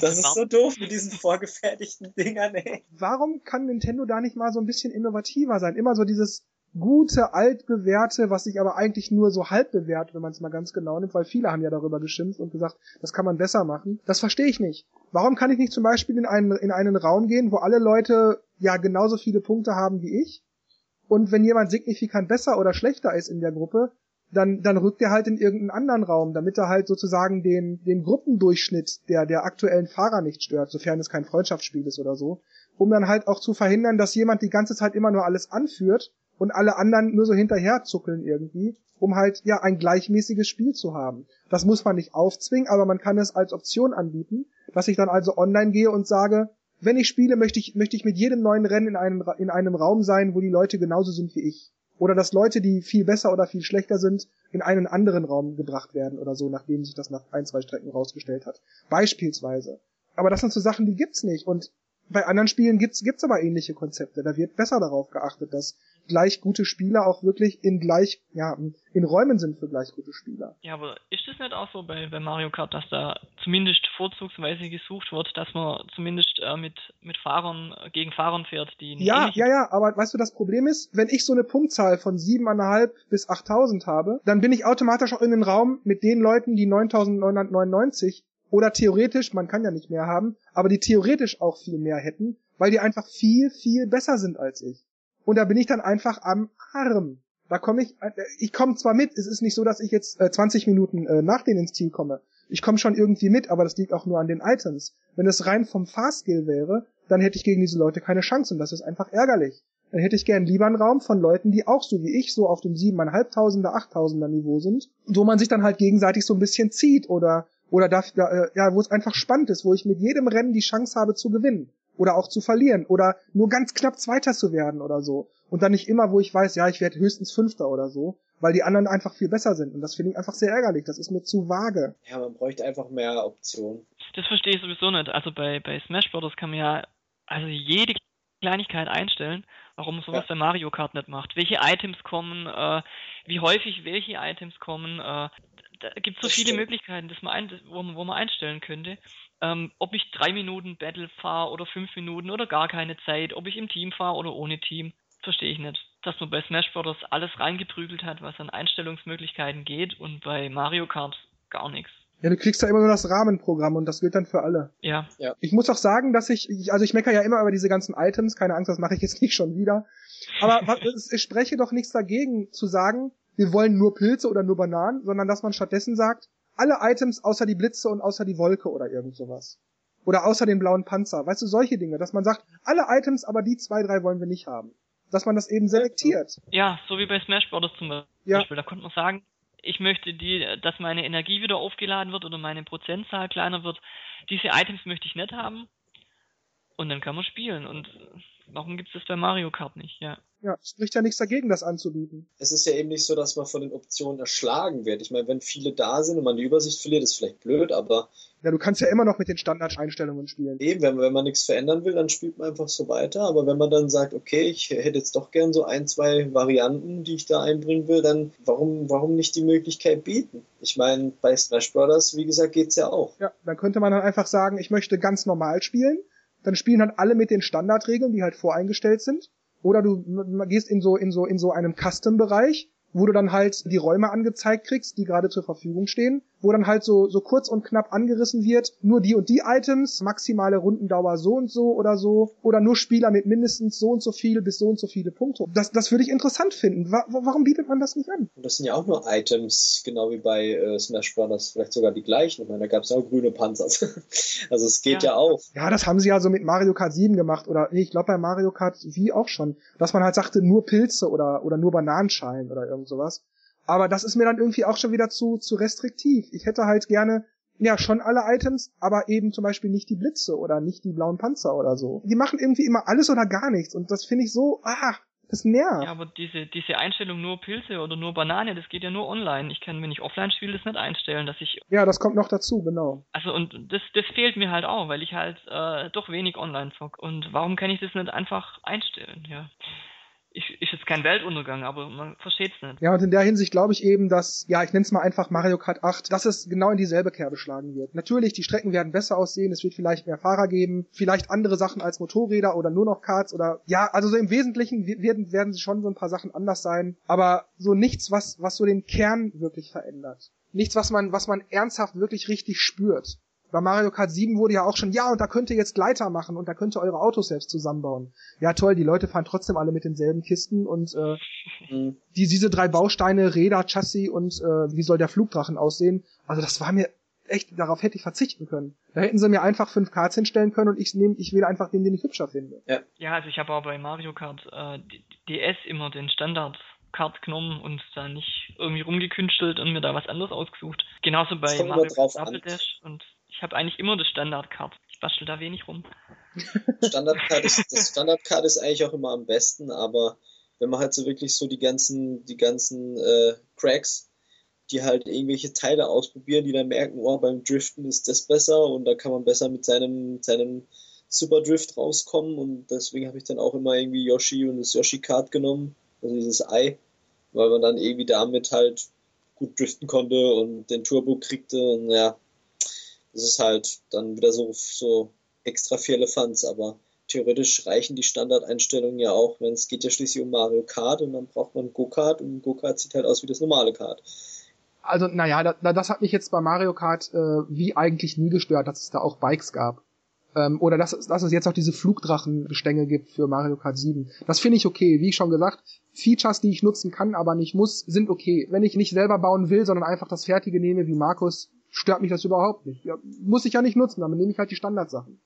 Speaker 2: Das ist so doof mit diesen vorgefertigten Dingern, ey.
Speaker 1: Warum kann Nintendo da nicht mal so ein bisschen innovativer sein? Immer so dieses gute, altbewährte, was sich aber eigentlich nur so halb bewährt, wenn man es mal ganz genau nimmt, weil viele haben ja darüber geschimpft und gesagt, das kann man besser machen. Das verstehe ich nicht. Warum kann ich nicht zum Beispiel in einen, in einen Raum gehen, wo alle Leute ja genauso viele Punkte haben wie ich? Und wenn jemand signifikant besser oder schlechter ist in der Gruppe, dann, dann rückt er halt in irgendeinen anderen Raum, damit er halt sozusagen den, den Gruppendurchschnitt der, der aktuellen Fahrer nicht stört, sofern es kein Freundschaftsspiel ist oder so, um dann halt auch zu verhindern, dass jemand die ganze Zeit immer nur alles anführt und alle anderen nur so hinterher zuckeln irgendwie, um halt ja ein gleichmäßiges Spiel zu haben. Das muss man nicht aufzwingen, aber man kann es als Option anbieten, dass ich dann also online gehe und sage, wenn ich spiele, möchte ich, möchte ich mit jedem neuen Rennen in einem, in einem Raum sein, wo die Leute genauso sind wie ich. Oder dass Leute, die viel besser oder viel schlechter sind, in einen anderen Raum gebracht werden oder so, nachdem sich das nach ein, zwei Strecken rausgestellt hat. Beispielsweise. Aber das sind so Sachen, die gibt's nicht. Und bei anderen Spielen gibt's, gibt's aber ähnliche Konzepte. Da wird besser darauf geachtet, dass gleich gute Spieler auch wirklich in gleich, ja, in Räumen sind für gleich gute Spieler.
Speaker 3: Ja, aber ist es nicht auch so bei, bei Mario Kart, dass da zumindest vorzugsweise gesucht wird, dass man zumindest äh, mit, mit Fahrern, gegen Fahrern fährt, die
Speaker 1: Ja, ja, ja, aber weißt du, das Problem ist, wenn ich so eine Punktzahl von siebeneinhalb bis achttausend habe, dann bin ich automatisch auch in den Raum mit den Leuten, die 9999 oder theoretisch, man kann ja nicht mehr haben, aber die theoretisch auch viel mehr hätten, weil die einfach viel, viel besser sind als ich. Und da bin ich dann einfach am Arm. Da komme ich, äh, ich komme zwar mit, es ist nicht so, dass ich jetzt äh, 20 Minuten äh, nach denen ins Ziel komme. Ich komme schon irgendwie mit, aber das liegt auch nur an den Items. Wenn es rein vom Fahrskill wäre, dann hätte ich gegen diese Leute keine Chance und das ist einfach ärgerlich. Dann hätte ich gern lieber einen Raum von Leuten, die auch so wie ich so auf dem 7.500er, 8000er Niveau sind, wo man sich dann halt gegenseitig so ein bisschen zieht oder oder da, äh, ja, wo es einfach spannend ist, wo ich mit jedem Rennen die Chance habe zu gewinnen oder auch zu verlieren oder nur ganz knapp Zweiter zu werden oder so. Und dann nicht immer, wo ich weiß, ja, ich werde höchstens Fünfter oder so, weil die anderen einfach viel besser sind. Und das finde ich einfach sehr ärgerlich. Das ist mir zu vage.
Speaker 2: Ja, man bräuchte einfach mehr Optionen.
Speaker 3: Das verstehe ich sowieso nicht. Also bei, bei Smash Bros. kann man ja, also jede Kleinigkeit einstellen, warum sowas ja. bei Mario Kart nicht macht. Welche Items kommen, äh, wie häufig welche Items kommen, äh, da gibt es so das viele stimmt. Möglichkeiten, das man ein, wo, wo, man einstellen könnte. Ähm, ob ich drei Minuten Battle fahre oder fünf Minuten oder gar keine Zeit, ob ich im Team fahre oder ohne Team, verstehe ich nicht. Dass man bei Smash Bros. alles reingeprügelt hat, was an Einstellungsmöglichkeiten geht und bei Mario Kart gar nichts.
Speaker 1: Ja, du kriegst ja immer nur das Rahmenprogramm und das gilt dann für alle.
Speaker 3: Ja. ja.
Speaker 1: Ich muss auch sagen, dass ich, ich also ich meckere ja immer über diese ganzen Items, keine Angst, das mache ich jetzt nicht schon wieder. Aber was, ich spreche doch nichts dagegen zu sagen, wir wollen nur Pilze oder nur Bananen, sondern dass man stattdessen sagt, alle Items außer die Blitze und außer die Wolke oder irgend sowas. Oder außer den blauen Panzer. Weißt du, solche Dinge, dass man sagt, alle Items, aber die zwei, drei wollen wir nicht haben. Dass man das eben selektiert.
Speaker 3: Ja, so wie bei Smash Bros. zum Beispiel. Ja. Da konnte man sagen, ich möchte die, dass meine Energie wieder aufgeladen wird oder meine Prozentzahl kleiner wird. Diese Items möchte ich nicht haben. Und dann kann man spielen. Und warum gibt es das bei Mario Kart nicht? Ja.
Speaker 1: Ja, spricht ja nichts dagegen, das anzubieten.
Speaker 2: Es ist ja eben nicht so, dass man von den Optionen erschlagen wird. Ich meine, wenn viele da sind und man die Übersicht verliert, ist vielleicht blöd, aber.
Speaker 1: Ja, du kannst ja immer noch mit den Standardeinstellungen spielen.
Speaker 2: Eben, wenn, wenn man nichts verändern will, dann spielt man einfach so weiter. Aber wenn man dann sagt, okay, ich hätte jetzt doch gern so ein, zwei Varianten, die ich da einbringen will, dann warum, warum nicht die Möglichkeit bieten? Ich meine, bei Smash Brothers, wie gesagt, geht's ja auch.
Speaker 1: Ja, dann könnte man dann einfach sagen, ich möchte ganz normal spielen. Dann spielen halt alle mit den Standardregeln, die halt voreingestellt sind. Oder du gehst in so, in so, in so einem Custom-Bereich, wo du dann halt die Räume angezeigt kriegst, die gerade zur Verfügung stehen wo dann halt so, so kurz und knapp angerissen wird, nur die und die Items, maximale Rundendauer so und so oder so, oder nur Spieler mit mindestens so und so viel bis so und so viele Punkte. Das, das würde ich interessant finden. Wa warum bietet man das nicht an?
Speaker 2: Das sind ja auch nur Items, genau wie bei äh, Smash Bros. Vielleicht sogar die gleichen. Ich meine, da gab es auch grüne Panzer. also es geht ja. ja. auch.
Speaker 1: Ja, das haben sie ja so mit Mario Kart 7 gemacht oder nee, ich glaube bei Mario Kart wie auch schon, dass man halt sagte, nur Pilze oder, oder nur Bananenschalen oder irgend sowas. Aber das ist mir dann irgendwie auch schon wieder zu, zu restriktiv. Ich hätte halt gerne, ja, schon alle Items, aber eben zum Beispiel nicht die Blitze oder nicht die blauen Panzer oder so. Die machen irgendwie immer alles oder gar nichts und das finde ich so, ah, das nervt.
Speaker 3: Ja, aber diese, diese Einstellung nur Pilze oder nur Banane, das geht ja nur online. Ich kann, wenn ich offline spiele, das nicht einstellen, dass ich.
Speaker 1: Ja, das kommt noch dazu, genau.
Speaker 3: Also und das, das fehlt mir halt auch, weil ich halt äh, doch wenig online zock. Und warum kann ich das nicht einfach einstellen, ja? Ich, ist jetzt kein Weltuntergang, aber man versteht es nicht.
Speaker 1: Ja, und in der Hinsicht glaube ich eben, dass, ja, ich nenne es mal einfach Mario Kart 8, dass es genau in dieselbe Kerbe schlagen wird. Natürlich, die Strecken werden besser aussehen, es wird vielleicht mehr Fahrer geben, vielleicht andere Sachen als Motorräder oder nur noch Karts oder, ja, also so im Wesentlichen werden, werden sie schon so ein paar Sachen anders sein, aber so nichts, was, was so den Kern wirklich verändert. Nichts, was man, was man ernsthaft wirklich richtig spürt bei Mario Kart 7 wurde ja auch schon, ja, und da könnt ihr jetzt Gleiter machen und da könnt ihr eure Autos selbst zusammenbauen. Ja, toll, die Leute fahren trotzdem alle mit denselben Kisten und äh, mhm. die, diese drei Bausteine, Räder, Chassis und äh, wie soll der Flugdrachen aussehen, also das war mir echt, darauf hätte ich verzichten können. Da hätten sie mir einfach fünf Karts hinstellen können und ich nehme, ich wähle einfach den, den ich hübscher finde.
Speaker 3: Ja, ja also ich habe auch bei Mario Kart äh, DS immer den Standard Kart genommen und da nicht irgendwie rumgekünstelt und mir da was anderes ausgesucht. Genauso bei Mario Kart Double Dash und ich habe eigentlich immer das Standardcard. Ich bastel da wenig rum.
Speaker 2: Standardcard ist, das Standardcard ist eigentlich auch immer am besten, aber wenn man halt so wirklich so die ganzen, die ganzen äh, Cracks, die halt irgendwelche Teile ausprobieren, die dann merken, oh, beim Driften ist das besser und da kann man besser mit seinem, seinem Super Drift rauskommen und deswegen habe ich dann auch immer irgendwie Yoshi und das Yoshi Card genommen, also dieses Ei, weil man dann irgendwie damit halt gut driften konnte und den Turbo kriegte und ja, das ist halt dann wieder so, so extra vier Elefanz, aber theoretisch reichen die Standardeinstellungen ja auch, wenn es geht ja schließlich um Mario Kart und dann braucht man Go-Kart und Go-Kart sieht halt aus wie das normale Kart.
Speaker 1: Also, naja, da, das hat mich jetzt bei Mario Kart äh, wie eigentlich nie gestört, dass es da auch Bikes gab. Ähm, oder dass, dass es jetzt auch diese Flugdrachengestänge gibt für Mario Kart 7. Das finde ich okay. Wie schon gesagt, Features, die ich nutzen kann, aber nicht muss, sind okay. Wenn ich nicht selber bauen will, sondern einfach das Fertige nehme, wie Markus, stört mich das überhaupt nicht. Ja, muss ich ja nicht nutzen, dann nehme ich halt die Standardsachen.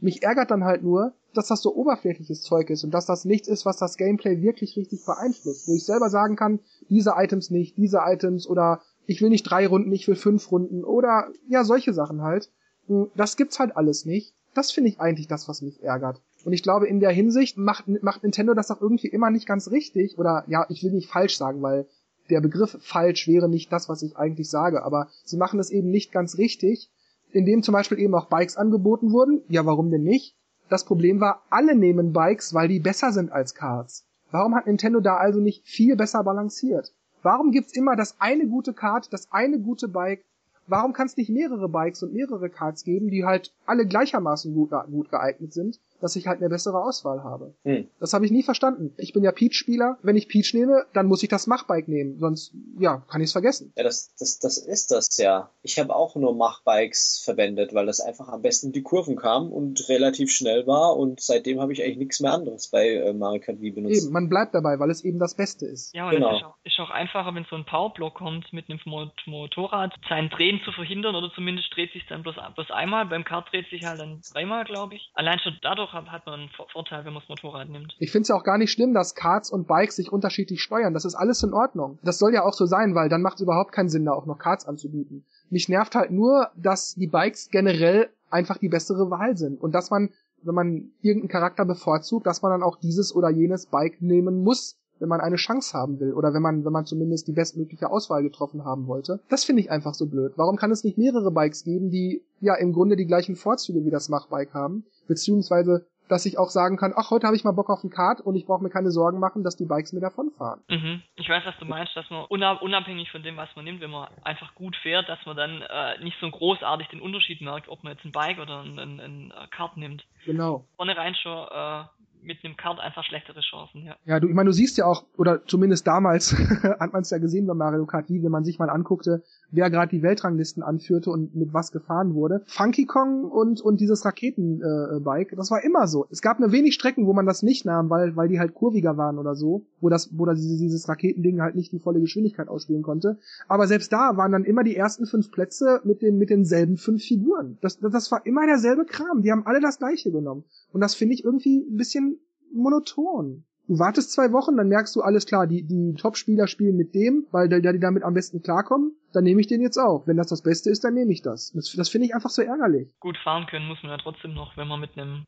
Speaker 1: Mich ärgert dann halt nur, dass das so oberflächliches Zeug ist und dass das nichts ist, was das Gameplay wirklich richtig beeinflusst. Wo ich selber sagen kann, diese Items nicht, diese Items oder ich will nicht drei Runden, ich will fünf Runden oder ja, solche Sachen halt. Hm, das gibt's halt alles nicht. Das finde ich eigentlich das, was mich ärgert. Und ich glaube, in der Hinsicht macht, macht Nintendo das auch irgendwie immer nicht ganz richtig. Oder ja, ich will nicht falsch sagen, weil der Begriff falsch wäre nicht das, was ich eigentlich sage, aber sie machen es eben nicht ganz richtig, indem zum Beispiel eben auch Bikes angeboten wurden. Ja, warum denn nicht? Das Problem war, alle nehmen Bikes, weil die besser sind als Karts. Warum hat Nintendo da also nicht viel besser balanciert? Warum gibt's immer das eine gute Kart, das eine gute Bike warum kann es nicht mehrere Bikes und mehrere Karts geben, die halt alle gleichermaßen gut, gut geeignet sind, dass ich halt eine bessere Auswahl habe? Hm. Das habe ich nie verstanden. Ich bin ja Peach-Spieler. Wenn ich Peach nehme, dann muss ich das Machbike nehmen. Sonst, ja, kann ich es vergessen.
Speaker 2: Ja, das, das, das ist das ja. Ich habe auch nur Machbikes verwendet, weil das einfach am besten die Kurven kam und relativ schnell war und seitdem habe ich eigentlich nichts mehr anderes bei äh, Mario Kart Wii benutzt.
Speaker 1: Eben, man bleibt dabei, weil es eben das Beste ist.
Speaker 3: Ja, und genau. es ist auch, ist auch einfacher, wenn so ein Powerblock kommt mit einem Motorrad, sein Drehen zu verhindern oder zumindest dreht sich dann bloß, bloß einmal. Beim Kart dreht sich halt dann dreimal, glaube ich. Allein schon dadurch hat, hat man einen Vorteil, wenn man das Motorrad nimmt.
Speaker 1: Ich finde es ja auch gar nicht schlimm, dass Karts und Bikes sich unterschiedlich steuern. Das ist alles in Ordnung. Das soll ja auch so sein, weil dann macht es überhaupt keinen Sinn, da auch noch Karts anzubieten. Mich nervt halt nur, dass die Bikes generell einfach die bessere Wahl sind und dass man wenn man irgendeinen Charakter bevorzugt, dass man dann auch dieses oder jenes Bike nehmen muss, wenn man eine Chance haben will oder wenn man, wenn man zumindest die bestmögliche Auswahl getroffen haben wollte. Das finde ich einfach so blöd. Warum kann es nicht mehrere Bikes geben, die ja im Grunde die gleichen Vorzüge wie das Machbike haben, beziehungsweise dass ich auch sagen kann, ach, heute habe ich mal Bock auf ein Kart und ich brauche mir keine Sorgen machen, dass die Bikes mir davonfahren.
Speaker 3: Mhm. Ich weiß, was du meinst, dass man unabhängig von dem, was man nimmt, wenn man einfach gut fährt, dass man dann äh, nicht so großartig den Unterschied merkt, ob man jetzt ein Bike oder ein, ein, ein Kart nimmt.
Speaker 1: Genau.
Speaker 3: Vorne rein schon äh, mit einem Kart einfach schlechtere Chancen, ja.
Speaker 1: Ja, du, ich meine, du siehst ja auch, oder zumindest damals hat man es ja gesehen bei Mario Kart Wii, wenn man sich mal anguckte, wer gerade die Weltranglisten anführte und mit was gefahren wurde. Funky Kong und, und dieses Raketenbike, äh, das war immer so. Es gab nur wenig Strecken, wo man das nicht nahm, weil, weil die halt kurviger waren oder so, wo das, wo das dieses, dieses Raketending halt nicht die volle Geschwindigkeit ausspielen konnte. Aber selbst da waren dann immer die ersten fünf Plätze mit den, mit denselben fünf Figuren. Das, das war immer derselbe Kram. Die haben alle das gleiche genommen. Und das finde ich irgendwie ein bisschen monoton. Du wartest zwei Wochen, dann merkst du alles klar, die, die Top-Spieler spielen mit dem, weil der, die damit am besten klarkommen, dann nehme ich den jetzt auch. Wenn das das Beste ist, dann nehme ich das. Das, das finde ich einfach so ärgerlich.
Speaker 3: Gut fahren können muss man ja trotzdem noch, wenn man mit einem...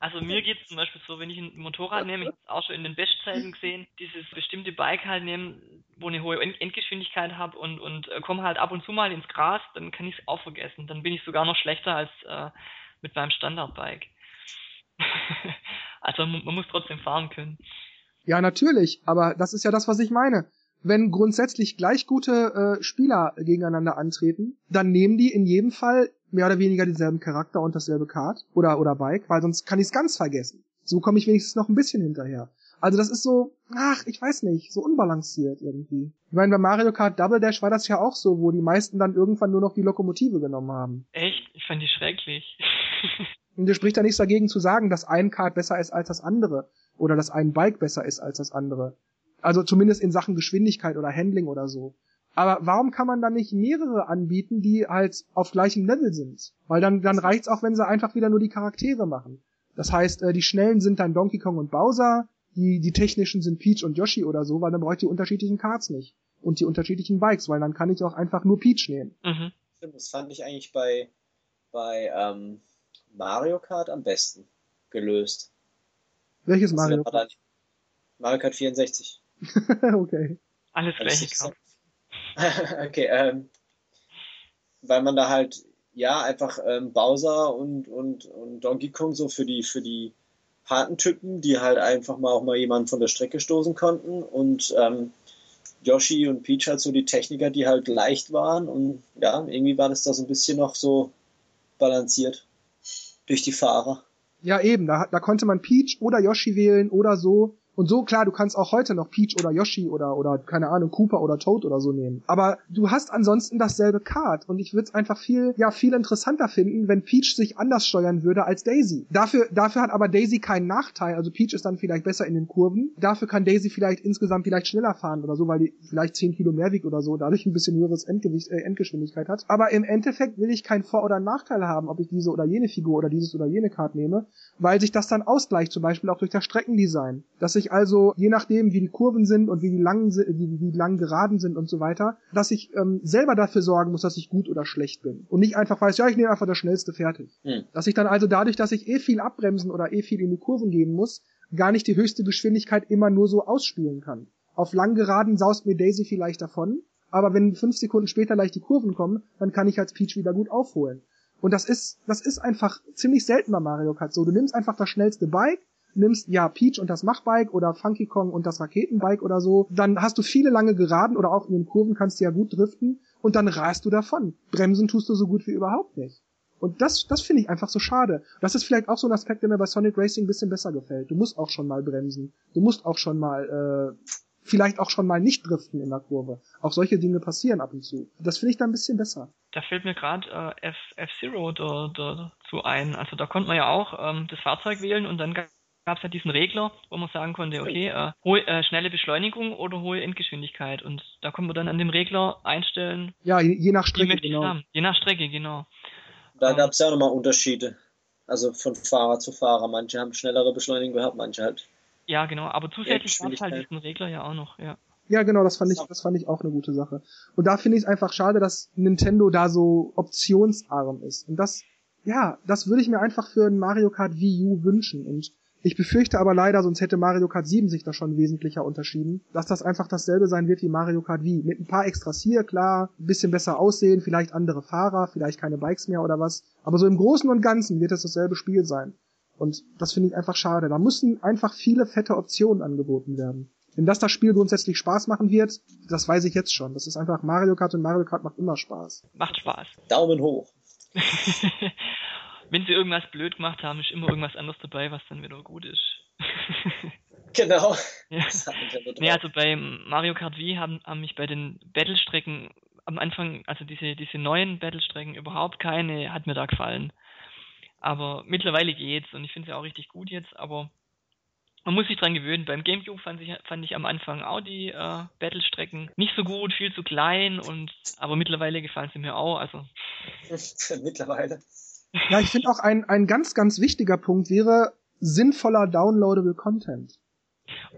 Speaker 3: Also mir geht es zum Beispiel so, wenn ich ein Motorrad nehme, ich habe es auch schon in den Bestzeiten gesehen, dieses bestimmte Bike halt nehmen, wo eine hohe Endgeschwindigkeit habe und, und äh, komme halt ab und zu mal ins Gras, dann kann ich es auch vergessen. Dann bin ich sogar noch schlechter als äh, mit meinem Standardbike. also man muss trotzdem fahren können.
Speaker 1: Ja, natürlich, aber das ist ja das, was ich meine. Wenn grundsätzlich gleich gute äh, Spieler gegeneinander antreten, dann nehmen die in jedem Fall mehr oder weniger denselben Charakter und dasselbe Kart oder, oder Bike, weil sonst kann ich es ganz vergessen. So komme ich wenigstens noch ein bisschen hinterher. Also das ist so, ach, ich weiß nicht, so unbalanciert irgendwie. Ich meine, bei Mario Kart Double Dash war das ja auch so, wo die meisten dann irgendwann nur noch die Lokomotive genommen haben.
Speaker 3: Echt? Ich fand die schrecklich.
Speaker 1: Und dir spricht da nichts dagegen zu sagen, dass ein Kart besser ist als das andere. Oder dass ein Bike besser ist als das andere. Also zumindest in Sachen Geschwindigkeit oder Handling oder so. Aber warum kann man dann nicht mehrere anbieten, die halt auf gleichem Level sind? Weil dann, dann reicht's auch, wenn sie einfach wieder nur die Charaktere machen. Das heißt, äh, die Schnellen sind dann Donkey Kong und Bowser, die, die technischen sind Peach und Yoshi oder so, weil dann brauche ich die unterschiedlichen Karts nicht. Und die unterschiedlichen Bikes, weil dann kann ich auch einfach nur Peach nehmen.
Speaker 2: Mhm. Das fand ich eigentlich bei, bei ähm, Mario Kart am besten gelöst.
Speaker 1: Welches also Mario? Kart?
Speaker 2: Mario Kart 64.
Speaker 1: okay.
Speaker 3: Alles gleiche Kart.
Speaker 2: okay, ähm, weil man da halt ja einfach ähm, Bowser und, und, und Donkey Kong so für die für die harten Typen, die halt einfach mal auch mal jemanden von der Strecke stoßen konnten und ähm, Yoshi und Peach halt so die Techniker, die halt leicht waren und ja, irgendwie war das da so ein bisschen noch so balanciert durch die Fahrer.
Speaker 1: Ja, eben, da, da konnte man Peach oder Yoshi wählen oder so. Und so, klar, du kannst auch heute noch Peach oder Yoshi oder, oder, keine Ahnung, Cooper oder Toad oder so nehmen. Aber du hast ansonsten dasselbe Card. Und ich würde es einfach viel, ja, viel interessanter finden, wenn Peach sich anders steuern würde als Daisy. Dafür, dafür hat aber Daisy keinen Nachteil. Also Peach ist dann vielleicht besser in den Kurven. Dafür kann Daisy vielleicht insgesamt vielleicht schneller fahren oder so, weil die vielleicht 10 Kilo mehr wiegt oder so, dadurch ein bisschen höheres Endgewicht, äh, Endgeschwindigkeit hat. Aber im Endeffekt will ich keinen Vor- oder Nachteil haben, ob ich diese oder jene Figur oder dieses oder jene Card nehme, weil sich das dann ausgleicht, zum Beispiel auch durch das Streckendesign. Dass ich also, je nachdem, wie die Kurven sind und wie die langen, wie, wie lang geraden sind und so weiter, dass ich ähm, selber dafür sorgen muss, dass ich gut oder schlecht bin. Und nicht einfach weiß, ja, ich nehme einfach das schnellste fertig. Hm. Dass ich dann also dadurch, dass ich eh viel abbremsen oder eh viel in die Kurven gehen muss, gar nicht die höchste Geschwindigkeit immer nur so ausspielen kann. Auf lang geraden saust mir Daisy vielleicht davon, aber wenn fünf Sekunden später leicht die Kurven kommen, dann kann ich als Peach wieder gut aufholen. Und das ist, das ist einfach ziemlich selten bei Mario Kart so. Du nimmst einfach das schnellste Bike, nimmst ja Peach und das Machbike oder Funky Kong und das Raketenbike oder so, dann hast du viele lange Geraden oder auch in den Kurven kannst du ja gut driften und dann rast du davon. Bremsen tust du so gut wie überhaupt nicht. Und das, das finde ich einfach so schade. Das ist vielleicht auch so ein Aspekt, der mir bei Sonic Racing ein bisschen besser gefällt. Du musst auch schon mal bremsen. Du musst auch schon mal, äh, vielleicht auch schon mal nicht driften in der Kurve. Auch solche Dinge passieren ab und zu. Das finde ich da ein bisschen besser.
Speaker 3: Da fällt mir gerade äh, F-Zero dazu ein. Also da konnte man ja auch ähm, das Fahrzeug wählen und dann es ja diesen Regler, wo man sagen konnte, okay, äh, hohe, äh, schnelle Beschleunigung oder hohe Endgeschwindigkeit. Und da konnte man dann an dem Regler einstellen.
Speaker 1: Ja, je, je nach Strecke, genau.
Speaker 3: Je nach Strecke, genau.
Speaker 2: Da gab es ja auch nochmal Unterschiede. Also von Fahrer zu Fahrer. Manche haben schnellere Beschleunigung gehabt, manche halt.
Speaker 3: Ja, genau. Aber zusätzlich gab es halt diesen Regler ja auch noch, ja.
Speaker 1: Ja, genau, das fand ich, das fand ich auch eine gute Sache. Und da finde ich es einfach schade, dass Nintendo da so optionsarm ist. Und das, ja, das würde ich mir einfach für ein Mario Kart Wii U wünschen. Und ich befürchte aber leider, sonst hätte Mario Kart 7 sich da schon wesentlicher unterschieden, dass das einfach dasselbe sein wird wie Mario Kart Wii. Mit ein paar Extras hier, klar, ein bisschen besser aussehen, vielleicht andere Fahrer, vielleicht keine Bikes mehr oder was. Aber so im Großen und Ganzen wird es dasselbe Spiel sein. Und das finde ich einfach schade. Da müssen einfach viele fette Optionen angeboten werden. Wenn das das Spiel grundsätzlich Spaß machen wird, das weiß ich jetzt schon. Das ist einfach Mario Kart und Mario Kart macht immer Spaß.
Speaker 3: Macht Spaß.
Speaker 2: Daumen hoch.
Speaker 3: wenn sie irgendwas blöd gemacht haben, ist immer irgendwas anderes dabei, was dann wieder gut ist.
Speaker 2: genau.
Speaker 3: Ja. Nee, also bei Mario Kart Wii haben, haben mich bei den Battle-Strecken am Anfang, also diese, diese neuen Battle-Strecken überhaupt keine, hat mir da gefallen. Aber mittlerweile geht's und ich finde sie auch richtig gut jetzt, aber man muss sich dran gewöhnen. Beim Gamecube fand ich, fand ich am Anfang auch die äh, Battle-Strecken nicht so gut, viel zu klein und aber mittlerweile gefallen sie mir auch. Also
Speaker 2: mittlerweile.
Speaker 1: Ja, ich finde auch ein, ein ganz, ganz wichtiger Punkt wäre sinnvoller downloadable Content.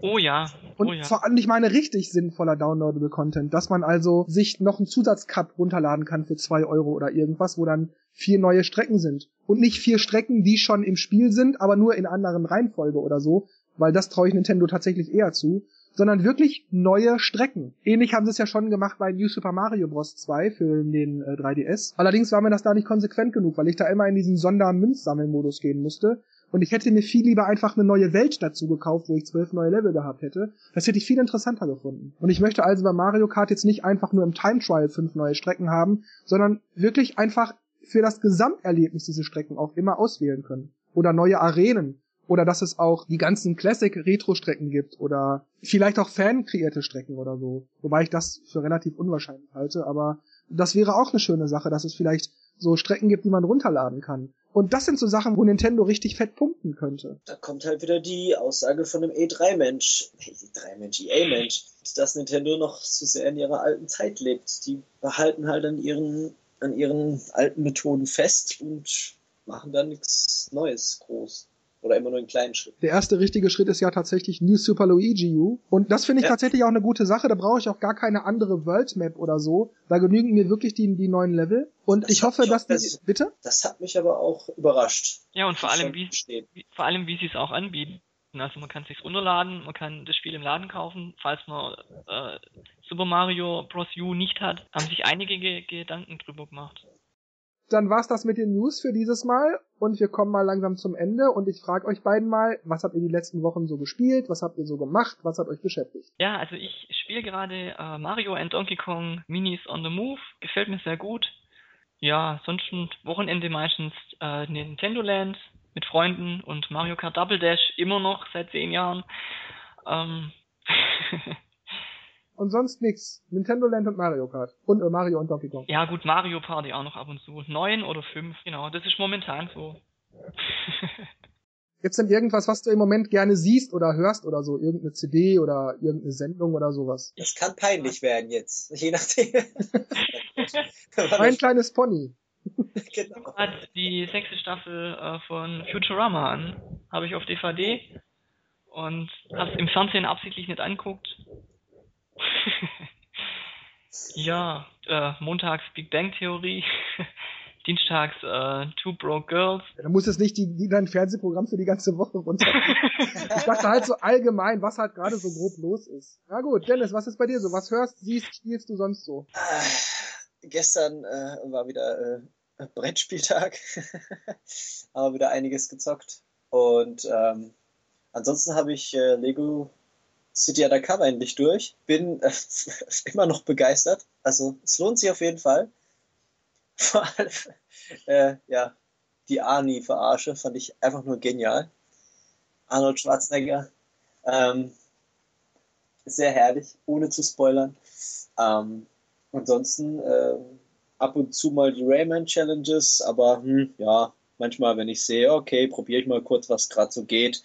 Speaker 3: Oh ja.
Speaker 1: Und
Speaker 3: oh ja.
Speaker 1: vor allem, ich meine richtig sinnvoller downloadable Content, dass man also sich noch einen Zusatzcup runterladen kann für zwei Euro oder irgendwas, wo dann vier neue Strecken sind. Und nicht vier Strecken, die schon im Spiel sind, aber nur in anderen Reihenfolge oder so, weil das traue ich Nintendo tatsächlich eher zu, sondern wirklich neue Strecken. Ähnlich haben sie es ja schon gemacht bei New Super Mario Bros. 2 für den äh, 3DS. Allerdings war mir das da nicht konsequent genug, weil ich da immer in diesen Sondermünzsammelmodus gehen musste. Und ich hätte mir viel lieber einfach eine neue Welt dazu gekauft, wo ich zwölf neue Level gehabt hätte. Das hätte ich viel interessanter gefunden. Und ich möchte also bei Mario Kart jetzt nicht einfach nur im Time Trial fünf neue Strecken haben, sondern wirklich einfach für das Gesamterlebnis diese Strecken auch immer auswählen können. Oder neue Arenen oder dass es auch die ganzen Classic-Retro-Strecken gibt oder vielleicht auch fan-kreierte Strecken oder so. Wobei ich das für relativ unwahrscheinlich halte, aber das wäre auch eine schöne Sache, dass es vielleicht so Strecken gibt, die man runterladen kann. Und das sind so Sachen, wo Nintendo richtig fett punkten könnte.
Speaker 2: Da kommt halt wieder die Aussage von einem E3-Mensch, E3-Mensch, EA-Mensch, dass Nintendo noch zu sehr in ihrer alten Zeit lebt. Die behalten halt an ihren, an ihren alten Methoden fest und machen da nichts Neues groß. Oder immer nur in kleinen Schritten.
Speaker 1: Der erste richtige Schritt ist ja tatsächlich New Super Luigi U. Und das finde ich ja. tatsächlich auch eine gute Sache. Da brauche ich auch gar keine andere World Map oder so. Da genügen mir wirklich die, die neuen Level. Und das ich hoffe, dass die, das, bitte?
Speaker 2: Das hat mich aber auch überrascht.
Speaker 3: Ja, und vor allem, wie, wie, vor allem, wie sie es auch anbieten. Also man kann es sich runterladen, man kann das Spiel im Laden kaufen, falls man äh, Super Mario Bros. U nicht hat, haben sich einige Ge Gedanken drüber gemacht
Speaker 1: dann war's das mit den News für dieses Mal und wir kommen mal langsam zum Ende und ich frage euch beiden mal, was habt ihr die letzten Wochen so gespielt, was habt ihr so gemacht, was hat euch beschäftigt?
Speaker 3: Ja, also ich spiele gerade äh, Mario and Donkey Kong Minis on the Move, gefällt mir sehr gut. Ja, sonst Wochenende meistens äh, Nintendo Land mit Freunden und Mario Kart Double Dash immer noch seit zehn Jahren. Ähm
Speaker 1: und sonst nix. Nintendo Land und Mario Kart. Und äh, Mario und Donkey Kong.
Speaker 3: Ja gut, Mario Party auch noch ab und zu. Neun oder fünf, genau. Das ist momentan so.
Speaker 1: Gibt's denn irgendwas, was du im Moment gerne siehst oder hörst oder so? Irgendeine CD oder irgendeine Sendung oder sowas?
Speaker 2: Das kann peinlich werden jetzt, je nachdem.
Speaker 1: Ein kleines Pony.
Speaker 3: genau. Hat die sechste Staffel äh, von Futurama an. Habe ich auf DVD und hab's im Fernsehen absichtlich nicht anguckt, ja, äh, montags Big Bang Theorie, dienstags äh, Two Broke Girls.
Speaker 1: Ja, da muss es nicht die, die dein Fernsehprogramm für die ganze Woche runter. ich dachte halt so allgemein, was halt gerade so grob los ist. Na gut, Dennis, was ist bei dir so? Was hörst, siehst, spielst du sonst so?
Speaker 2: Äh, gestern äh, war wieder äh, Brettspieltag. Aber wieder einiges gezockt. Und ähm, ansonsten habe ich äh, Lego City Undercover endlich durch. Bin äh, immer noch begeistert. Also es lohnt sich auf jeden Fall. Vor allem, äh, ja, die Arnie-Verarsche fand ich einfach nur genial. Arnold Schwarzenegger. Ähm, sehr herrlich, ohne zu spoilern. Ähm, ansonsten äh, ab und zu mal die Rayman Challenges, aber hm, ja, manchmal, wenn ich sehe, okay, probiere ich mal kurz, was gerade so geht,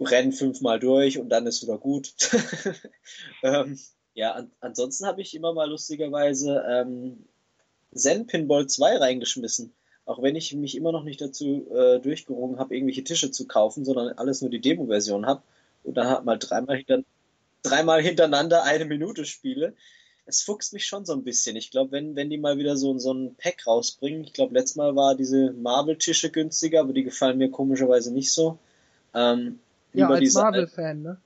Speaker 2: renn fünfmal durch und dann ist wieder gut. ähm, ja, an, ansonsten habe ich immer mal lustigerweise ähm, Zen Pinball 2 reingeschmissen. Auch wenn ich mich immer noch nicht dazu äh, durchgerungen habe, irgendwelche Tische zu kaufen, sondern alles nur die Demo-Version habe und dann halt mal dreimal, hinter, dreimal hintereinander eine Minute spiele. Es fuchst mich schon so ein bisschen. Ich glaube, wenn, wenn die mal wieder so, so ein Pack rausbringen, ich glaube, letztes Mal war diese Marvel-Tische günstiger, aber die gefallen mir komischerweise nicht so. Ähm,
Speaker 1: ja, als Marvel-Fan, ne?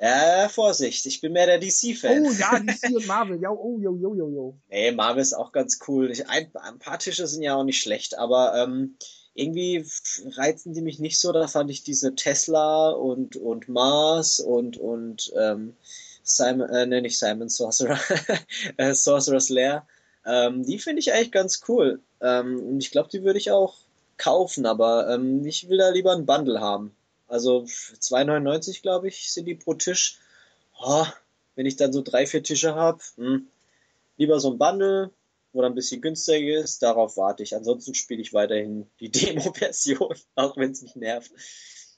Speaker 2: Ja, Vorsicht, ich bin mehr der DC-Fan.
Speaker 1: Oh ja, DC und Marvel, ja, oh, jo, jo, jo, jo.
Speaker 2: Nee, Marvel ist auch ganz cool. Ich, ein, ein, paar Tische sind ja auch nicht schlecht, aber ähm, irgendwie reizen die mich nicht so. Da fand ich diese Tesla und, und Mars und, und ähm, Simon, äh, ne, nicht Simon Sorcerer, äh, Sorcerer's Lair. Ähm, die finde ich eigentlich ganz cool. Ähm, und ich glaube, die würde ich auch kaufen, aber ähm, ich will da lieber ein Bundle haben. Also 2,99 glaube ich sind die pro Tisch. Oh, wenn ich dann so drei, vier Tische habe, hm, lieber so ein Bundle, wo dann ein bisschen günstiger ist. Darauf warte ich. Ansonsten spiele ich weiterhin die Demo-Version, auch wenn es mich nervt.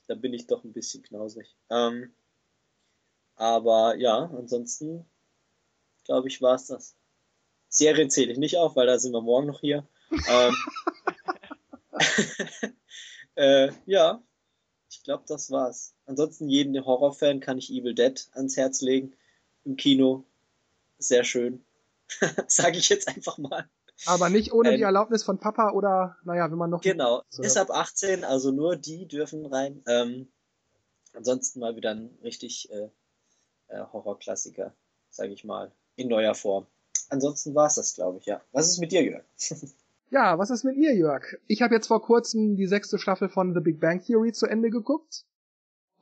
Speaker 2: Da bin ich doch ein bisschen knausrig. Ähm, aber ja, ansonsten glaube ich, war es das. Serie zähle ich nicht auf, weil da sind wir morgen noch hier. ähm, äh, ja, ich glaube, das war's. Ansonsten jeden Horrorfan kann ich Evil Dead ans Herz legen. Im Kino. Sehr schön. Sage ich jetzt einfach mal.
Speaker 1: Aber nicht ohne ähm, die Erlaubnis von Papa oder, naja, wenn man noch.
Speaker 2: Genau, ist ab 18, also nur die dürfen rein. Ähm, ansonsten mal wieder ein richtig äh, äh, Horrorklassiker, sage ich mal, in neuer Form. Ansonsten war es das, glaube ich, ja. Was ist mit dir, Jörg?
Speaker 1: Ja, was ist mit ihr, Jörg? Ich habe jetzt vor kurzem die sechste Staffel von The Big Bang Theory zu Ende geguckt.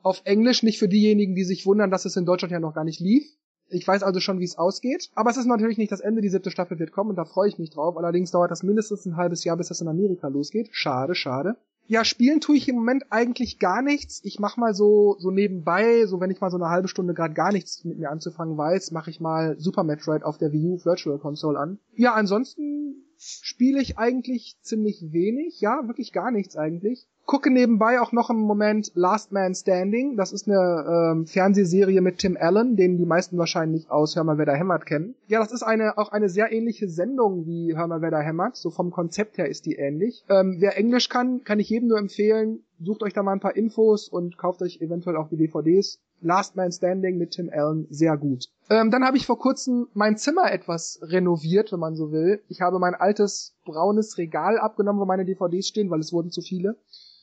Speaker 1: Auf Englisch, nicht für diejenigen, die sich wundern, dass es in Deutschland ja noch gar nicht lief. Ich weiß also schon, wie es ausgeht. Aber es ist natürlich nicht das Ende. Die siebte Staffel wird kommen und da freue ich mich drauf. Allerdings dauert das mindestens ein halbes Jahr, bis das in Amerika losgeht. Schade, schade. Ja, spielen tue ich im Moment eigentlich gar nichts. Ich mach mal so so nebenbei, so wenn ich mal so eine halbe Stunde gerade gar nichts mit mir anzufangen weiß, mache ich mal Super Metroid auf der Wii U Virtual Console an. Ja, ansonsten spiele ich eigentlich ziemlich wenig, ja, wirklich gar nichts eigentlich. Gucke nebenbei auch noch im Moment Last Man Standing. Das ist eine ähm, Fernsehserie mit Tim Allen, den die meisten wahrscheinlich aus Hör mal, wer da hämmert kennen. Ja, das ist eine auch eine sehr ähnliche Sendung wie Hör mal, wer da hämmert. So vom Konzept her ist die ähnlich. Ähm, wer Englisch kann, kann ich jedem nur empfehlen. Sucht euch da mal ein paar Infos und kauft euch eventuell auch die DVDs. Last Man Standing mit Tim Allen sehr gut. Ähm, dann habe ich vor kurzem mein Zimmer etwas renoviert, wenn man so will. Ich habe mein altes braunes Regal abgenommen, wo meine DVDs stehen, weil es wurden zu viele.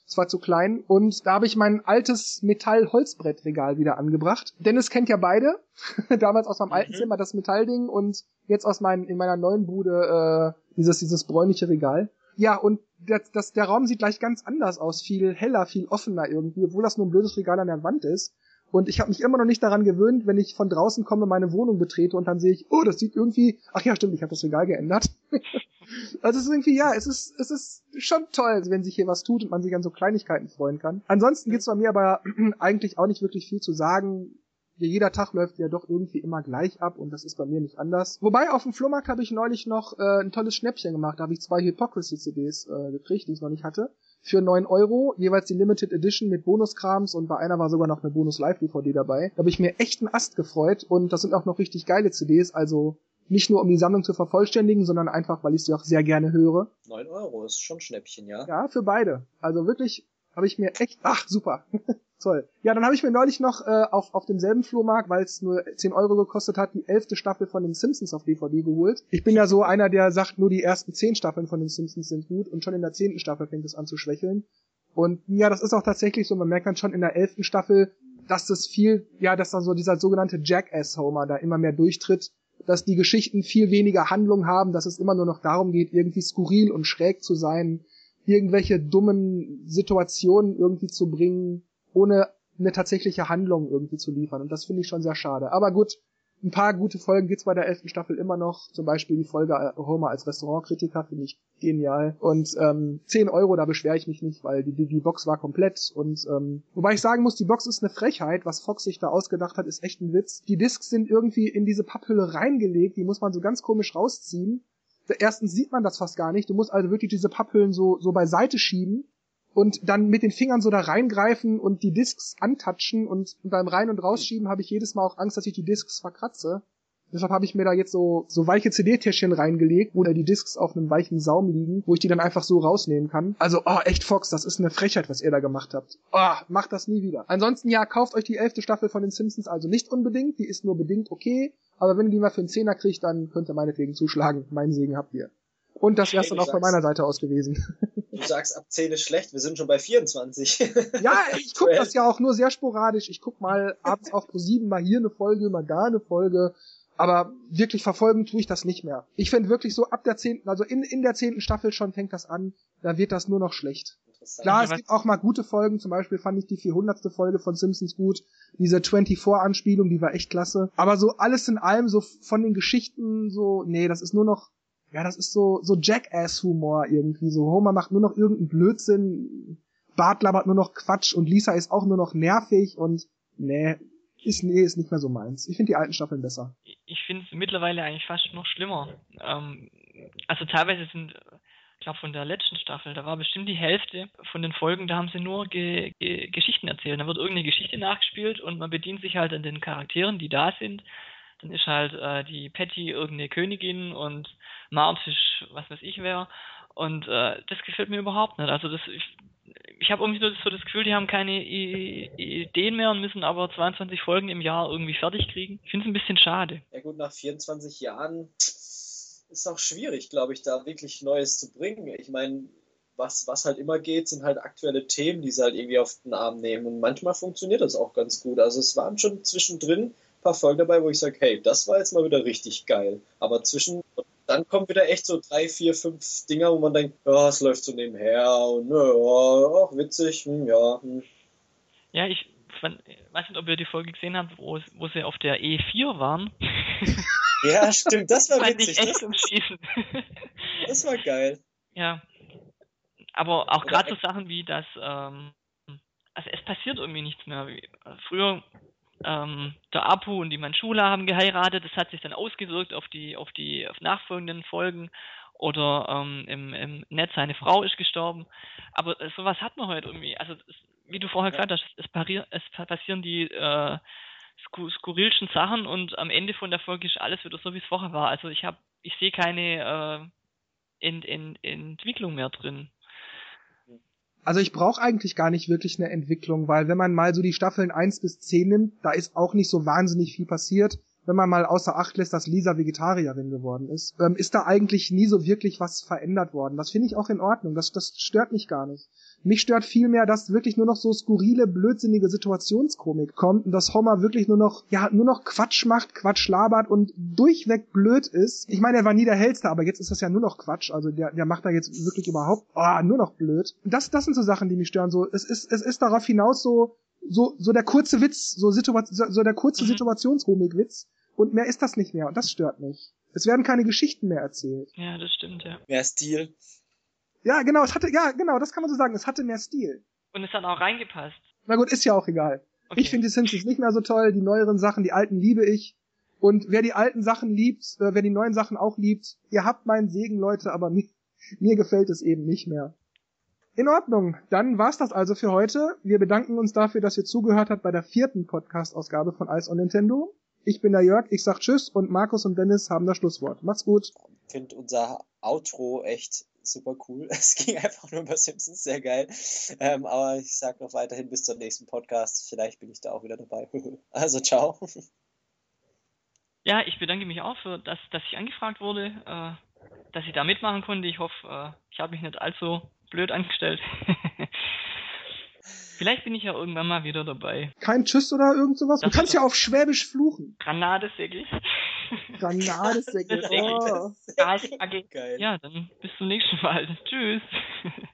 Speaker 1: Es war zu klein und da habe ich mein altes Metall-Holzbrettregal wieder angebracht. Dennis kennt ja beide. Damals aus meinem alten mhm. Zimmer das Metallding und jetzt aus meinem in meiner neuen Bude äh, dieses dieses bräunliche Regal. Ja, und das, das, der Raum sieht gleich ganz anders aus, viel heller, viel offener irgendwie, obwohl das nur ein blödes Regal an der Wand ist. Und ich habe mich immer noch nicht daran gewöhnt, wenn ich von draußen komme, meine Wohnung betrete und dann sehe ich, oh, das sieht irgendwie, ach ja, stimmt, ich habe das Regal geändert. also es ist irgendwie, ja, es ist, es ist schon toll, wenn sich hier was tut und man sich an so Kleinigkeiten freuen kann. Ansonsten gibt's bei mir aber eigentlich auch nicht wirklich viel zu sagen. Jeder Tag läuft ja doch irgendwie immer gleich ab und das ist bei mir nicht anders. Wobei auf dem Flohmarkt habe ich neulich noch äh, ein tolles Schnäppchen gemacht. Da habe ich zwei Hypocrisy-CDs äh, gekriegt, die ich noch nicht hatte für neun Euro, jeweils die Limited Edition mit Bonuskrams und bei einer war sogar noch eine Bonus-Live-DVD dabei. Da habe ich mir echt einen Ast gefreut und das sind auch noch richtig geile CDs, also nicht nur um die Sammlung zu vervollständigen, sondern einfach, weil ich sie auch sehr gerne höre.
Speaker 2: Neun Euro ist schon Schnäppchen, ja?
Speaker 1: Ja, für beide. Also wirklich habe ich mir echt, ach super, toll. Ja, dann habe ich mir neulich noch äh, auf, auf demselben Flohmarkt, weil es nur 10 Euro gekostet hat, die elfte Staffel von den Simpsons auf DVD geholt. Ich bin ja so einer, der sagt, nur die ersten zehn Staffeln von den Simpsons sind gut und schon in der zehnten Staffel fängt es an zu schwächeln. Und ja, das ist auch tatsächlich so, man merkt dann schon in der elften Staffel, dass das viel, ja, dass da so dieser sogenannte Jackass-Homer da immer mehr durchtritt dass die Geschichten viel weniger Handlung haben, dass es immer nur noch darum geht, irgendwie skurril und schräg zu sein, irgendwelche dummen Situationen irgendwie zu bringen, ohne eine tatsächliche Handlung irgendwie zu liefern. Und das finde ich schon sehr schade. Aber gut, ein paar gute Folgen gibt's bei der elften Staffel immer noch. Zum Beispiel die Folge Homer als Restaurantkritiker finde ich genial. Und ähm, 10 Euro, da beschwere ich mich nicht, weil die, die, die Box war komplett. Und ähm, wobei ich sagen muss, die Box ist eine Frechheit. Was Fox sich da ausgedacht hat, ist echt ein Witz. Die Discs sind irgendwie in diese Papphülle reingelegt. Die muss man so ganz komisch rausziehen. Erstens sieht man das fast gar nicht. Du musst also wirklich diese Papphüllen so, so beiseite schieben und dann mit den Fingern so da reingreifen und die Discs antatschen und beim Rein- und Rausschieben habe ich jedes Mal auch Angst, dass ich die Discs verkratze. Deshalb habe ich mir da jetzt so, so weiche CD-Täschchen reingelegt, wo da die Discs auf einem weichen Saum liegen, wo ich die dann einfach so rausnehmen kann. Also, oh, echt Fox, das ist eine Frechheit, was ihr da gemacht habt. Oh, macht das nie wieder. Ansonsten, ja, kauft euch die elfte Staffel von den Simpsons also nicht unbedingt. Die ist nur bedingt okay. Aber wenn ihr die mal für einen Zehner kriegt, dann könnt ihr meinetwegen zuschlagen. Meinen Segen habt ihr. Und das wär's dann auch von meiner Seite aus gewesen.
Speaker 2: Du sagst, ab 10 ist schlecht, wir sind schon bei 24.
Speaker 1: Ja, ich guck das ja auch nur sehr sporadisch. Ich guck mal abends auf Pro 7 mal hier eine Folge, mal da eine Folge. Aber wirklich verfolgen tue ich das nicht mehr. Ich finde wirklich so ab der zehnten, also in, in der zehnten Staffel schon fängt das an, da wird das nur noch schlecht. Klar, es gibt auch mal gute Folgen, zum Beispiel fand ich die 400. Folge von Simpsons gut, diese 24-Anspielung, die war echt klasse. Aber so alles in allem, so von den Geschichten, so, nee, das ist nur noch, ja, das ist so, so Jackass-Humor irgendwie. So Homer macht nur noch irgendeinen Blödsinn, Bart labert nur noch Quatsch und Lisa ist auch nur noch nervig und nee, ist, nee, ist nicht mehr so meins. Ich finde die alten Staffeln besser.
Speaker 3: Ich finde es mittlerweile eigentlich fast noch schlimmer. Ähm, also teilweise sind, ich glaube von der letzten Staffel, da war bestimmt die Hälfte von den Folgen, da haben sie nur ge ge Geschichten erzählt. Da wird irgendeine Geschichte nachgespielt und man bedient sich halt an den Charakteren, die da sind. Dann ist halt äh, die Patty irgendeine Königin und Marge ist was weiß ich wer. Und äh, das gefällt mir überhaupt nicht. Also das, ich, ich habe irgendwie so das Gefühl, die haben keine I Ideen mehr und müssen aber 22 Folgen im Jahr irgendwie fertig kriegen. Ich finde es ein bisschen schade.
Speaker 2: Ja gut, nach 24 Jahren ist auch schwierig, glaube ich, da wirklich Neues zu bringen. Ich meine, was, was halt immer geht, sind halt aktuelle Themen, die sie halt irgendwie auf den Arm nehmen. Und manchmal funktioniert das auch ganz gut. Also es waren schon zwischendrin ein paar Folgen dabei, wo ich sage, hey, das war jetzt mal wieder richtig geil. Aber zwischen dann kommen wieder echt so drei, vier, fünf Dinger, wo man denkt, ja, es läuft so nebenher und ja, auch witzig, hm, ja. Hm.
Speaker 3: Ja, ich fand, weiß nicht, ob ihr die Folge gesehen habt, wo, wo sie auf der E4 waren.
Speaker 2: ja, stimmt, das war witzig.
Speaker 3: Ich echt das, Schießen.
Speaker 2: das war geil.
Speaker 3: Ja. Aber auch gerade so Sachen wie das, ähm, also es passiert irgendwie nichts mehr. Früher ähm, der Apu und die Manchula haben geheiratet. Das hat sich dann ausgewirkt auf die, auf die auf nachfolgenden Folgen. Oder ähm, im, im Netz seine Frau ist gestorben. Aber sowas hat man heute irgendwie. Also es, wie du vorher gesagt hast, es, parier, es passieren die äh, skurrilsten Sachen und am Ende von der Folge ist alles wieder so, wie es vorher war. Also ich habe, ich sehe keine äh, Ent, Ent, Entwicklung mehr drin.
Speaker 1: Also ich brauche eigentlich gar nicht wirklich eine Entwicklung, weil wenn man mal so die Staffeln 1 bis 10 nimmt, da ist auch nicht so wahnsinnig viel passiert. Wenn man mal außer Acht lässt, dass Lisa Vegetarierin geworden ist, ähm, ist da eigentlich nie so wirklich was verändert worden. Das finde ich auch in Ordnung. Das, das stört mich gar nicht. Mich stört vielmehr, dass wirklich nur noch so skurrile, blödsinnige Situationskomik kommt und dass Homer wirklich nur noch, ja, nur noch Quatsch macht, Quatsch labert und durchweg blöd ist. Ich meine, er war nie der Hellste, aber jetzt ist das ja nur noch Quatsch. Also der, der macht da jetzt wirklich überhaupt, oh, nur noch blöd. Das, das sind so Sachen, die mich stören. So, es ist, es ist darauf hinaus so, so, so der kurze Witz, so, Situa so der kurze mhm. Situationskomik-Witz. Und mehr ist das nicht mehr. Und das stört mich. Es werden keine Geschichten mehr erzählt.
Speaker 3: Ja, das stimmt, ja.
Speaker 2: Mehr Stil.
Speaker 1: Ja, genau, es hatte, ja, genau, das kann man so sagen. Es hatte mehr Stil.
Speaker 3: Und es hat auch reingepasst.
Speaker 1: Na gut, ist ja auch egal. Okay. Ich finde die Simpsons nicht mehr so toll. Die neueren Sachen, die alten liebe ich. Und wer die alten Sachen liebt, äh, wer die neuen Sachen auch liebt, ihr habt meinen Segen, Leute, aber mir, mir gefällt es eben nicht mehr. In Ordnung, dann war's das also für heute. Wir bedanken uns dafür, dass ihr zugehört habt bei der vierten Podcast-Ausgabe von Ice on Nintendo. Ich bin der Jörg, ich sag Tschüss und Markus und Dennis haben das Schlusswort. Macht's gut.
Speaker 2: Ich finde unser Outro echt super cool. Es ging einfach nur über Simpsons, sehr geil. Ähm, aber ich sag noch weiterhin bis zum nächsten Podcast. Vielleicht bin ich da auch wieder dabei. also ciao.
Speaker 3: Ja, ich bedanke mich auch für das, dass ich angefragt wurde, äh, dass ich da mitmachen konnte. Ich hoffe, äh, ich habe mich nicht allzu blöd angestellt. Vielleicht bin ich ja irgendwann mal wieder dabei.
Speaker 1: Kein Tschüss oder irgend sowas? Das du kannst ja auf Schwäbisch fluchen.
Speaker 3: Granate, ich.
Speaker 1: Granatsäcke. Oh.
Speaker 3: Geil. Ja, dann bis zum nächsten Mal. Tschüss.